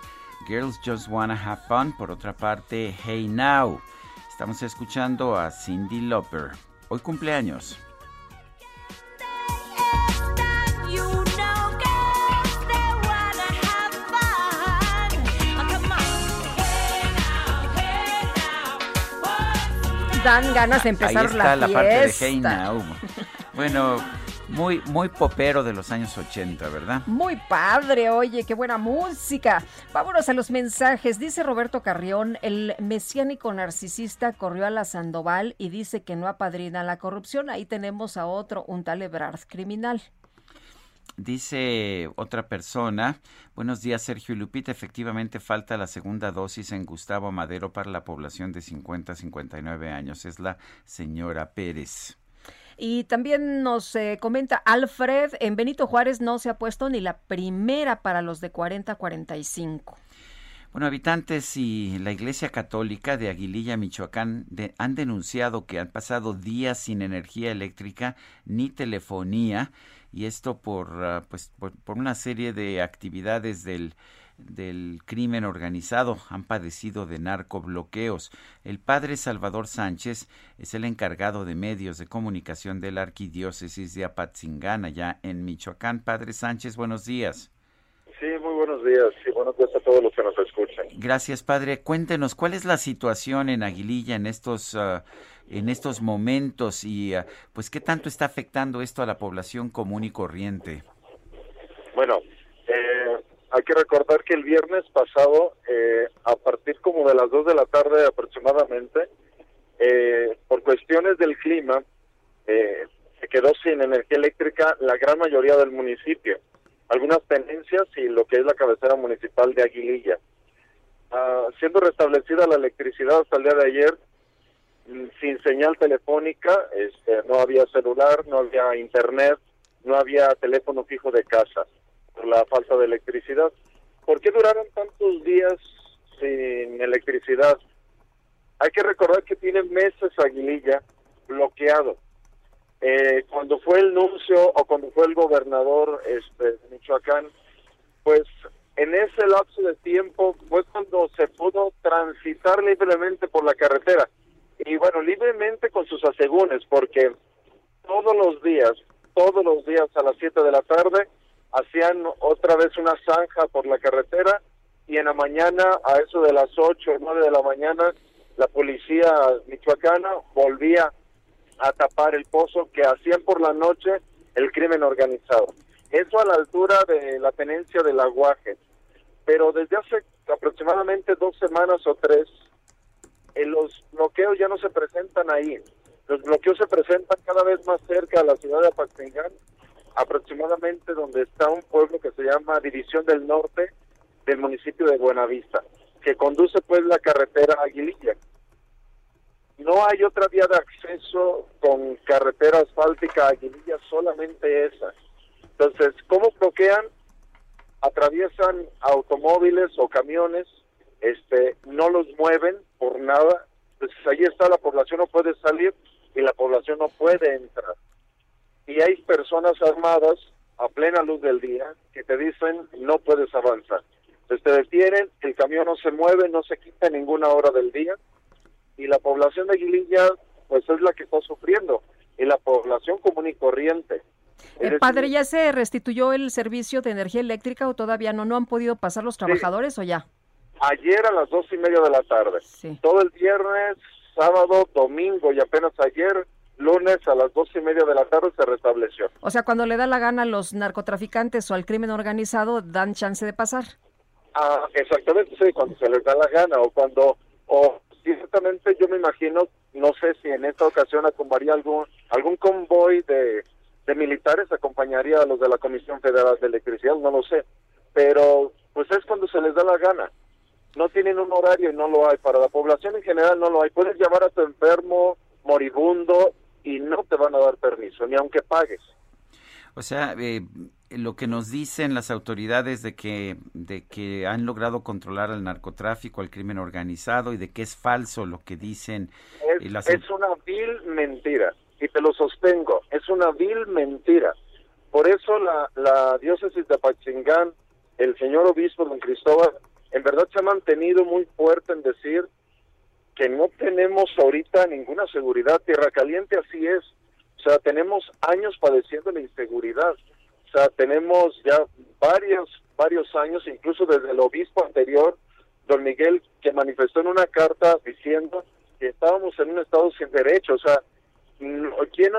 Girls Just Wanna Have Fun. Por otra parte, Hey Now. Estamos escuchando a Cindy Lauper. Hoy cumpleaños. Dan ganas de empezar Ahí está la, parte de Hey Now. Bueno, muy, muy popero de los años 80, ¿verdad? Muy padre, oye, qué buena música. Vámonos a los mensajes. Dice Roberto Carrión, el mesiánico narcisista corrió a la Sandoval y dice que no apadrina la corrupción. Ahí tenemos a otro, un tal Ebrard criminal. Dice otra persona, buenos días Sergio y Lupita, efectivamente falta la segunda dosis en Gustavo Madero para la población de 50 a 59 años, es la señora Pérez. Y también nos eh, comenta Alfred, en Benito Juárez no se ha puesto ni la primera para los de 40 a 45. Bueno, habitantes y la Iglesia Católica de Aguililla, Michoacán, han denunciado que han pasado días sin energía eléctrica ni telefonía y esto por, ah, pues, por una serie de actividades del del crimen organizado han padecido de narcobloqueos. El padre Salvador Sánchez es el encargado de medios de comunicación de la arquidiócesis de Apatzingán, allá en Michoacán. Padre Sánchez, buenos días. Sí, muy buenos días y buenos días a todos los que nos escuchan. Gracias, padre. Cuéntenos cuál es la situación en Aguililla en estos ah, en estos momentos y ah, pues qué tanto está afectando esto a la población común y corriente. Bueno, hay que recordar que el viernes pasado, eh, a partir como de las 2 de la tarde aproximadamente, eh, por cuestiones del clima, eh, se quedó sin energía eléctrica la gran mayoría del municipio. Algunas tendencias y lo que es la cabecera municipal de Aguililla. Ah, siendo restablecida la electricidad hasta el día de ayer, mm, sin señal telefónica, este, no había celular, no había internet, no había teléfono fijo de casa la falta de electricidad. ¿Por qué duraron tantos días sin electricidad? Hay que recordar que tiene meses Aguililla bloqueado. Eh, cuando fue el nuncio o cuando fue el gobernador este, de Michoacán, pues en ese lapso de tiempo fue cuando se pudo transitar libremente por la carretera. Y bueno, libremente con sus asegúnes, porque todos los días, todos los días a las 7 de la tarde, hacían otra vez una zanja por la carretera y en la mañana, a eso de las 8 o 9 de la mañana, la policía michoacana volvía a tapar el pozo que hacían por la noche el crimen organizado. Eso a la altura de la tenencia del aguaje. Pero desde hace aproximadamente dos semanas o tres, eh, los bloqueos ya no se presentan ahí. Los bloqueos se presentan cada vez más cerca a la ciudad de Apaxingán, aproximadamente donde está un pueblo que se llama División del Norte del municipio de Buenavista, que conduce pues la carretera Aguililla. No hay otra vía de acceso con carretera asfáltica a Aguililla, solamente esa. Entonces, ¿cómo bloquean? Atraviesan automóviles o camiones, este, no los mueven por nada. Entonces ahí está la población no puede salir y la población no puede entrar. Y hay personas armadas a plena luz del día que te dicen no puedes avanzar. Entonces te detienen, el camión no se mueve, no se quita ninguna hora del día y la población de Aguililla pues es la que está sufriendo y la población común y corriente. El padre, ¿ya se restituyó el servicio de energía eléctrica o todavía no? ¿No han podido pasar los trabajadores o ya? Ayer a las dos y media de la tarde. Todo el viernes, sábado, domingo y apenas ayer, lunes a las dos y media de la tarde se restableció. O sea, cuando le da la gana a los narcotraficantes o al crimen organizado, dan chance de pasar. Ah, exactamente, sí, cuando se les da la gana o cuando, o ciertamente yo me imagino, no sé si en esta ocasión acompañaría algún, algún convoy de, de militares, acompañaría a los de la Comisión Federal de Electricidad, no lo sé, pero pues es cuando se les da la gana. No tienen un horario y no lo hay. Para la población en general no lo hay. Puedes llamar a tu enfermo, moribundo, y no te van a dar permiso, ni aunque pagues. O sea, eh, lo que nos dicen las autoridades de que, de que han logrado controlar al narcotráfico, al crimen organizado y de que es falso lo que dicen. Es, las... es una vil mentira y te lo sostengo, es una vil mentira. Por eso la, la diócesis de Pachingán, el señor obispo don Cristóbal, en verdad se ha mantenido muy fuerte en decir que no tenemos ahorita ninguna seguridad. Tierra Caliente así es. O sea, tenemos años padeciendo la inseguridad. O sea, tenemos ya varios, varios años, incluso desde el obispo anterior, don Miguel, que manifestó en una carta diciendo que estábamos en un estado sin derecho. O sea, ¿quién,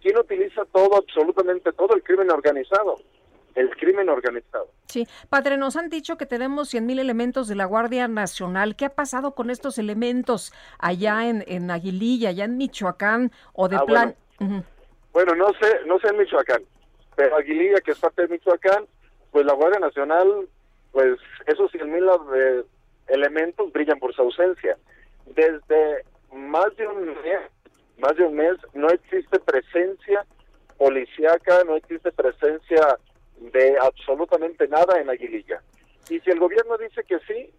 quién utiliza todo, absolutamente todo el crimen organizado? El crimen organizado. Sí, padre, nos han dicho que tenemos 100 mil elementos de la Guardia Nacional. ¿Qué ha pasado con estos elementos allá en, en Aguililla, allá en Michoacán o de Ah, plan? Bueno, no sé, no sé en Michoacán, pero Aguililla, que es parte de Michoacán, pues la Guardia Nacional, pues esos 100 mil eh, elementos brillan por su ausencia. Desde más de un mes, más de un mes, no existe presencia policíaca, no existe presencia de absolutamente nada en Aguililla. Y si el gobierno dice que sí,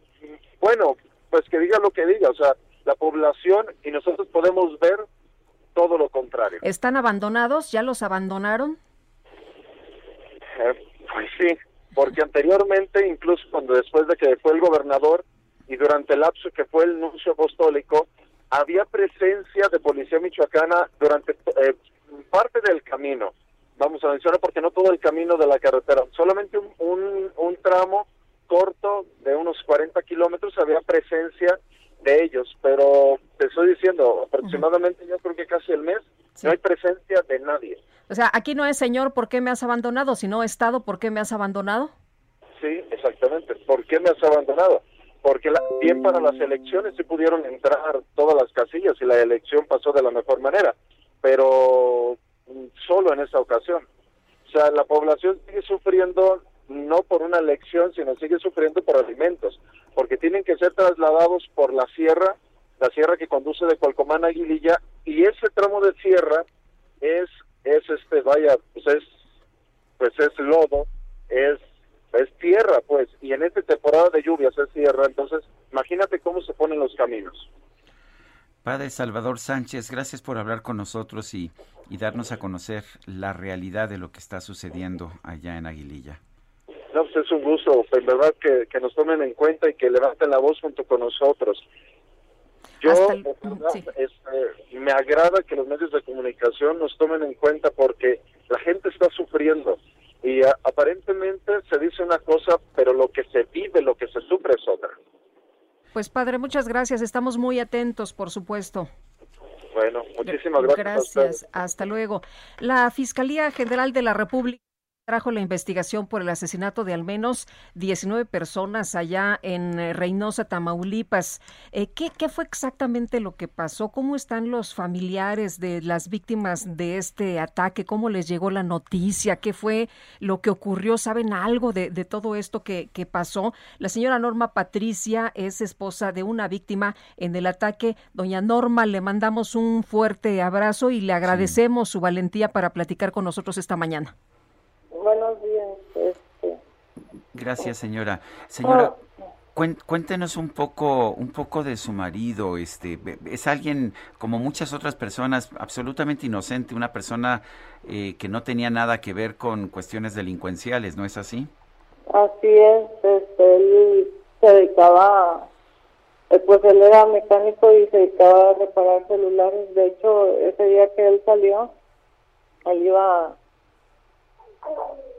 bueno, pues que diga lo que diga, o sea, la población y nosotros podemos ver todo lo contrario. ¿Están abandonados? ¿Ya los abandonaron? Eh, pues sí, porque anteriormente, incluso cuando después de que fue el gobernador y durante el lapso que fue el nuncio apostólico, había presencia de policía michoacana durante eh, parte del camino. Vamos a mencionar porque no todo el camino de la carretera, solamente un, un, un tramo corto de unos 40 kilómetros había presencia de ellos, pero te estoy diciendo, aproximadamente yo creo que casi el mes, no hay presencia de nadie. O sea, aquí no es Señor, ¿por qué me has abandonado? Sino Estado, ¿por qué me has abandonado? Sí, exactamente. ¿Por qué me has abandonado? Porque la- bien para las elecciones sí pudieron entrar todas las casillas y la elección pasó de la mejor manera, pero solo en esa ocasión. O sea, la población sigue sufriendo no por una elección, sino sigue sufriendo por alimentos, porque tienen que ser trasladados por la sierra, la sierra que conduce de Cualcomán a Aguililla, y ese tramo de sierra es, es este, vaya, pues es, pues es lodo, es, es tierra, pues, y en esta temporada de lluvias es tierra, entonces imagínate cómo se ponen los caminos. Padre Salvador Sánchez, gracias por hablar con nosotros y, y darnos a conocer la realidad de lo que está sucediendo allá en Aguililla. No, pues es un gusto, en verdad, que, que nos tomen en cuenta y que levanten la voz junto con nosotros. Yo, el- verdad, este, me agrada que los medios de comunicación nos tomen en cuenta porque la gente está sufriendo y a- aparentemente se dice una cosa, pero lo que se vive, lo que se sufre es otra. Pues padre, muchas gracias. Estamos muy atentos, por supuesto. Bueno, muchísimas gracias. Gracias. Hasta luego. La Fiscalía General de la República trajo la investigación por el asesinato de al menos 19 personas allá en eh, Reynosa, Tamaulipas. Eh, ¿qué, ¿Qué fue exactamente lo que pasó? ¿Cómo están los familiares de las víctimas de este ataque? ¿Cómo les llegó la noticia? ¿Qué fue lo que ocurrió? ¿Saben algo de, de todo esto que, que pasó? La señora Norma Patricia es esposa de una víctima en el ataque. Doña Norma, le mandamos un fuerte abrazo y le agradecemos su valentía para platicar con nosotros esta mañana. Buenos días. Este, Gracias, señora. Señora, Oh. cuéntenos un poco, un poco de su marido. Este, es alguien como muchas otras personas, absolutamente inocente, una persona eh, que no tenía nada que ver con cuestiones delincuenciales, ¿no es así? así es, este, él se dedicaba, eh, pues él era mecánico y se dedicaba a reparar celulares. De hecho, ese día que él salió, él iba,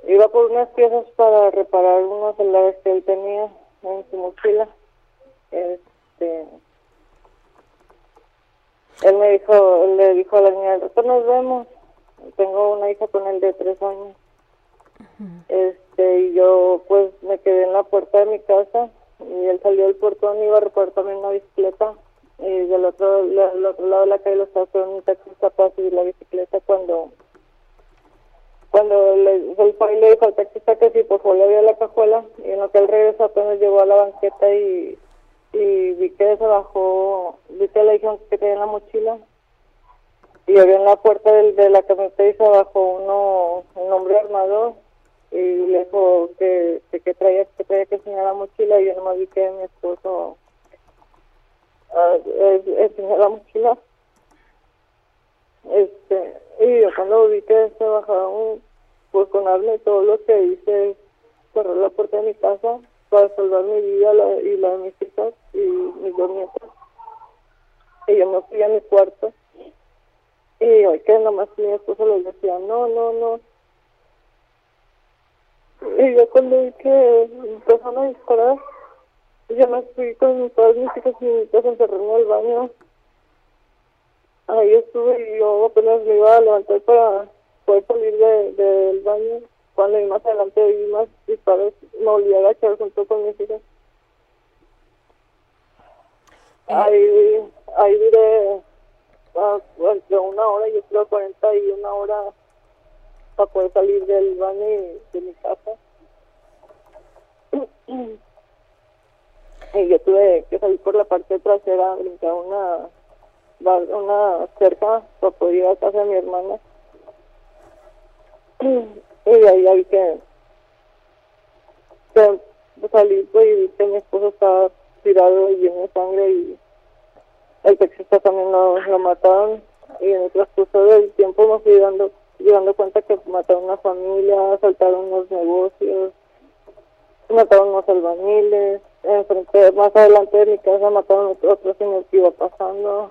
iba por unas piezas para reparar unos celulares que él tenía en su mochila. Este, él me dijo, le dijo a la niña, rato nos vemos. Tengo una hija con él de tres años. Este, y yo pues me quedé en la puerta de mi casa y él salió del portón y iba a reparar también una bicicleta y del otro, del otro lado de la calle lo estaba esperando un taxista para subir la bicicleta cuando cuando le, fue y le dijo al taxista que sí, por favor le abrió la cajuela y en lo que él regresó apenas llegó a la banqueta y, y vi que se bajó, vi que le dijeron que tenía en la mochila y abrió en la puerta del, de la camioneta y se bajó uno, un hombre armado y le dijo que, que, traía que traía que enseñar la mochila y yo nomás vi que mi esposo ah, eh, enseñó la mochila este y yo cuando vi que se bajaron pues con arma todo lo que hice es cerrar la puerta de mi casa para salvar mi vida la- y la de mis hijas y mis dos nietos. Y yo me fui a mi cuarto. Y hoy que nomás mi esposo les decía no no no y yo cuando vi que empezaron a disparar, yo me fui con todas mis hijas y mis a encerrarme al baño. Ahí estuve y yo apenas me iba a levantar para poder salir de, del baño. Cuando vi más adelante vi más disparos, me volví a agachar junto con mis hijas. Ahí, ahí duré ah, entre una hora, yo creo 40 y una hora para poder salir del baño y de mi casa. y yo tuve que salir por la parte trasera, brincar una una cerca para poder ir a casa de mi hermana. y de ahí vi que, que salí pues, y vi que mi esposo estaba tirado y lleno de sangre y el taxista también lo, lo mataron y en el transcurso del tiempo me fui dando, dando cuenta que mataron una familia, asaltaron unos negocios, mataron unos albañiles, enfrente, más adelante de mi casa mataron otro, otro señor que iba pasando.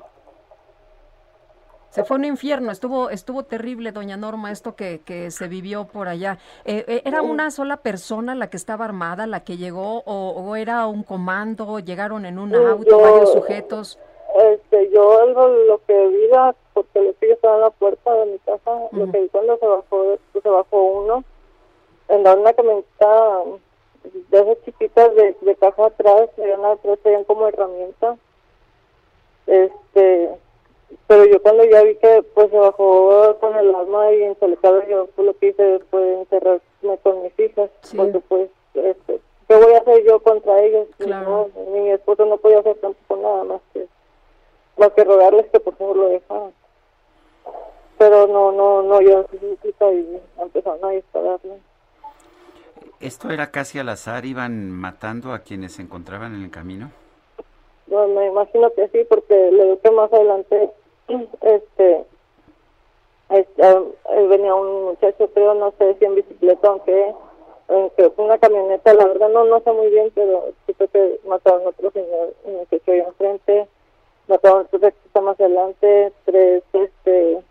Se fue un infierno, estuvo estuvo terrible, doña Norma, esto que, que se vivió por allá. Eh, eh, ¿Era una sola persona la que estaba armada, la que llegó, o, o era un comando, llegaron en un Sí, auto, yo- varios sujetos? Este, yo lo, lo que vi, porque que yo estaba en la puerta de mi casa, lo que vi cuando se bajó, se bajó uno, en una camioneta de esas chiquitas de, de caja atrás, traían atrás, traían como herramienta. Este, pero yo cuando ya vi que pues se bajó con el arma y en el yo pues, lo que hice fue encerrarme con mis hijas, porque pues, este, ¿qué voy a hacer yo contra ellos? Claro. No, mi esposo no podía hacer tampoco nada más que más que rogarles que por favor lo dejaran. Pero no, no, no, yo su súplica y empezaron a dispararle. ¿Esto era casi al azar? ¿Iban matando a quienes se encontraban en el camino? No, me imagino que sí, porque le digo que más adelante, este, este, eh, venía un muchacho, creo, no sé si en bicicleta, aunque eh, que una camioneta, la verdad no no sé muy bien, pero sí creo que mataron a otro señor eh, que estoy enfrente, mataron a otro que está más adelante, tres, este,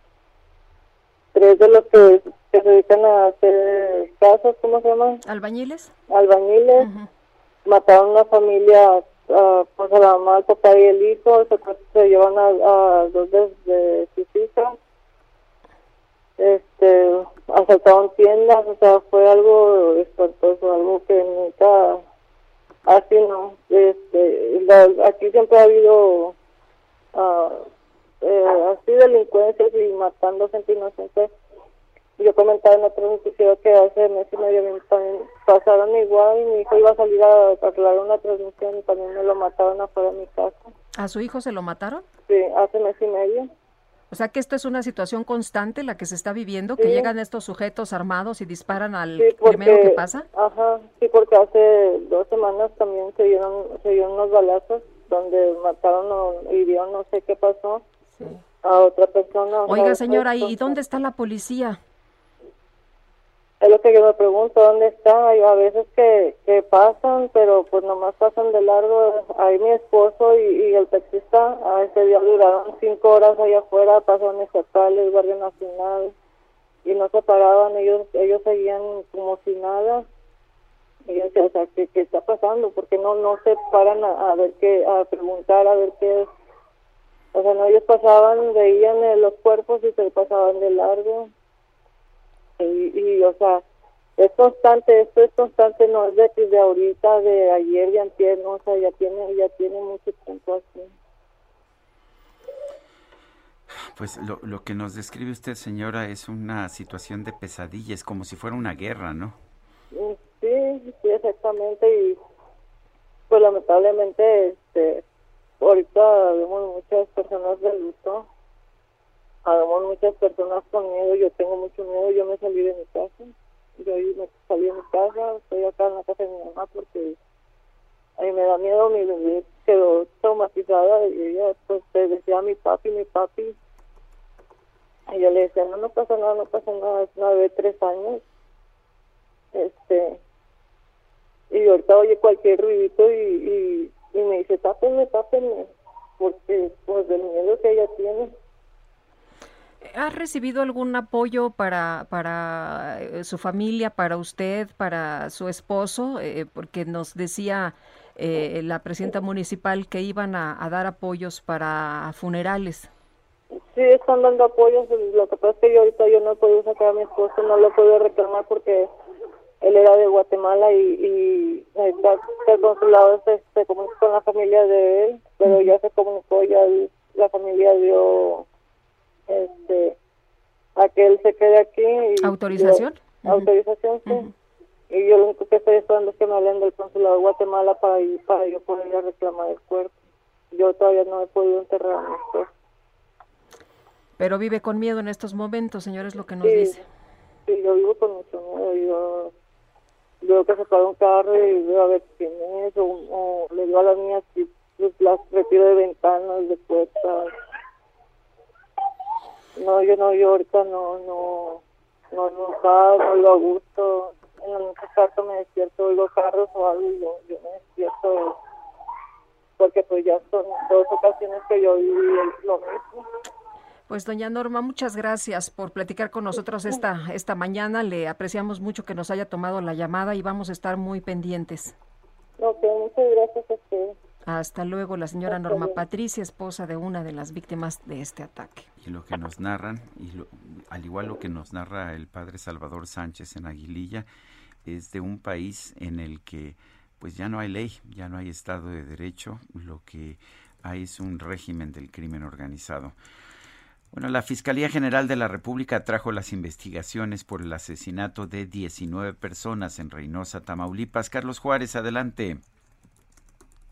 tres de los que, que se dedican a hacer casas, ¿cómo se llaman? ¿Albañiles? Albañiles, mataron a una familia, ah, pues a la mamá, el papá y el hijo, se, llevan a, a dos de, de sus hijas, este, asaltaron tiendas, o sea, fue algo espantoso, algo que nunca, así no, este, aquí siempre ha habido ah, eh, así delincuencias y matando gente inocente. Yo comentaba en otro noticiero que hace mes y medio me pasaron igual y mi hijo iba a salir a arreglar una transmisión y también me lo mataron afuera de mi casa. ¿A su hijo se lo mataron? Sí, hace mes y medio. O sea que esto es una situación constante la que se está viviendo, que Sí. llegan estos sujetos armados y disparan al Sí, porque, primero que pasa. Ajá, sí, porque hace dos semanas también se dieron, se dieron unos balazos donde mataron o hirieron, no sé qué pasó, a otra persona. Oiga, señora, ¿y dónde está la policía? Es lo que yo me pregunto, ¿dónde está? Hay a veces que, que pasan, pero pues nomás pasan de largo. Ahí mi esposo y, y el taxista, a ese día duraron cinco horas allá afuera, pasaron estatales, Guardia Nacional, y no se paraban, ellos ellos seguían como si nada. Y yo decía, o sea, ¿qué, qué está pasando? Porque no no se paran a, a ver qué, a preguntar, a ver qué es. O sea, no, ellos pasaban, veían eh, los cuerpos y se pasaban de largo y, y o sea es constante esto es constante no es de, de ahorita de ayer de antier no o sea ya tiene ya tiene mucho tiempo así Pues lo, lo que nos describe usted, señora, es una situación de pesadilla, es como si fuera una guerra, ¿no? Mm, sí sí exactamente y pues lamentablemente este ahorita vemos muchas personas de luto vemos muchas personas con miedo yo tengo mucho miedo yo me salí de mi casa yo ahí me salí de mi casa estoy acá en la casa de mi mamá porque a mí me da miedo mi bebé quedó traumatizada y ella pues te decía mi papi mi papi y yo le decía no no pasa nada no pasa nada es una bebé tres años este y ahorita oye cualquier ruidito y, y, y me dice tápenme tápenme porque pues del miedo que ella tiene ¿Ha recibido algún apoyo para, para eh, su familia, para usted, para su esposo? Eh, porque nos decía eh, la presidenta municipal que iban a, a dar apoyos para funerales. Sí, están dando apoyo. Lo que pasa es que yo ahorita yo no he podido sacar a mi esposo, no lo he podido reclamar porque él era de Guatemala y, y ahorita el consulado se, se comunicó con la familia de él, pero ya se comunicó, ya la familia dio este a que él se quede aquí. Y ¿Autorización? yo- autorización, sí. Y yo lo único que estoy esperando es que me hablen del consulado de Guatemala para, ir, para yo poder ir a reclamar el cuerpo. Yo todavía no he podido enterrar a mi esposo. Pero vive con miedo en estos momentos, señor, es lo que nos Sí. dice. Sí, yo vivo con mucho miedo. Yo veo que se para un carro y veo a ver quién es, o, o le digo a las niñas que las retiro de ventanas, de puertas. No, yo no, yo ahorita no, no, no, nunca, no lo gusto. En noche cuarto me despierto, oigo carros o algo y yo, yo me despierto porque pues ya son dos ocasiones que yo viví lo mismo. Pues doña Norma, muchas gracias por platicar con nosotros esta, esta mañana. Le apreciamos mucho que nos haya tomado la llamada y vamos a estar muy pendientes. Ok, muchas gracias a ustedes. Hasta luego, la señora Norma. Patricia, esposa de una de las víctimas de este ataque. Y lo que nos narran, y lo- al igual lo que nos narra el padre Salvador Sánchez en Aguililla, es de un país en el que pues ya no hay ley, ya no hay Estado de Derecho, lo que hay es un régimen del crimen organizado. Bueno, la Fiscalía General de la República trajo las investigaciones por el asesinato de 19 personas en Reynosa, Tamaulipas. Carlos Juárez, adelante.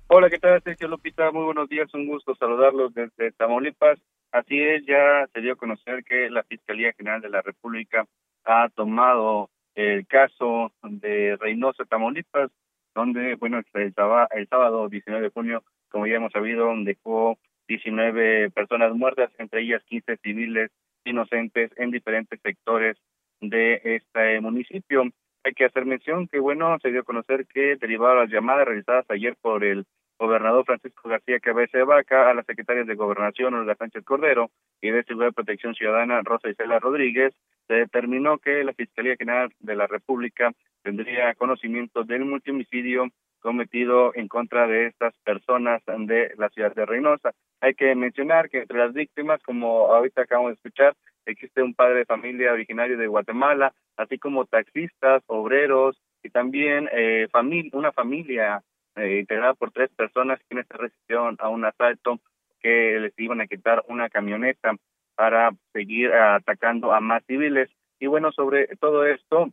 Hola, ¿qué tal, Sergio Lupita? Muy buenos días, un gusto saludarlos desde Tamaulipas. Así es, ya se dio a conocer que la Fiscalía General de la República ha tomado el caso de Reynosa, Tamaulipas, donde, bueno, el, el sábado 19 de junio como ya hemos sabido, dejó 19 personas muertas, entre ellas 15 civiles inocentes en diferentes sectores de este municipio. Hay que hacer mención que, bueno, se dio a conocer que derivado las llamadas realizadas ayer por el gobernador Francisco García Cabeza de Vaca a las secretarias de Gobernación, Olga Sánchez Cordero, y de Seguridad y Protección Ciudadana, Rosa Isela Rodríguez, se determinó que la Fiscalía General de la República tendría conocimiento del multimicidio cometido en contra de estas personas de la ciudad de Reynosa. Hay que mencionar que entre las víctimas, como ahorita acabamos de escuchar, existe un padre de familia originario de Guatemala, así como taxistas, obreros y también eh, una familia eh, integrada por tres personas quienes se resistieron a un asalto que les iban a quitar una camioneta para seguir atacando a más civiles. Y bueno, sobre todo esto,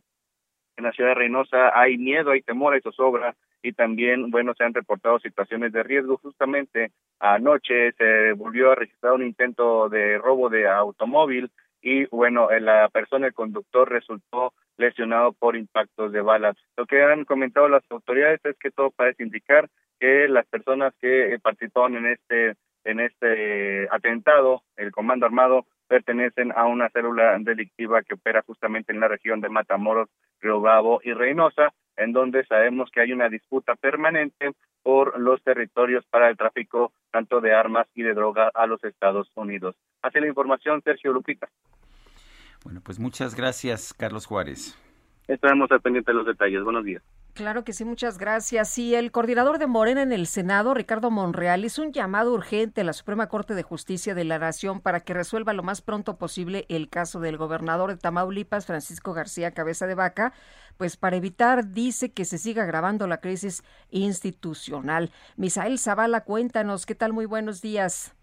en la ciudad de Reynosa hay miedo, hay temor, hay zozobra y también, bueno, se han reportado situaciones de riesgo. Justamente anoche se volvió a registrar un intento de robo de automóvil y, bueno, la persona, el conductor, resultó lesionado por impactos de balas. Lo que han comentado las autoridades es que todo parece indicar que las personas que participaron en este en este atentado, el comando armado, pertenecen a una célula delictiva que opera justamente en la región de Matamoros, Río y Reynosa, en donde sabemos que hay una disputa permanente por los territorios para el tráfico tanto de armas y de droga a los Estados Unidos. Así la información, Sergio Lupita. Bueno, pues muchas gracias, Carlos Juárez. Estaremos al pendiente de los detalles. Buenos días. Claro que sí, muchas gracias. Sí, el coordinador de Morena en el Senado, Ricardo Monreal, hizo un llamado urgente a la Suprema Corte de Justicia de la Nación para que resuelva lo más pronto posible el caso del gobernador de Tamaulipas, Francisco García Cabeza de Vaca, pues para evitar, dice, que se siga agravando la crisis institucional. Misael Zavala, cuéntanos, ¿qué tal? Muy buenos días.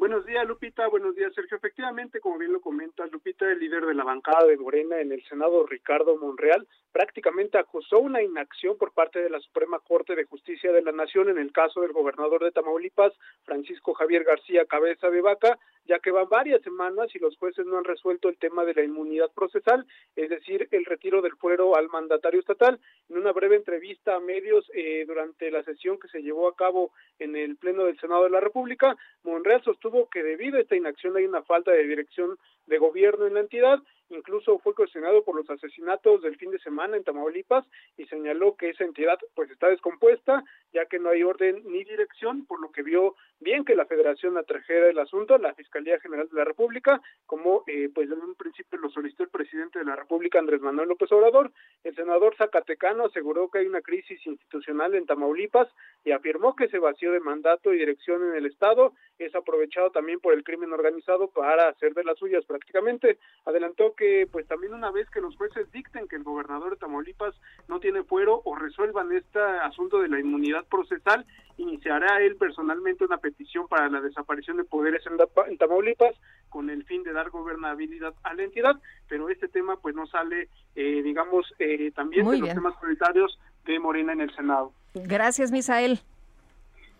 Buenos días, Lupita. Buenos días, Sergio. Efectivamente, como bien lo comentas, Lupita, el líder de la bancada de Morena en el Senado, Ricardo Monreal, prácticamente acusó una inacción por parte de la Suprema Corte de Justicia de la Nación en el caso del gobernador de Tamaulipas, Francisco Javier García Cabeza de Vaca, ya que van varias semanas y los jueces no han resuelto el tema de la inmunidad procesal, es decir, el retiro del fuero al mandatario estatal. En una breve entrevista a medios eh, durante la sesión que se llevó a cabo en el Pleno del Senado de la República, Monreal sostuvo que debido a esta inacción hay una falta de dirección de gobierno en la entidad incluso fue cuestionado por los asesinatos del fin de semana en Tamaulipas y señaló que esa entidad pues está descompuesta ya que no hay orden ni dirección por lo que vio bien que la Federación atrajera el asunto la Fiscalía General de la República como eh, pues en un principio lo solicitó el presidente de la República Andrés Manuel López Obrador. El senador Zacatecano aseguró que hay una crisis institucional en Tamaulipas y afirmó que ese vacío de mandato y dirección en el estado. Es aprovechado también por el crimen organizado para hacer de las suyas prácticamente. Adelantó que pues también una vez que los jueces dicten que el gobernador de Tamaulipas no tiene fuero o resuelvan este asunto de la inmunidad procesal, iniciará él personalmente una petición para la desaparición de poderes en, Tamaulipas con el fin de dar gobernabilidad a la entidad, pero este tema pues no sale, eh, digamos, eh, también de los temas prioritarios de Morena en el Senado. Gracias, Misael.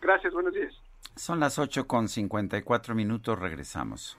Gracias, buenos días. Son las 8 con 54 minutos, regresamos.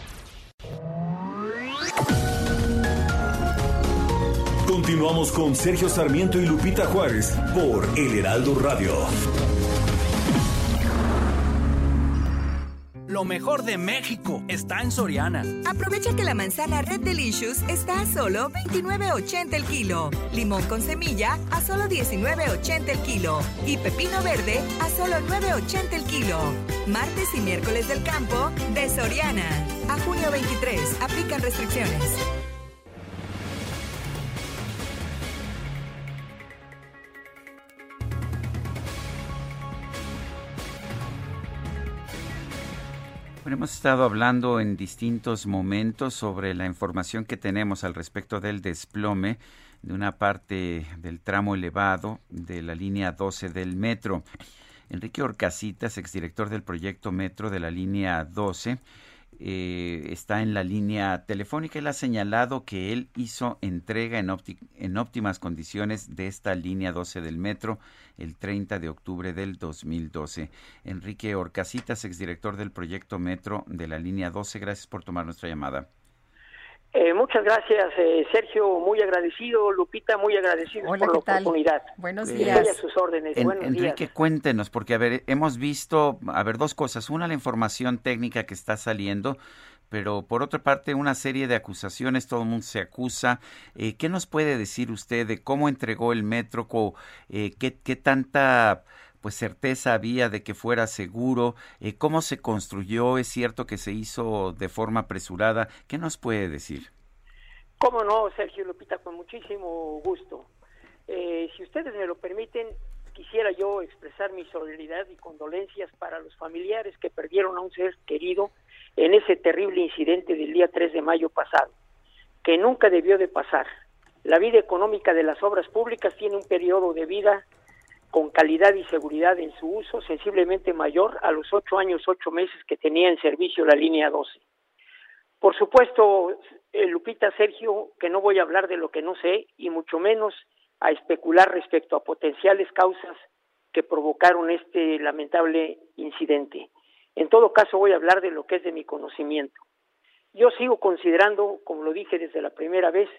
Continuamos con Sergio Sarmiento y Lupita Juárez por El Heraldo Radio. Lo mejor de México está en Soriana. Aprovecha que la manzana Red Delicious está a solo 29.80 el kilo, limón con semilla a solo 19.80 el kilo y pepino verde a solo 9.80 el kilo. Martes y miércoles del campo de Soriana. A junio 23 aplican restricciones. Hemos estado hablando en distintos momentos sobre la información que tenemos al respecto del desplome de una parte del tramo elevado de la línea 12 del metro. Enrique Orcasitas, exdirector del proyecto Metro de la línea 12, eh, está en la línea telefónica. Él ha señalado que él hizo entrega en, en óptimas condiciones de esta línea 12 del metro el 30 de octubre del 2012. Enrique Orcasitas, exdirector del proyecto Metro de la línea 12, gracias por tomar nuestra llamada. Eh, muchas gracias, eh, Sergio, muy agradecido, Lupita, muy agradecido por la oportunidad. Buenos días. Estoy a sus órdenes. Buenos Enrique, cuéntenos, porque a ver, hemos visto, a ver, dos cosas. Una, la información técnica que está saliendo, pero por otra parte, una serie de acusaciones, todo el mundo se acusa. Eh, ¿Qué nos puede decir usted de cómo entregó el metro? Eh, qué, ¿Qué tanta pues certeza había de que fuera seguro, eh, cómo se construyó, es cierto que se hizo de forma apresurada, ¿qué nos puede decir? Cómo no, Sergio Lupita, con muchísimo gusto. Eh, si ustedes me lo permiten, quisiera yo expresar mi solidaridad y condolencias para los familiares que perdieron a un ser querido en ese terrible incidente del día 3 de mayo pasado, que nunca debió de pasar. La vida económica de las obras públicas tiene un periodo de vida con calidad y seguridad en su uso sensiblemente mayor a los ocho años, ocho meses que tenía en servicio la línea 12. Por supuesto, eh, Lupita Sergio, que no voy a hablar de lo que no sé y mucho menos a especular respecto a potenciales causas que provocaron este lamentable incidente. En todo caso, voy a hablar de lo que es de mi conocimiento. Yo sigo considerando, como lo dije desde la primera vez,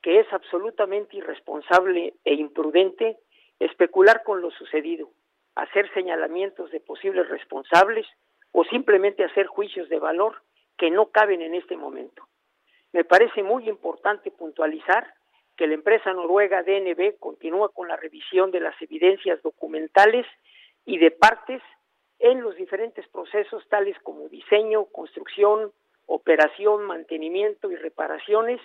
que es absolutamente irresponsable e imprudente especular con lo sucedido, hacer señalamientos de posibles responsables o simplemente hacer juicios de valor que no caben en este momento. Me parece muy importante puntualizar que la empresa noruega DNB continúa con la revisión de las evidencias documentales y de partes en los diferentes procesos tales como diseño, construcción, operación, mantenimiento y reparaciones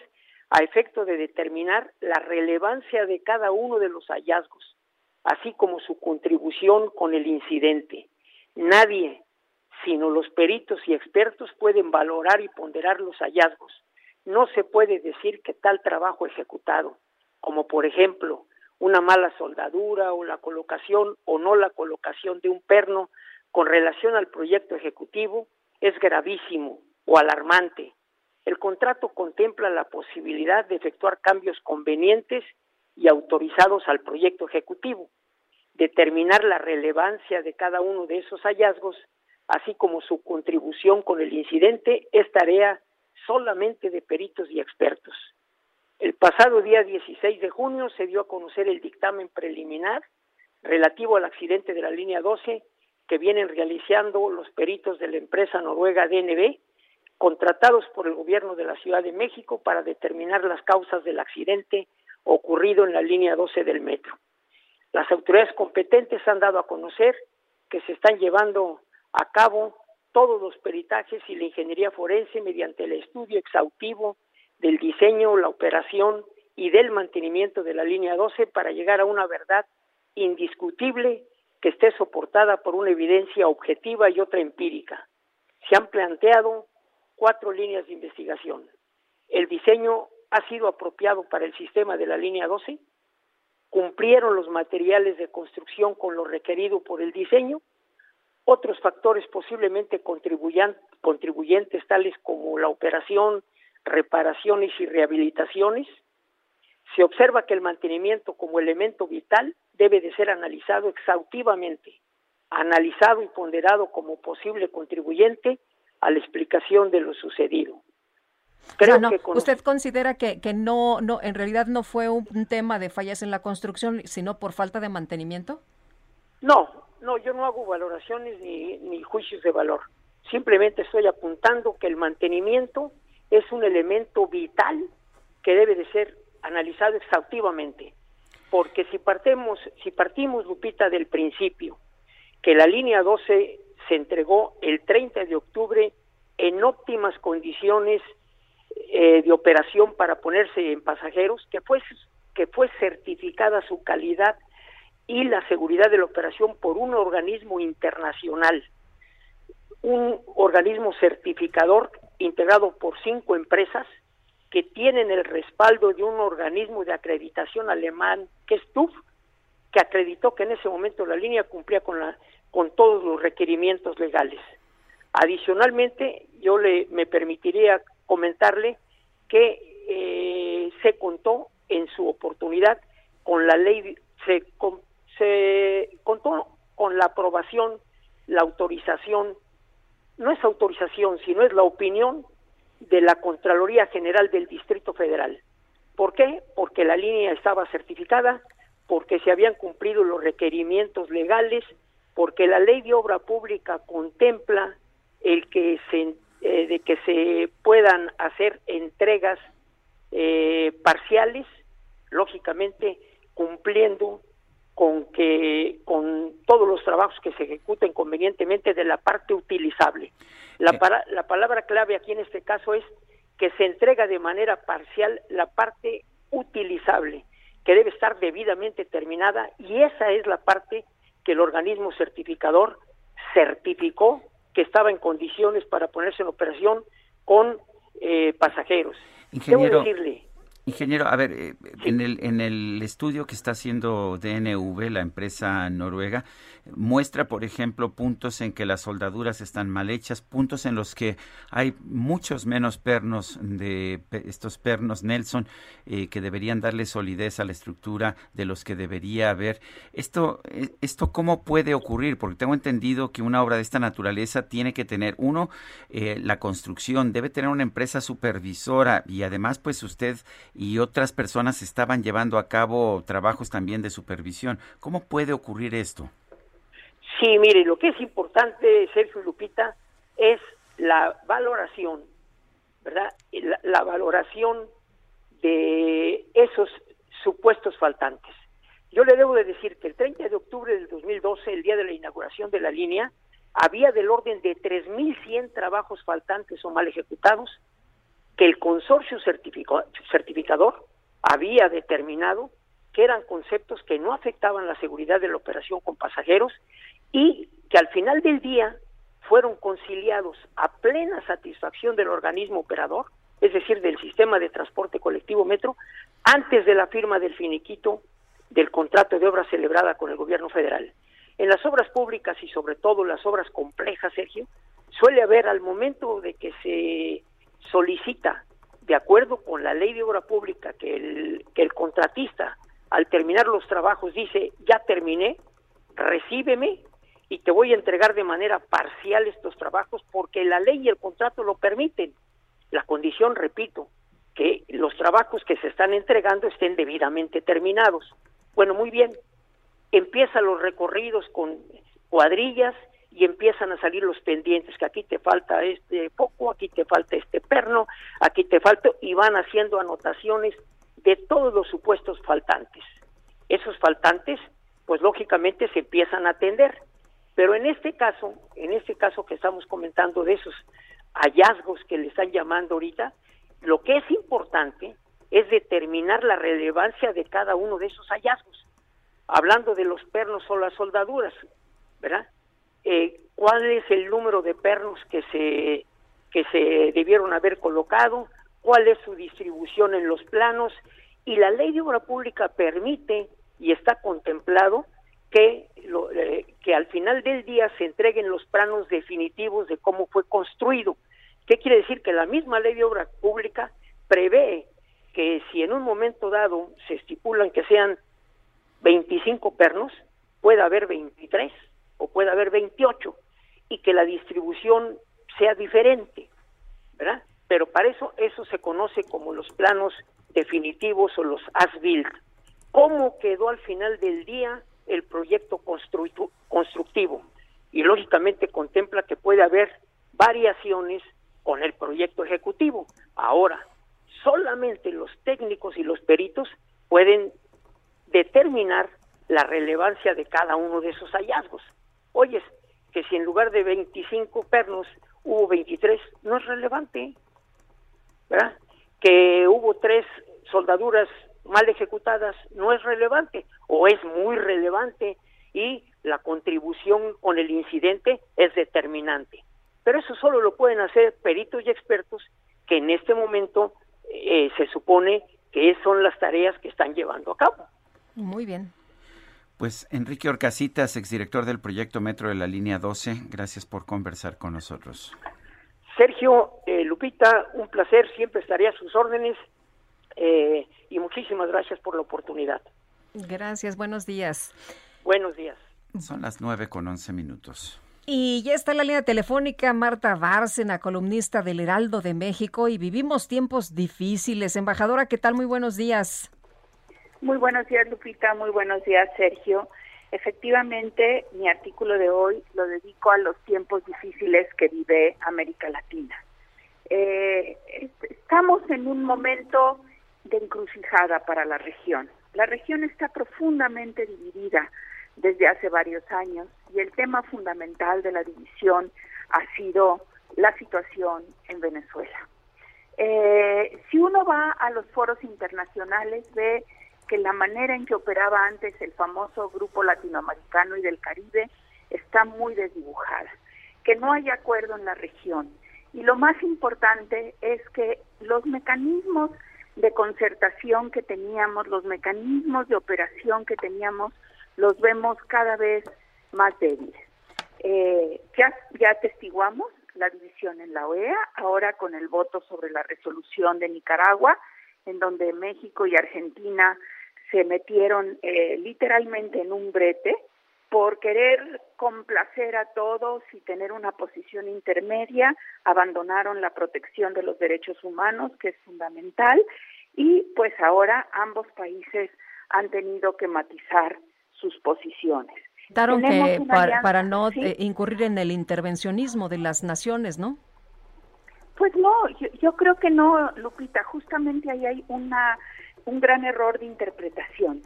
a efecto de determinar la relevancia de cada uno de los hallazgos, así como su contribución con el incidente. Nadie, sino los peritos y expertos, pueden valorar y ponderar los hallazgos. No se puede decir que tal trabajo ejecutado, como por ejemplo una mala soldadura o la colocación o no la colocación de un perno con relación al proyecto ejecutivo, es gravísimo o alarmante. El contrato contempla la posibilidad de efectuar cambios convenientes y autorizados al proyecto ejecutivo, determinar la relevancia de cada uno de esos hallazgos, así como su contribución con el incidente, es tarea solamente de peritos y expertos. El pasado día 16 de junio se dio a conocer el dictamen preliminar relativo al accidente de la línea 12 que vienen realizando los peritos de la empresa noruega DNB, contratados por el gobierno de la Ciudad de México para determinar las causas del accidente ocurrido en la línea 12 del metro. Las autoridades competentes han dado a conocer que se están llevando a cabo todos los peritajes y la ingeniería forense mediante el estudio exhaustivo del diseño, la operación y del mantenimiento de la línea 12 para llegar a una verdad indiscutible que esté soportada por una evidencia objetiva y otra empírica. Se han planteado cuatro líneas de investigación. El diseño ha sido apropiado para el sistema de la línea 12, cumplieron los materiales de construcción con lo requerido por el diseño, otros factores posiblemente contribuyentes tales como la operación, reparaciones y rehabilitaciones, se observa que el mantenimiento como elemento vital debe de ser analizado exhaustivamente, analizado y ponderado como posible contribuyente a la explicación de lo sucedido. Creo que ¿Usted considera que, que no, no, en realidad no fue un, tema de fallas en la construcción, sino por falta de mantenimiento? No, no, yo no hago valoraciones ni, ni juicios de valor. Simplemente estoy apuntando que el mantenimiento es un elemento vital que debe de ser analizado exhaustivamente. Porque si partimos, si partimos, Lupita, del principio que la línea 12 se entregó el 30 de octubre en óptimas condiciones eh, de operación para ponerse en pasajeros, que fue, que fue certificada su calidad y la seguridad de la operación por un organismo internacional. un organismo certificador integrado por cinco empresas que tienen el respaldo de un organismo de acreditación alemán que es TÜV, que acreditó que en ese momento la línea cumplía con la con todos los requerimientos legales. Adicionalmente, yo le me permitiría comentarle que eh, se contó en su oportunidad con la ley se, se contó con la aprobación, la autorización, no es autorización, sino es la opinión de la Contraloría General del Distrito Federal. ¿Por qué? Porque la línea estaba certificada, porque se habían cumplido los requerimientos legales, porque la ley de obra pública contempla el que se eh, de que se puedan hacer entregas eh, parciales, lógicamente cumpliendo con que con todos los trabajos que se ejecuten convenientemente de la parte utilizable. La, la palabra clave aquí en este caso es que se entrega de manera parcial la parte utilizable, que debe estar debidamente terminada y esa es la parte que el organismo certificador certificó que estaba en condiciones para ponerse en operación con eh, pasajeros. Ingeniero, decirle, Ingeniero, a ver, eh, en, el, en el estudio que está haciendo DNV, la empresa noruega, muestra, por ejemplo, puntos en que las soldaduras están mal hechas, puntos en los que hay muchos menos pernos de estos pernos Nelson eh, que deberían darle solidez a la estructura de los que debería haber. Esto, eh, esto cómo puede ocurrir, porque tengo entendido que una obra de esta naturaleza tiene que tener uno la construcción, debe tener una empresa supervisora y además, pues usted y otras personas estaban llevando a cabo trabajos también de supervisión. ¿Cómo puede ocurrir esto? Sí, mire, lo que es importante, Sergio Lupita, es la valoración, ¿verdad? La, valoración de esos supuestos faltantes. Yo le debo de decir que el 30 de octubre del 2012, el día de la inauguración de la línea, había del orden de 3.100 trabajos faltantes o mal ejecutados que el consorcio certificador había determinado que eran conceptos que no afectaban la seguridad de la operación con pasajeros y que al final del día fueron conciliados a plena satisfacción del organismo operador, es decir, del sistema de transporte colectivo Metro, antes de la firma del finiquito del contrato de obra celebrada con el gobierno federal. En las obras públicas y sobre todo las obras complejas, Sergio, suele haber al momento de que se solicita, de acuerdo con la ley de obra pública, que el, que el contratista al terminar los trabajos dice, ya terminé, recíbeme y te voy a entregar de manera parcial estos trabajos porque la ley y el contrato lo permiten. La condición, repito, que los trabajos que se están entregando estén debidamente terminados. Bueno, muy bien, empiezan los recorridos con cuadrillas y empiezan a salir los pendientes, que aquí te falta este poco, aquí te falta este perno, aquí te falta, y van haciendo anotaciones de todos los supuestos faltantes. Esos faltantes, pues lógicamente se empiezan a atender. Pero en este caso, en este caso que estamos comentando de esos hallazgos que le están llamando ahorita, lo que es importante es determinar la relevancia de cada uno de esos hallazgos. Hablando de los pernos o las soldaduras, ¿verdad? Eh, cuál es el número de pernos que se que se debieron haber colocado, cuál es su distribución en los planos y la ley de obra pública permite y está contemplado que lo, eh, que al final del día se entreguen los planos definitivos de cómo fue construido. ¿Qué quiere decir? Que la misma ley de obra pública prevé que si en un momento dado se estipulan que sean 25 pernos, pueda haber 23 puede haber 28 y que la distribución sea diferente, ¿verdad? Pero para eso eso se conoce como los planos definitivos o los as-built. ¿Cómo quedó al final del día el proyecto constructivo? Y lógicamente contempla que puede haber variaciones con el proyecto ejecutivo. Ahora, solamente los técnicos y los peritos pueden determinar la relevancia de cada uno de esos hallazgos. Oyes, que si en lugar de 25 pernos hubo 23, no es relevante, ¿verdad? Que hubo tres soldaduras mal ejecutadas, no es relevante, o es muy relevante, y la contribución con el incidente es determinante. pero eso solo lo pueden hacer peritos y expertos que en este momento eh, se supone que son las tareas que están llevando a cabo. Muy bien. Pues Enrique Orcasitas, exdirector del proyecto Metro de la Línea 12, gracias por conversar con nosotros. Sergio, eh, Lupita, un placer, siempre estaré a sus órdenes eh, y muchísimas gracias por la oportunidad. Gracias, buenos días. Buenos días. Son las nueve con once minutos. Y ya está en la línea telefónica Marta Bárcena, columnista del Heraldo de México, y vivimos tiempos difíciles. Embajadora, ¿qué tal? Muy buenos días. Muy buenos días, Lupita. Muy buenos días, Sergio. Efectivamente, mi artículo de hoy lo dedico a los tiempos difíciles que vive América Latina. Eh, estamos en un momento de encrucijada para la región. La región está profundamente dividida desde hace varios años y el tema fundamental de la división ha sido la situación en Venezuela. Eh, si uno va a los foros internacionales, ve que la manera en que operaba antes el famoso grupo latinoamericano y del Caribe está muy desdibujada, que no hay acuerdo en la región. Y lo más importante es que los mecanismos de concertación que teníamos, los mecanismos de operación que teníamos, los vemos cada vez más débiles. Eh, ya, ya atestiguamos la división en la OEA, ahora con el voto sobre la resolución de Nicaragua, en donde México y Argentina se metieron eh, literalmente en un brete por querer complacer a todos y tener una posición intermedia, abandonaron la protección de los derechos humanos, que es fundamental, y pues ahora ambos países han tenido que matizar sus posiciones. que para, no eh, incurrir en el intervencionismo de las naciones, ¿no? Pues no, yo, creo que no, Lupita. Justamente ahí hay una un gran error de interpretación.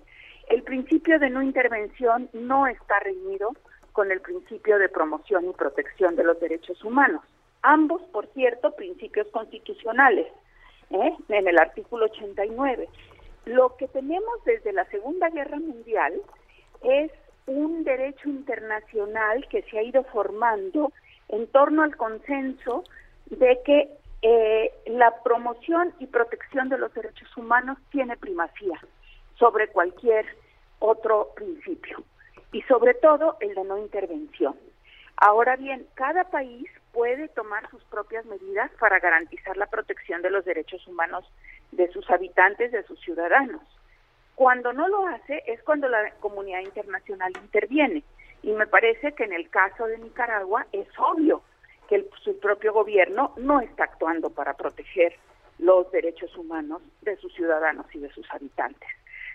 El principio de no intervención no está reñido con el principio de promoción y protección de los derechos humanos. Ambos, por cierto, principios constitucionales, ¿eh? en el artículo 89. Lo que tenemos desde la Segunda Guerra Mundial es un derecho internacional que se ha ido formando en torno al consenso de que eh, la promoción y protección de los derechos humanos tiene primacía sobre cualquier otro principio y sobre todo el de no intervención. Ahora bien, cada país puede tomar sus propias medidas para garantizar la protección de los derechos humanos de sus habitantes, de sus ciudadanos. Cuando no lo hace es cuando la comunidad internacional interviene. Y me parece que en el caso de Nicaragua es obvio que su propio gobierno no está actuando para proteger los derechos humanos de sus ciudadanos y de sus habitantes.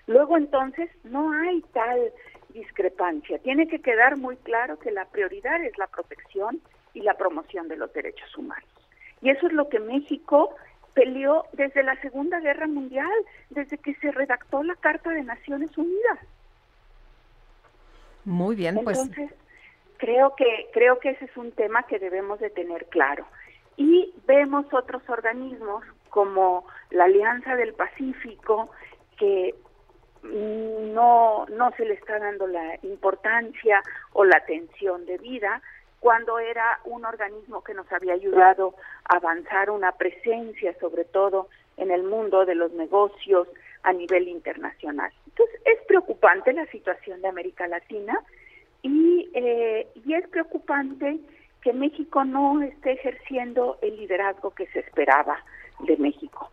Luego entonces no hay tal discrepancia. Tiene que quedar muy claro que la prioridad es la protección y la promoción de los derechos humanos. Y eso es lo que México peleó desde la Segunda Guerra Mundial, desde que se redactó la Carta de Naciones Unidas. Muy bien, pues creo que creo que ese es un tema que debemos de tener claro. Y vemos otros organismos como la Alianza del Pacífico que no no se le está dando la importancia o la atención debida cuando era un organismo que nos había ayudado a avanzar una presencia sobre todo en el mundo de los negocios a nivel internacional. Entonces es preocupante la situación de América Latina y, eh, y es preocupante que México no esté ejerciendo el liderazgo que se esperaba de México,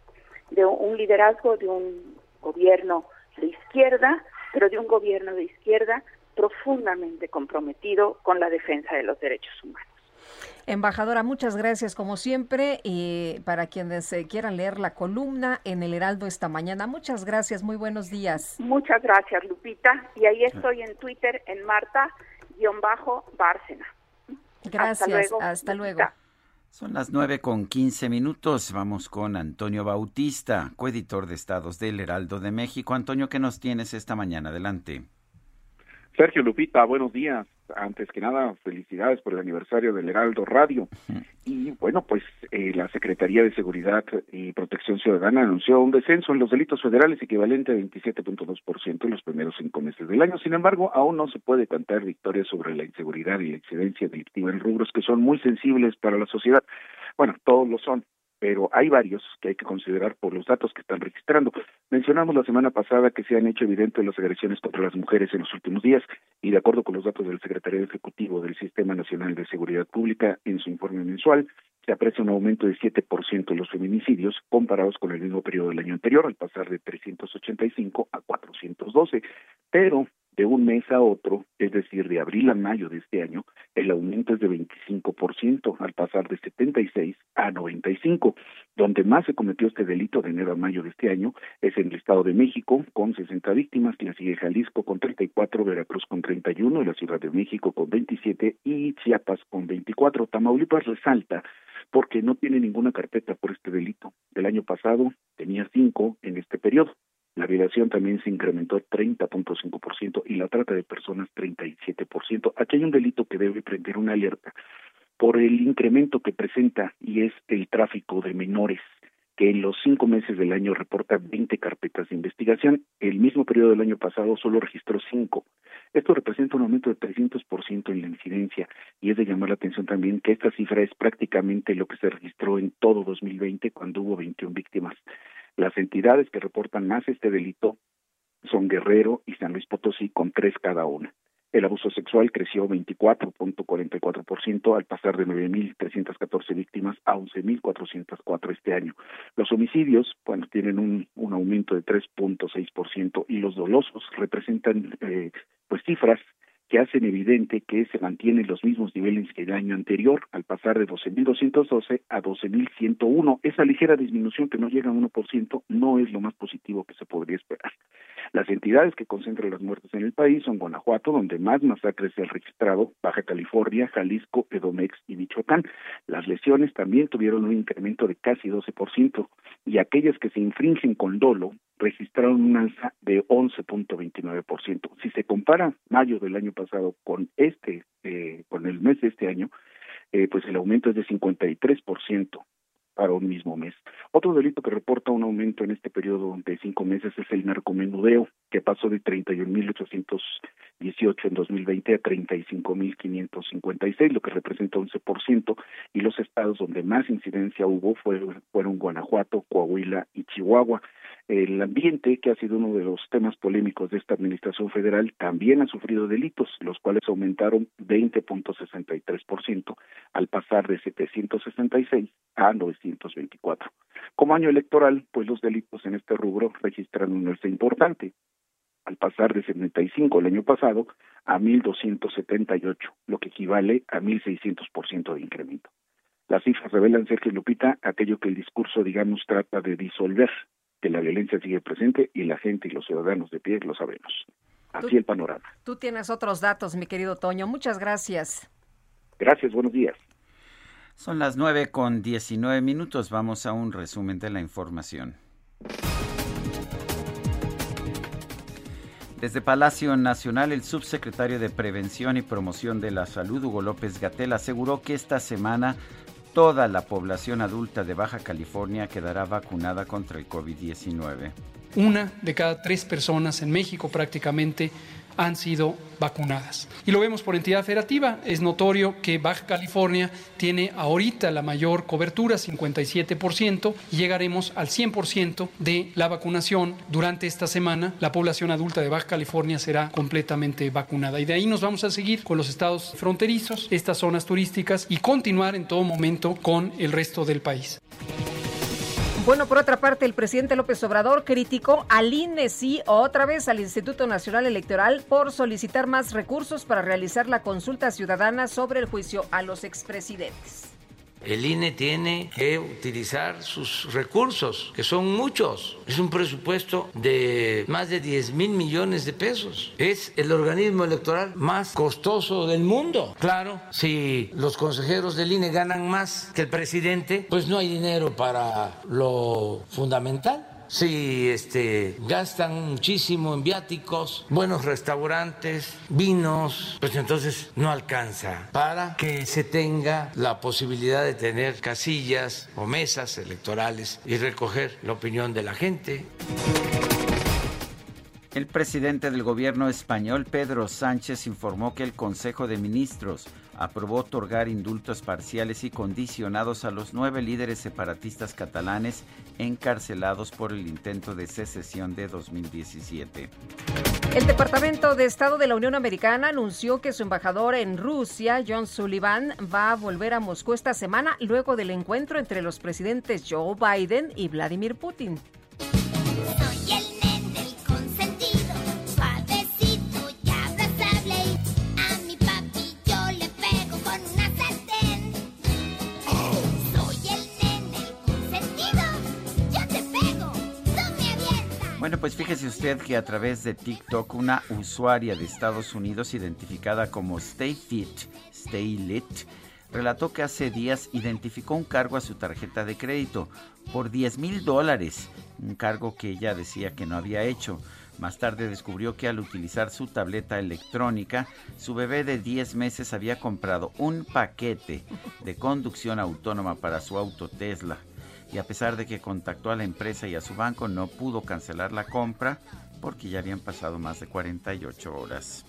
de un liderazgo de un gobierno de izquierda, pero de un gobierno de izquierda profundamente comprometido con la defensa de los derechos humanos. Embajadora, muchas gracias como siempre y para quienes eh, quieran leer la columna en el Heraldo esta mañana. Muchas gracias, muy buenos días. Muchas gracias, Lupita. Y ahí estoy en Twitter en Marta-Bárcena. Gracias, hasta luego. Son las nueve con quince minutos. Vamos con Antonio Bautista, coeditor de Estados del Heraldo de México. Antonio, ¿qué nos tienes esta mañana? Adelante. Sergio Lupita, buenos días. Antes que nada, felicidades por el aniversario del Heraldo Radio. Y bueno, pues eh, la Secretaría de Seguridad y Protección Ciudadana anunció un descenso en los delitos federales equivalente a 27.2% en los primeros cinco meses del año. Sin embargo, aún no se puede cantar victoria sobre la inseguridad y la incidencia delictiva en rubros que son muy sensibles para la sociedad. Bueno, todos lo son, pero hay varios que hay que considerar por los datos que están registrando. Mencionamos la semana pasada que se han hecho evidentes las agresiones contra las mujeres en los últimos días y de acuerdo con los datos del Secretario Ejecutivo del Sistema Nacional de Seguridad Pública en su informe mensual, se aprecia un aumento de 7% en los feminicidios comparados con el mismo periodo del año anterior, al pasar de 385 a 412. Pero de un mes a otro, es decir, de abril a mayo de este año, el aumento es de 25%, al pasar de 76 a 95. Donde más se cometió este delito de enero a mayo de este año es en el Estado de México, con 60 víctimas, la sigue Jalisco con 34, Veracruz con 31, la Ciudad de México con 27 y Chiapas con 24. Tamaulipas resalta porque no tiene ninguna carpeta por este delito. El año pasado tenía cinco en este periodo. La violación también se incrementó 30.5% y la trata de personas 37%. Aquí hay un delito que debe prender una alerta por el incremento que presenta y es el tráfico de menores que en los cinco meses del año reporta 20 carpetas de investigación. El mismo periodo del año pasado solo registró cinco. Esto representa un aumento de 300% en la incidencia y es de llamar la atención también que esta cifra es prácticamente lo que se registró en todo 2020 cuando hubo 21 víctimas. Las entidades que reportan más este delito son Guerrero y San Luis Potosí con tres cada una. El abuso sexual creció 24.44% al pasar de 9.314 víctimas a 11.404 este año. Los homicidios, bueno, tienen un, aumento de 3.6% y los dolosos representan eh, pues cifras que hacen evidente que se mantienen los mismos niveles que el año anterior, al pasar de 12.212 a 12.101. Esa ligera disminución que no llega a 1% no es lo más positivo que se podría esperar. Las entidades que concentran las muertes en el país son Guanajuato, donde más masacres se han registrado, Baja California, Jalisco, Edomex y Michoacán. Las lesiones también tuvieron un incremento de casi 12% y aquellas que se infringen con dolo registraron un alza de 11.29%. Si se compara mayo del año pasado con este, eh, con el mes de este año, eh, pues el aumento es de 53% para un mismo mes. Otro delito que reporta un aumento en este periodo de cinco meses es el narcomenudeo, que pasó de 31.818 en 2020 a 35.556, lo que representa 11%, y los estados donde más incidencia hubo fueron, fueron Guanajuato, Coahuila y Chihuahua. El ambiente, que ha sido uno de los temas polémicos de esta administración federal, también ha sufrido delitos, los cuales aumentaron 20.63% al pasar de 766 a 924. Como año electoral, pues los delitos en este rubro registran un alza importante, al pasar de 75 el año pasado a 1.278, lo que equivale a 1.600% de incremento. Las cifras revelan, Sergio Lupita, aquello que el discurso, digamos, trata de disolver, que la violencia sigue presente y la gente y los ciudadanos de pie lo sabemos. Así el panorama. Tú tienes otros datos, mi querido Toño. Muchas gracias. Gracias, buenos días. Son las nueve con diecinueve minutos. Vamos a un resumen de la información. Desde Palacio Nacional, el subsecretario de Prevención y Promoción de la Salud, Hugo López Gatel, aseguró que esta semana toda la población adulta de Baja California quedará vacunada contra el COVID-19. Una de cada tres personas en México prácticamente han sido vacunadas. Y lo vemos por entidad federativa. Es notorio que Baja California tiene ahorita la mayor cobertura, 57%, y llegaremos al 100% de la vacunación durante esta semana. La población adulta de Baja California será completamente vacunada. Y de ahí nos vamos a seguir con los estados fronterizos, estas zonas turísticas y continuar en todo momento con el resto del país. Bueno, por otra parte, el presidente López Obrador criticó al INE, sí, otra vez al Instituto Nacional Electoral por solicitar más recursos para realizar la consulta ciudadana sobre el juicio a los expresidentes. El INE tiene que utilizar sus recursos, que son muchos. Es un presupuesto de más de 10 mil millones de pesos. Es el organismo electoral más costoso del mundo. Claro, si los consejeros del INE ganan más que el presidente, pues no hay dinero para lo fundamental si este, gastan muchísimo en viáticos, buenos restaurantes, vinos, pues entonces no alcanza para que se tenga la posibilidad de tener casillas o mesas electorales y recoger la opinión de la gente. El presidente del gobierno español, Pedro Sánchez, informó que el Consejo de Ministros aprobó otorgar indultos parciales y condicionados a los nueve líderes separatistas catalanes encarcelados por el intento de secesión de 2017. El Departamento de Estado de la Unión Americana anunció que su embajador en Rusia, John Sullivan, va a volver a Moscú esta semana luego del encuentro entre los presidentes Joe Biden y Vladimir Putin. Bueno, pues fíjese usted que a través de TikTok una usuaria de Estados Unidos identificada como Stay Fit, Stay Lit, relató que hace días identificó un cargo a su tarjeta de crédito por 10 mil dólares, un cargo que ella decía que no había hecho. Más tarde descubrió que al utilizar su tableta electrónica, su bebé de 10 meses había comprado un paquete de conducción autónoma para su auto Tesla y a pesar de que contactó a la empresa y a su banco no pudo cancelar la compra porque ya habían pasado más de 48 horas.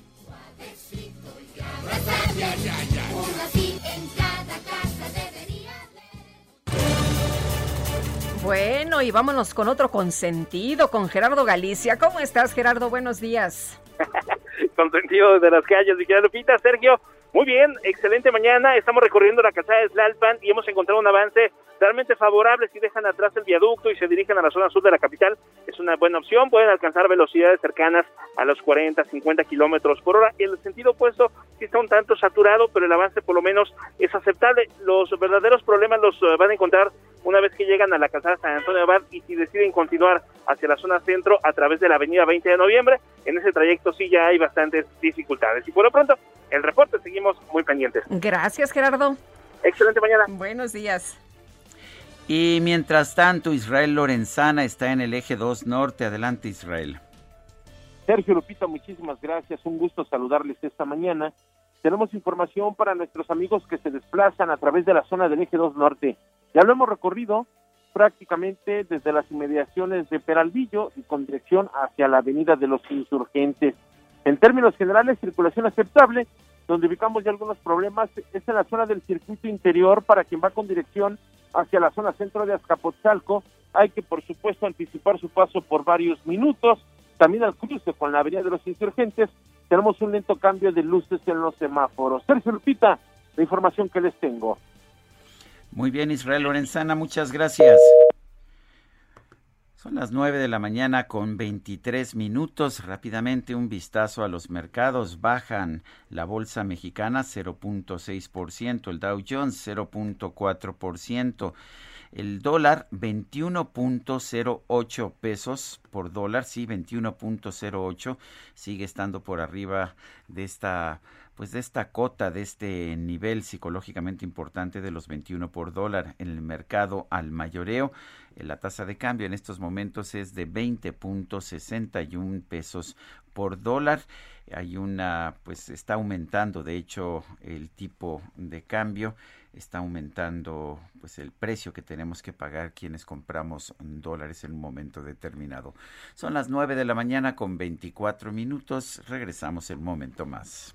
Bueno, y vámonos con otro consentido, con Gerardo Galicia. ¿Cómo estás, Gerardo? Buenos días. consentido de las calles, mi querida Lupita. Sergio, muy bien, excelente mañana. Estamos recorriendo la calzada de Slalpan y hemos encontrado un avance realmente favorable si dejan atrás el viaducto y se dirigen a la zona sur de la capital. Es una buena opción, pueden alcanzar velocidades cercanas a los 40, 50 kilómetros por hora. El sentido opuesto sí está un tanto saturado, pero el avance por lo menos es aceptable. Los verdaderos problemas los eh, van a encontrar una vez que llegan a la calzada San Antonio de Abad y si deciden continuar hacia la zona centro a través de la avenida 20 de noviembre, en ese trayecto sí ya hay bastantes dificultades. Y por lo pronto, el reporte seguimos muy pendientes. Gracias, Gerardo. Excelente mañana. Buenos días. Y mientras tanto, Israel Lorenzana está en el eje 2 norte. Adelante, Israel. Sergio Lupita, muchísimas gracias. Un gusto saludarles esta mañana. Tenemos información para nuestros amigos que se desplazan a través de la zona del eje 2 norte. Ya lo hemos recorrido prácticamente desde las inmediaciones de Peralvillo y con dirección hacia la avenida de los insurgentes. En términos generales, circulación aceptable, donde ubicamos ya algunos problemas es en la zona del circuito interior para quien va con dirección hacia la zona centro de Azcapotzalco. Hay que, por supuesto, anticipar su paso por varios minutos. También al cruce con la avenida de los insurgentes tenemos un lento cambio de luces en los semáforos. Sergio Lupita, la información que les tengo. Muy bien, Israel Lorenzana, muchas gracias. Son las 9 de la mañana con 23 minutos. Rápidamente un vistazo a los mercados. Bajan la bolsa mexicana 0.6%, el Dow Jones 0.4%. El dólar 21.08 pesos por dólar, sí, 21.08, sigue estando por arriba de esta pues de esta cota, de este nivel psicológicamente importante de los 21 por dólar en el mercado al mayoreo. Eh, la tasa de cambio en estos momentos es de 20.61 pesos por dólar. Hay una, pues está aumentando, de hecho, el tipo de cambio está aumentando pues el precio que tenemos que pagar quienes compramos dólares en un momento determinado. Son las 9 de la mañana con 24 minutos. Regresamos un momento más.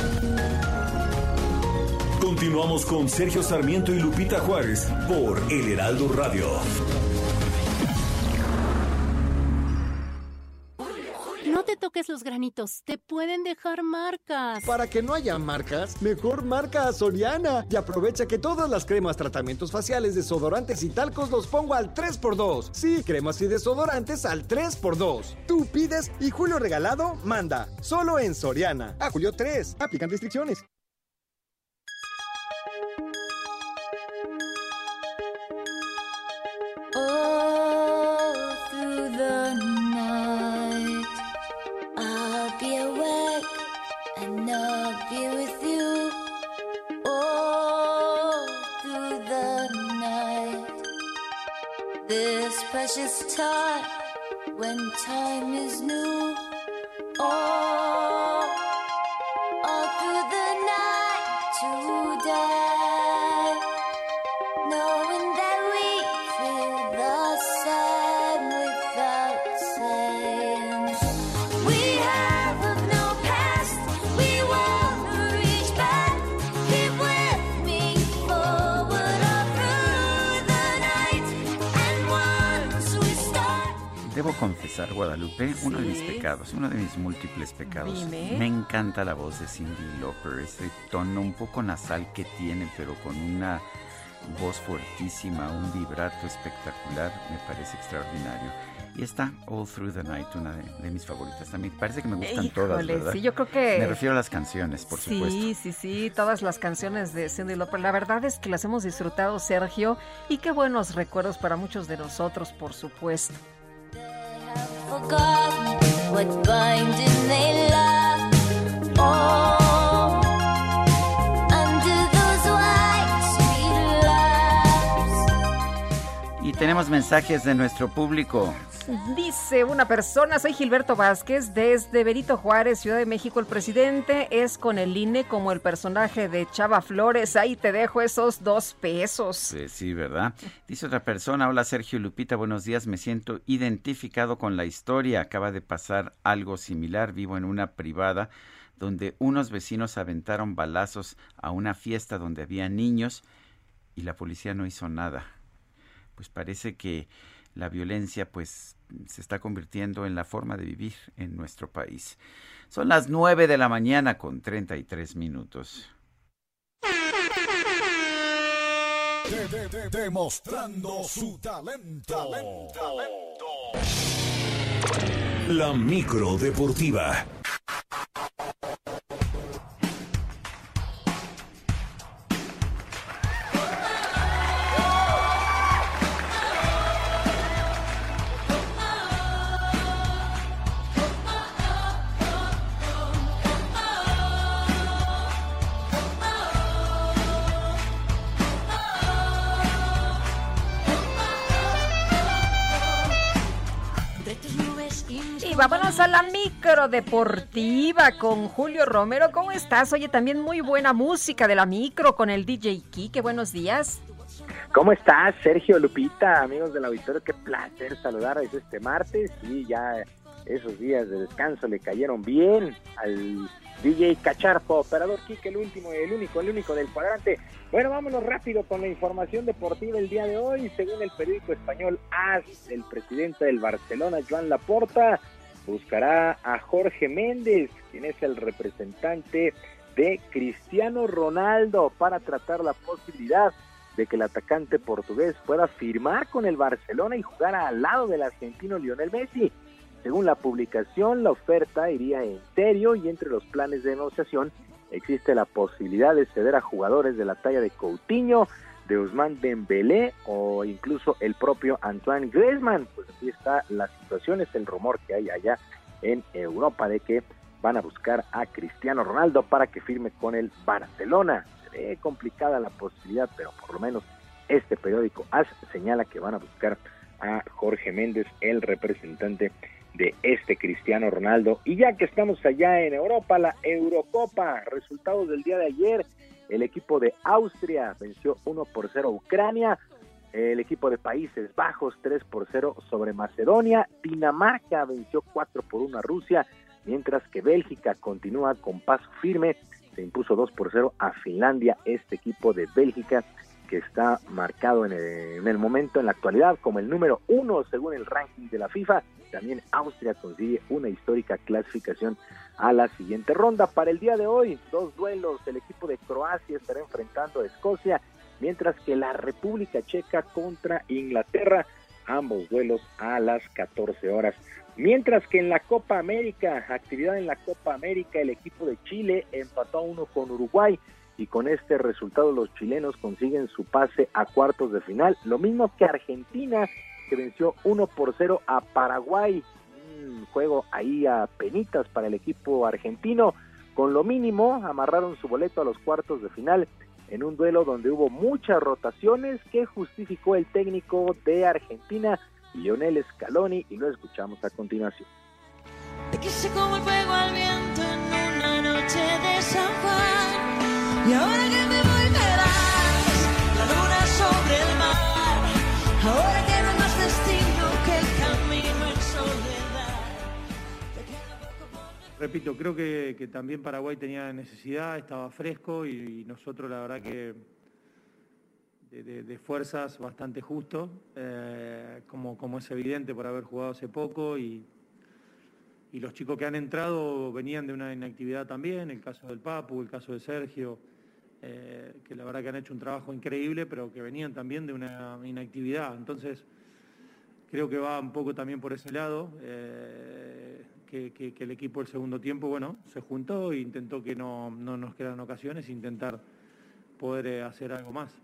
Continuamos con Sergio Sarmiento y Lupita Juárez por El Heraldo Radio. No te toques los granitos, te pueden dejar marcas. Para que no haya marcas, mejor marca a Soriana y aprovecha que todas las cremas, tratamientos faciales, desodorantes y talcos los pongo al 3x2. Sí, cremas y desodorantes al 3x2. Tú pides y Julio Regalado manda. Solo en Soriana. A Julio 3. Aplican restricciones. Precious time when time is new. All, confesar, Guadalupe, uno de mis pecados, uno de mis múltiples pecados. Dime. Me encanta la voz de Cindy Lauper, ese tono un poco nasal que tiene, pero con una voz fuertísima, un vibrato espectacular, me parece extraordinario. Y está All Through the Night, una de, de mis favoritas también. Parece que me gustan todas, ¿verdad? sí, yo creo que- Me refiero a las canciones, por sí, supuesto. sí, sí, todas las canciones de Cindy Lauper. La verdad es que las hemos disfrutado, Sergio, y qué buenos recuerdos para muchos de nosotros, por supuesto. Forgotten what binding they love. Tenemos mensajes de nuestro público. Dice una persona, soy Gilberto Vázquez, desde Benito Juárez, Ciudad de México. El presidente es con el INE como el personaje de Chava Flores. Ahí te dejo esos dos pesos. Sí, sí, ¿verdad? Dice otra persona, hola Sergio Lupita, buenos días, me siento identificado con la historia. Acaba de pasar algo similar, vivo en una privada donde unos vecinos aventaron balazos a una fiesta donde había niños y la policía no hizo nada. Pues parece que la violencia pues se está convirtiendo en la forma de vivir en nuestro país. Son las 9 de la mañana con 33 minutos. De- de- de- demostrando su talento. La micro deportiva. Vámonos a la micro deportiva con Julio Romero. ¿Cómo estás? Oye, también muy buena música de la micro con el DJ Kike. Buenos días. ¿Cómo estás, Sergio Lupita, amigos del auditorio? Qué placer saludarles este martes. Y ya esos días de descanso le cayeron bien al DJ Cacharpo, operador Kike, el último, el único, el único del cuadrante. Bueno, vámonos rápido con la información deportiva el día de hoy. Según el periódico español AS, el presidente del Barcelona, Joan Laporta, buscará a Jorge Méndez, quien es el representante de Cristiano Ronaldo, para tratar la posibilidad de que el atacante portugués pueda firmar con el Barcelona y jugar al lado del argentino Lionel Messi. Según la publicación, la oferta iría en serio y entre los planes de negociación existe la posibilidad de ceder a jugadores de la talla de Coutinho, de Ousmane Dembélé o incluso el propio Antoine Griezmann. Pues así está la situación, es el rumor que hay allá en Europa de que van a buscar a Cristiano Ronaldo para que firme con el Barcelona. Se ve complicada la posibilidad, pero por lo menos este periódico AS señala que van a buscar a Jorge Méndez, el representante de este Cristiano Ronaldo. Y ya que estamos allá en Europa, la Eurocopa, resultados del día de ayer, el equipo de Austria venció 1 por 0 a Ucrania, el equipo de Países Bajos 3 por 0 sobre Macedonia, Dinamarca venció 4 por 1 a Rusia, mientras que Bélgica continúa con paso firme se impuso 2 por 0 a Finlandia, este equipo de Bélgica que está marcado en el, en el momento, en la actualidad, como el número uno según el ranking de la FIFA. También Austria consigue una histórica clasificación a la siguiente ronda. Para el día de hoy, dos duelos. El equipo de Croacia estará enfrentando a Escocia, mientras que la República Checa contra Inglaterra. Ambos duelos a las 14 horas. Mientras que en la Copa América, actividad en la Copa América, el equipo de Chile empató a uno con Uruguay y con este resultado los chilenos consiguen su pase a cuartos de final. Lo mismo que Argentina, que venció 1 por 0 a Paraguay. Un juego ahí a penitas para el equipo argentino. Con lo mínimo, amarraron su boleto a los cuartos de final en un duelo donde hubo muchas rotaciones que justificó el técnico de Argentina, Lionel Scaloni, y lo escuchamos a continuación. Te quise como el fuego al viento en una noche de San Juan. Repito, creo que, que también Paraguay tenía necesidad, estaba fresco y, nosotros la verdad que de fuerzas bastante justo, eh, como, como es evidente por haber jugado hace poco y, y los chicos que han entrado venían de una inactividad también, el caso del Papu, el caso de Sergio, eh, que la verdad que han hecho un trabajo increíble, pero que venían también de una inactividad. Entonces, creo que va un poco también por ese lado, eh, que, el equipo el segundo tiempo, bueno, se juntó e intentó que no, no nos quedaran ocasiones, intentar poder eh, hacer algo más.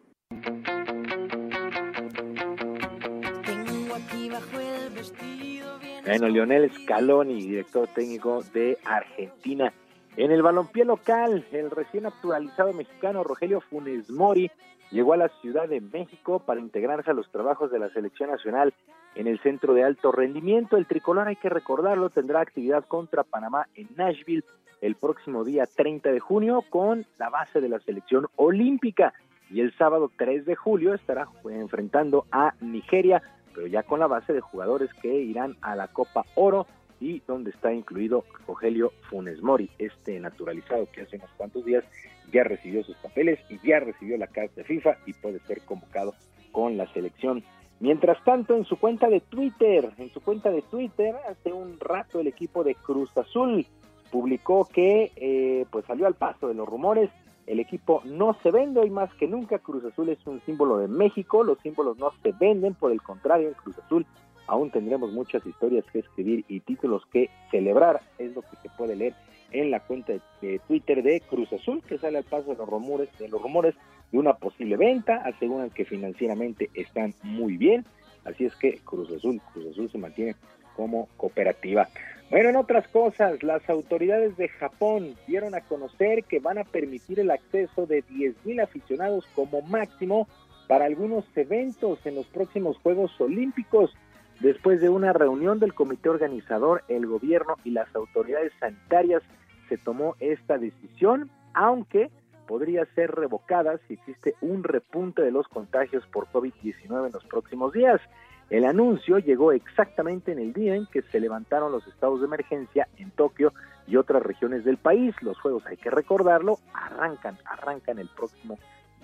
Bueno, Lionel Scaloni, director técnico de Argentina. En el balompié local, el recién naturalizado mexicano Rogelio Funes Mori llegó a la Ciudad de México para integrarse a los trabajos de la selección nacional en el centro de alto rendimiento. El tricolor, hay que recordarlo, tendrá actividad contra Panamá en Nashville el próximo día 30 de junio con la base de la selección olímpica. Y el sábado 3 de julio estará enfrentando a Nigeria, pero ya con la base de jugadores que irán a la Copa Oro y donde está incluido Rogelio Funes Mori, este naturalizado que hace unos cuantos días ya recibió sus papeles y ya recibió la carta de FIFA y puede ser convocado con la selección. Mientras tanto, en su cuenta de Twitter, en su cuenta de Twitter, hace un rato el equipo de Cruz Azul publicó que eh, pues salió al paso de los rumores el equipo no se vende hoy más que nunca. Cruz Azul es un símbolo de México. Los símbolos no se venden, por el contrario, en Cruz Azul aún tendremos muchas historias que escribir y títulos que celebrar. Es lo que se puede leer en la cuenta de, Twitter de Cruz Azul, que sale al paso de los rumores, de los rumores de una posible venta. Aseguran que financieramente están muy bien. Así es que Cruz Azul, Cruz Azul se mantiene como cooperativa. Bueno, en otras cosas, las autoridades de Japón dieron a conocer que van a permitir el acceso de 10.000 aficionados como máximo para algunos eventos en los próximos Juegos Olímpicos. Después de una reunión del comité organizador, el gobierno y las autoridades sanitarias se tomó esta decisión, aunque podría ser revocada si existe un repunte de los contagios por COVID-19 en los próximos días. El anuncio llegó exactamente en el día en que se levantaron los estados de emergencia en Tokio y otras regiones del país. Los juegos, hay que recordarlo, arrancan, arrancan el próximo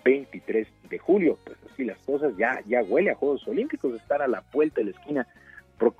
23 de julio. Pues así las cosas, ya, ya huele a Juegos Olímpicos, estar a la vuelta de la esquina,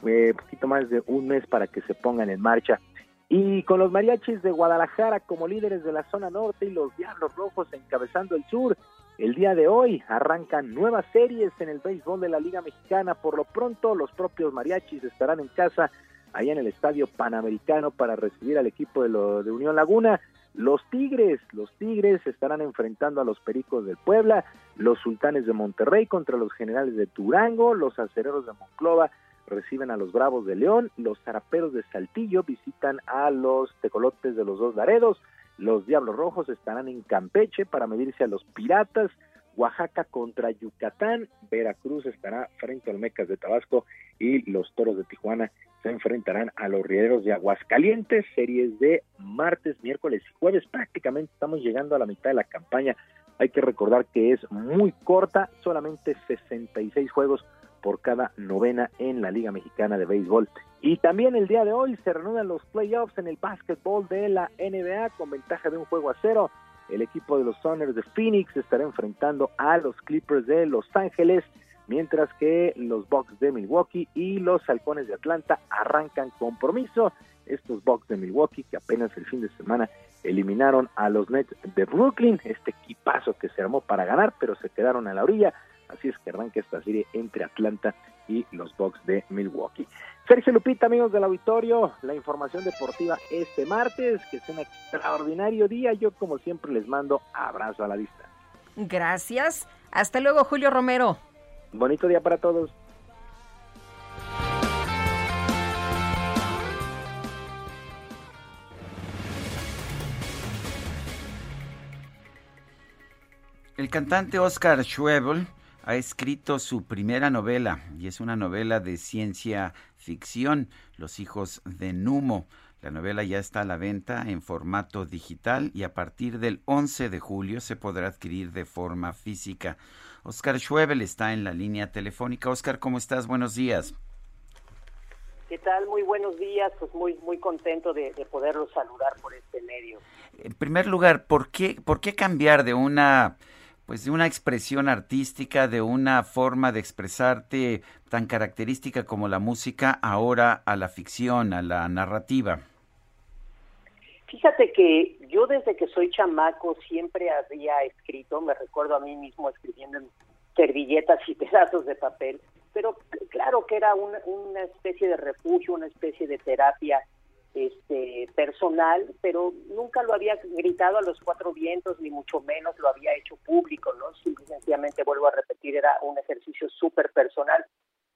eh, poquito más de un mes para que se pongan en marcha. Y con los mariachis de Guadalajara como líderes de la zona norte y los Diablos Rojos encabezando el sur, el día de hoy arrancan nuevas series en el béisbol de la Liga Mexicana. Por lo pronto, los propios mariachis estarán en casa allá en el Estadio Panamericano para recibir al equipo de, de Unión Laguna. Los Tigres, los Tigres estarán enfrentando a los Pericos del Puebla, los Sultanes de Monterrey contra los Generales de Durango, los Acereros de Monclova reciben a los Bravos de León, los Zaraperos de Saltillo visitan a los Tecolotes de los Dos Laredos, los Diablos Rojos estarán en Campeche para medirse a los Piratas, Oaxaca contra Yucatán, Veracruz estará frente al Mecas de Tabasco. Y los Toros de Tijuana se enfrentarán a los Rieleros de Aguascalientes, series de martes, miércoles y jueves, prácticamente estamos llegando a la mitad de la campaña, hay que recordar que es muy corta, solamente 66 juegos por cada novena en la Liga Mexicana de Béisbol. Y también el día de hoy se reanudan los playoffs en el básquetbol de la NBA con ventaja de un juego a cero. El equipo de los Soners de Phoenix estará enfrentando a los Clippers de Los Ángeles, mientras que los Bucks de Milwaukee y los Halcones de Atlanta arrancan compromiso. Estos Bucks de Milwaukee que apenas el fin de semana eliminaron a los Nets de Brooklyn, este equipazo que se armó para ganar, pero se quedaron a la orilla. Así es que arranca esta serie entre Atlanta y los Bucks de Milwaukee. Sergio Lupita, amigos del auditorio, la información deportiva este martes, que es un extraordinario día. Yo, como siempre, les mando abrazo a la vista. Gracias. Hasta luego, Julio Romero. Bonito día para todos. El cantante Oscar Schwebel ha escrito su primera novela y es una novela de ciencia ficción, Los hijos de Numo. La novela ya está a la venta en formato digital y a partir del 11 de julio se podrá adquirir de forma física. Oscar Schwebel está en la línea telefónica. Oscar, ¿cómo estás? Buenos días. ¿Qué tal? Muy buenos días. Pues muy muy contento de, de poderlos saludar por este medio. En primer lugar, ¿por qué, por qué cambiar de una pues de una expresión artística, de una forma de expresarte tan característica como la música, ahora a la ficción, a la narrativa? Fíjate que yo desde que soy chamaco siempre había escrito, me recuerdo a mí mismo escribiendo en servilletas y pedazos de papel, pero claro que era una, una especie de refugio, una especie de terapia este personal, pero nunca lo había gritado a los cuatro vientos, ni mucho menos lo había hecho público, ¿no? sencillamente vuelvo a repetir, era un ejercicio súper personal.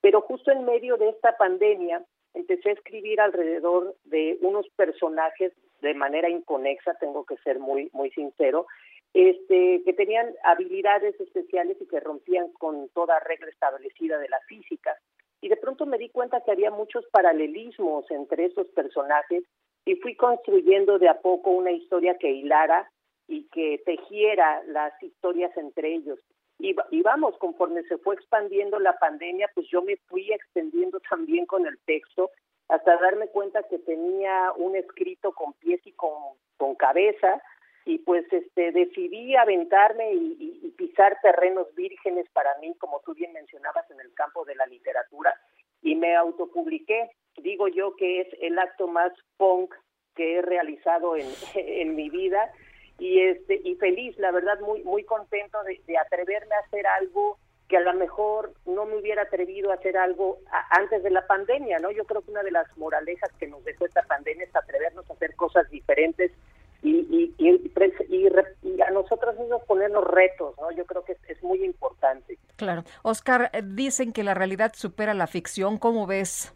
Pero justo en medio de esta pandemia empecé a escribir alrededor de unos personajes de manera inconexa, tengo que ser muy, muy sincero, este, que tenían habilidades especiales y que rompían con toda regla establecida de la física y de pronto me di cuenta que había muchos paralelismos entre esos personajes y fui construyendo de a poco una historia que hilara y que tejiera las historias entre ellos. Y, y, vamos, conforme se fue expandiendo la pandemia, pues yo me fui extendiendo también con el texto hasta darme cuenta que tenía un escrito con pies y con, con cabeza y pues este decidí aventarme y, pisar terrenos vírgenes para mí, como tú bien mencionabas en el campo de la literatura, y me autopubliqué. Digo yo que es el acto más punk que he realizado en, en mi vida y este y feliz, la verdad muy muy contento de, de atreverme a hacer algo que a lo mejor no me hubiera atrevido a hacer algo antes de la pandemia, ¿no? Yo creo que una de las moralejas que nos dejó esta pandemia es atrevernos a hacer cosas diferentes y, y, y, a nosotros mismos ponernos retos, ¿no? Yo creo que es, es, muy importante. Claro. Oscar, eh, dicen que la realidad supera la ficción, ¿cómo ves?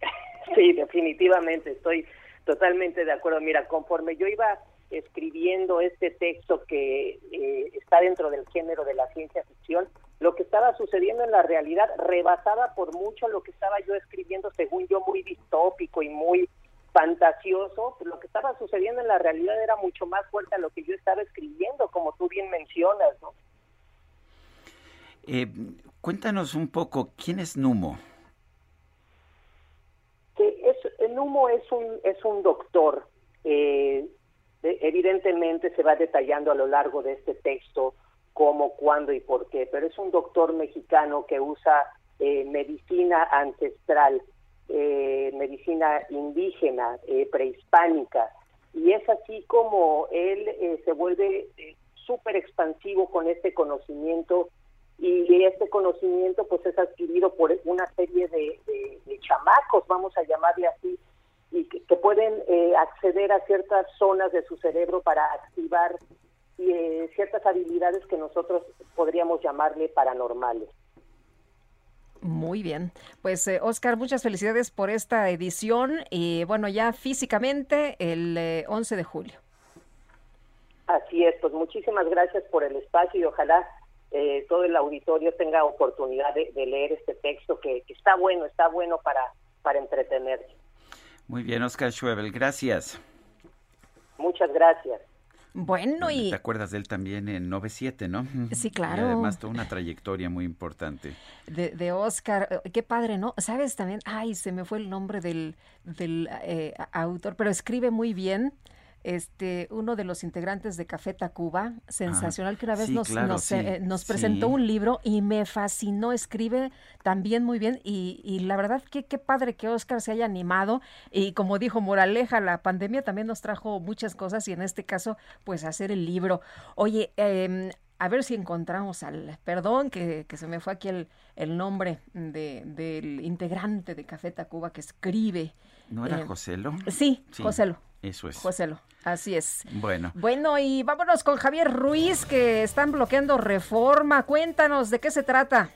sí, definitivamente, estoy totalmente de acuerdo. Mira, conforme yo iba escribiendo este texto que eh, está dentro del género de la ciencia ficción, lo que estaba sucediendo en la realidad rebasaba por mucho lo que estaba yo escribiendo, según yo, muy distópico y muy fantasioso, lo que estaba sucediendo en la realidad era mucho más fuerte a lo que yo estaba escribiendo, como tú bien mencionas, ¿no? Eh, cuéntanos un poco, ¿quién es Numo? Que es, Numo es un, es un doctor, eh, evidentemente se va detallando a lo largo de este texto cómo, cuándo y por qué, pero es un doctor mexicano que usa eh, medicina ancestral eh, medicina indígena, eh, prehispánica, y es así como él eh, se vuelve eh, súper expansivo con este conocimiento y este conocimiento pues es adquirido por una serie de, chamacos, vamos a llamarle así, y que, que pueden eh, acceder a ciertas zonas de su cerebro para activar eh, ciertas habilidades que nosotros podríamos llamarle paranormales. Muy bien. Pues eh, Oscar, muchas felicidades por esta edición y bueno, ya físicamente el eh, 11 de julio. Así es, pues muchísimas gracias por el espacio y ojalá eh, todo el auditorio tenga oportunidad de, de leer este texto que, que, está bueno, está bueno para, para entretenerse. Muy bien, Oscar Schwebel, gracias. Muchas gracias. Bueno, y... ¿Te acuerdas de él también en 97, no? Sí, Y claro. además toda una trayectoria muy importante. De, de Oscar, eh, qué padre, ¿no? ¿Sabes también? Ay, se me fue el nombre del, del eh, autor, pero escribe muy bien. Este, uno de los integrantes de Café Tacuba, sensacional, que una vez Ah, sí, nos, claro, nos, sí, eh, nos presentó sí. un libro y me fascinó, escribe también muy bien y, y la verdad que qué padre que Oscar se haya animado y como dijo Moraleja, la pandemia también nos trajo muchas cosas y en este caso, pues hacer el libro. Oye, em, a ver si encontramos al, perdón que, que se me fue aquí el, el nombre de, del integrante de Café Tacuba que escribe. ¿No era eh, Joselo? Sí, Joselo. Eso es. Joselo, así es. Bueno, Bueno, y vámonos con Javier Ruiz, que están bloqueando reforma. Cuéntanos, ¿de qué se trata?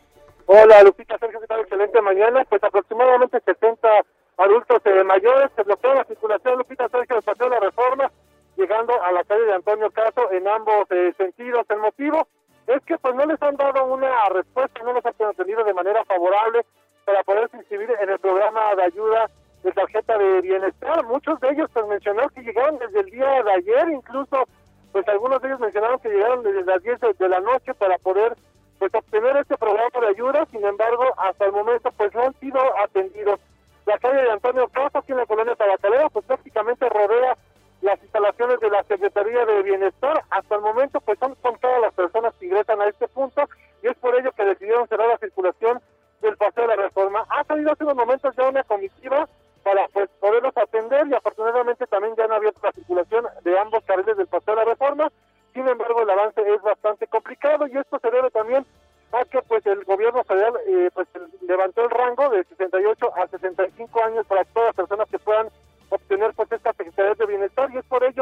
Hola Lupita, Sergio, ¿qué tal? Excelente mañana. Pues aproximadamente 70 adultos eh, mayores se bloquean la circulación, Lupita, Sergio, del Paseo de la Reforma, llegando a la calle de Antonio Caso en ambos eh, sentidos. El motivo es que pues no les han dado una respuesta, no los han atendido de manera favorable para poderse inscribir en el programa de ayuda de tarjeta de bienestar. Muchos de ellos pues mencionaron que llegaron desde el día de ayer, incluso pues algunos de ellos mencionaron que llegaron desde las 10 de la noche para poder pues obtener este programa de ayuda, sin embargo, hasta el momento pues no han sido atendidos. La calle de Antonio Caso, aquí en la colonia Tabacalera, pues prácticamente rodea las instalaciones de la Secretaría de Bienestar. Hasta el momento pues son contadas las personas que ingresan a este punto y es por ello que decidieron cerrar la circulación del paseo de la reforma. Ha salido hace unos momentos ya una comitiva para pues poderlos atender y afortunadamente también ya han abierto la circulación de ambos carriles del paseo de la reforma. Sin embargo, el avance es bastante complicado y esto se debe también a que pues el gobierno federal eh, pues levantó el rango de 68 a 65 años para todas las personas que puedan obtener pues esta Secretaría de Bienestar y es por ello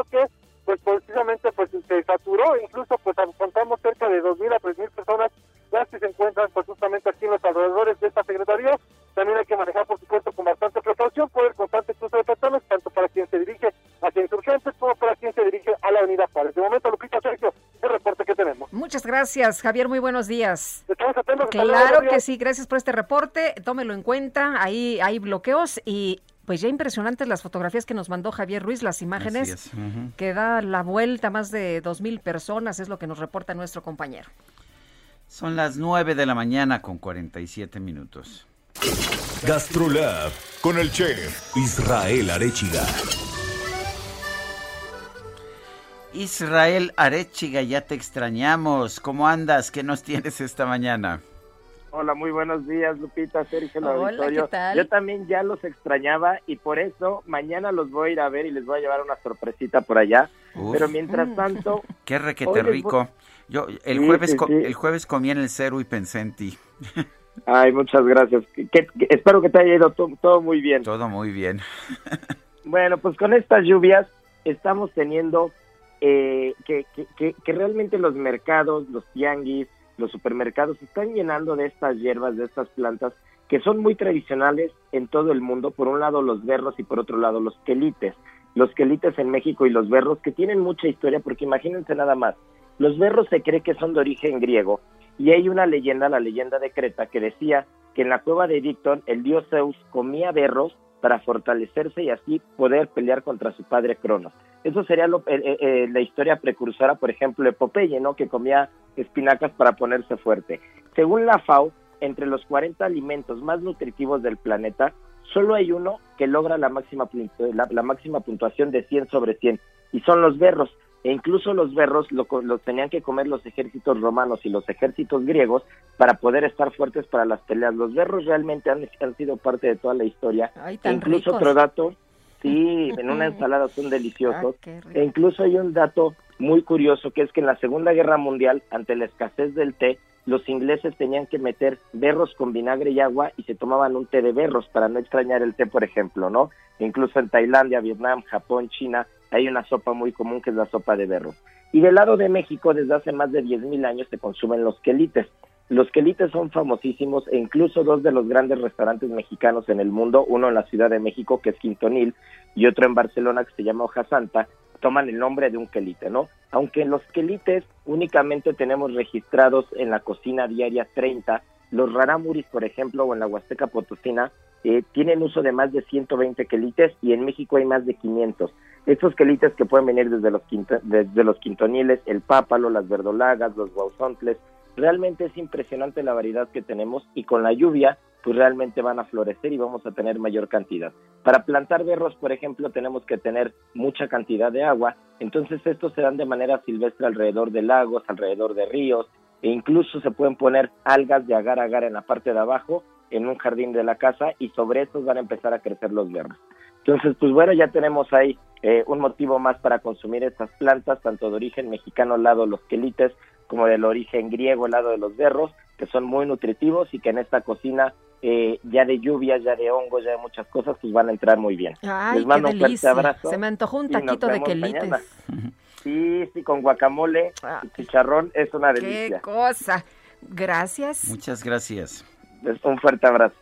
gracias, Javier. Muy buenos días. Estamos atentos. Claro que sí, gracias por este reporte. Tómelo en cuenta. Ahí hay bloqueos y pues ya impresionantes las fotografías que nos mandó Javier Ruiz, las imágenes que da la vuelta a más de dos mil personas, es lo que nos reporta nuestro compañero. son las 9 de la mañana con 47 minutos. GastroLab con el chef Israel Arechiga. Israel Arechiga, ya te extrañamos. ¿Cómo andas? ¿Qué nos tienes esta mañana? Hola, muy buenos días, Lupita, Sergio, el Hola, auditorio. ¿qué tal? Yo también ya los extrañaba y por eso mañana los voy a ir a ver y les voy a llevar una sorpresita por allá. Uf. Pero mientras tanto, Qué requete rico. Yo el Sí, jueves sí, co- sí. el jueves comí en el cero y pensé en ti. ay, muchas gracias. Que- que- que- espero que te haya ido to- todo muy bien. Todo muy bien. Bueno, pues con estas lluvias estamos teniendo eh, que, que, que, que realmente los mercados, los tianguis, los supermercados están llenando de estas hierbas, de estas plantas que son muy tradicionales en todo el mundo. Por un lado los berros y por otro lado los quelites. Los quelites en México y los berros que tienen mucha historia porque imagínense nada más. Los berros se cree que son de origen griego y hay una leyenda, la leyenda de Creta, que decía que en la cueva de Dicton el dios Zeus comía berros para fortalecerse y así poder pelear contra su padre Cronos. Eso sería lo- eh, eh, eh, la historia precursora, por ejemplo, de Popeye, ¿no? Que comía espinacas para ponerse fuerte. Según la FAO, entre los 40 alimentos más nutritivos del planeta, solo hay uno que logra la máxima, la, la máxima puntuación de 100 sobre 100, y son los berros. E incluso los berros lo, los tenían que comer los ejércitos romanos y los ejércitos griegos para poder estar fuertes para las peleas. Los berros realmente han, han sido parte de toda la historia. Ay, E incluso ricos. otro dato, sí, en una ensalada son deliciosos. Ah. E incluso hay un dato muy curioso que es que en la Segunda Guerra Mundial, ante la escasez del té, los ingleses tenían que meter berros con vinagre y agua y se tomaban un té de berros para no extrañar el té, por ejemplo, ¿no? Incluso en Tailandia, Vietnam, Japón, China, hay una sopa muy común que es la sopa de berros. Y del lado de México, desde hace más de 10.000 años se consumen los quelites. Los quelites son famosísimos e incluso dos de los grandes restaurantes mexicanos en el mundo, uno en la Ciudad de México que es Quintonil y otro en Barcelona que se llama Hoja Santa, toman el nombre de un quelite, ¿no? Aunque los quelites únicamente tenemos registrados en la cocina diaria 30, los raramuris, por ejemplo, o en la Huasteca Potosina, eh, tienen uso de más de 120 quelites y en México hay más de 500. Estos quelites que pueden venir desde los, quinto, desde los quintoniles, el pápalo, las verdolagas, los guauzontles, realmente es impresionante la variedad que tenemos y con la lluvia pues realmente van a florecer y vamos a tener mayor cantidad. Para plantar berros, por ejemplo, tenemos que tener mucha cantidad de agua, entonces estos se dan de manera silvestre alrededor de lagos, alrededor de ríos, e incluso se pueden poner algas de agar agar en la parte de abajo en un jardín de la casa y sobre estos van a empezar a crecer los berros. Entonces, pues bueno, ya tenemos ahí eh, un motivo más para consumir estas plantas, tanto de origen mexicano al lado los quelites, como del origen griego al lado de los berros, que son muy nutritivos y que en esta cocina eh, ya de lluvias, ya de hongos, ya de muchas cosas, pues van a entrar muy bien. Ay, Les mando un fuerte abrazo. Se me antojó un taquito de quelites. Sí, sí, con guacamole y chicharrón es una delicia. Qué cosa. Gracias. Muchas gracias. Un fuerte abrazo.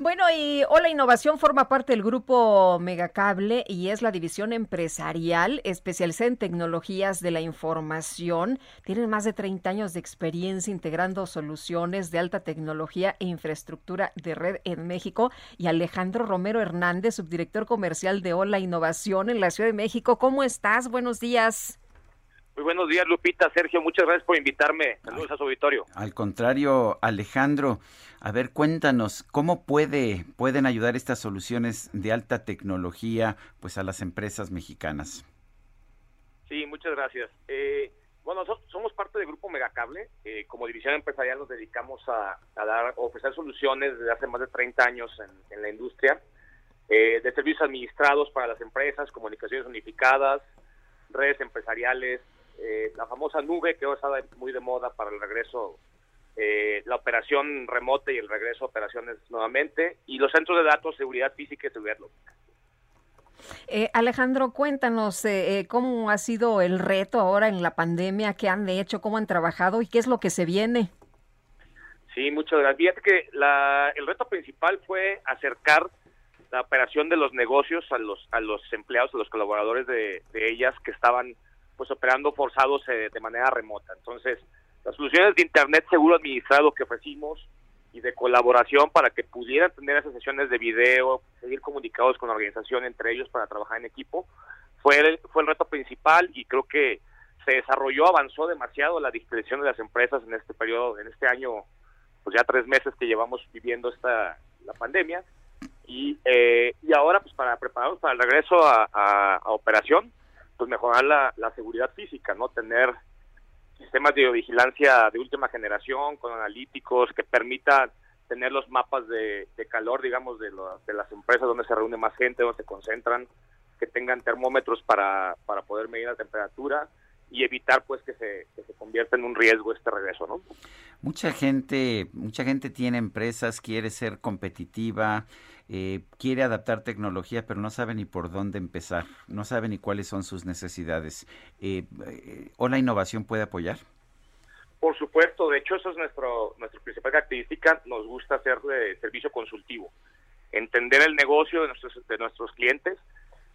Bueno, y Hola Innovación forma parte del grupo Megacable y es la división empresarial especializada en tecnologías de la información. Tienen más de 30 años de experiencia integrando soluciones de alta tecnología e infraestructura de red en México. Y Alejandro Romero Hernández, subdirector comercial de Hola Innovación en la Ciudad de México. ¿Cómo estás? Buenos días. Muy buenos días, Lupita, Sergio, muchas gracias por invitarme. Saludos a su auditorio. Al contrario, Alejandro, a ver, cuéntanos, ¿cómo puede, pueden ayudar estas soluciones de alta tecnología pues a las empresas mexicanas? Sí, muchas gracias. Eh, bueno, nosotros somos parte del grupo Megacable. Eh, como división empresarial nos dedicamos a, dar, ofrecer soluciones desde hace más de 30 años en, la industria, eh, de servicios administrados para las empresas, comunicaciones unificadas, redes empresariales, eh, la famosa nube que ahora está muy de moda para el regreso, eh, la operación remota y el regreso a operaciones nuevamente, y los centros de datos, seguridad física y seguridad lógica. Eh, Alejandro, cuéntanos cómo ha sido el reto ahora en la pandemia, qué han hecho, cómo han trabajado y qué es lo que se viene. Sí, muchas gracias. Fíjate que la, el reto principal fue acercar la operación de los negocios a los a los empleados, a los colaboradores de, de ellas que estaban pues operando forzados eh, de manera remota. Entonces, las soluciones de Internet seguro administrado que ofrecimos y de colaboración para que pudieran tener esas sesiones de video, seguir comunicados con la organización entre ellos para trabajar en equipo, fue el, fue el reto principal y creo que se desarrolló, avanzó demasiado la discreción de las empresas en este periodo, en este año, pues ya tres meses que llevamos viviendo esta la pandemia y, eh, y ahora pues para prepararnos para el regreso a operación pues mejorar la, la seguridad física, ¿no? Tener sistemas de vigilancia de última generación con analíticos que permitan tener los mapas de, calor, digamos, de, de las empresas donde se reúne más gente, donde se concentran, que tengan termómetros para, para poder medir la temperatura y evitar pues que se, que se convierta en un riesgo este regreso, ¿no? Mucha gente, mucha gente tiene empresas, quiere ser competitiva, eh, quiere adaptar tecnología, pero no sabe ni por dónde empezar, no sabe ni cuáles son sus necesidades. Eh, eh, ¿O la innovación puede apoyar? Por supuesto, de hecho, eso es nuestro, nuestra principal característica. Nos gusta hacer de servicio consultivo, entender el negocio de nuestros, de nuestros clientes.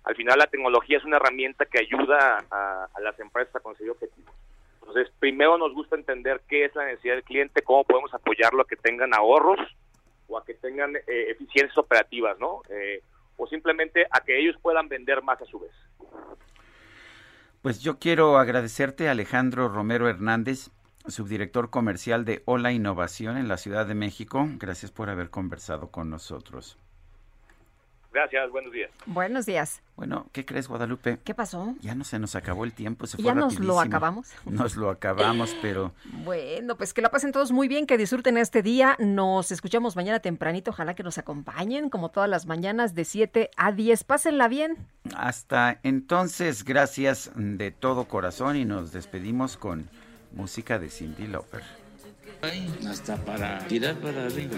Al final, la tecnología es una herramienta que ayuda a, a las empresas a conseguir objetivos. Entonces, primero nos gusta entender qué es la necesidad del cliente, cómo podemos apoyarlo a que tengan ahorros o a que tengan eh, eficiencias operativas, ¿no? Eh, o simplemente a que ellos puedan vender más a su vez. Pues yo quiero agradecerte, Alejandro Romero Hernández, subdirector comercial de Hola Innovación en la Ciudad de México. Gracias por haber conversado con nosotros. Gracias, buenos días. Buenos días. Bueno, ¿qué crees, Guadalupe? ¿Qué pasó? Ya no se nos acabó el tiempo, se ¿Ya nos lo acabamos? Nos lo acabamos, pero... Bueno, pues que la pasen todos muy bien, que disfruten este día. Nos escuchamos mañana tempranito, ojalá que nos acompañen, como todas las mañanas, de 7 a 10. Pásenla bien. Hasta entonces, gracias de todo corazón y nos despedimos con música de Cindy Lauper. Hasta para tirar para arriba.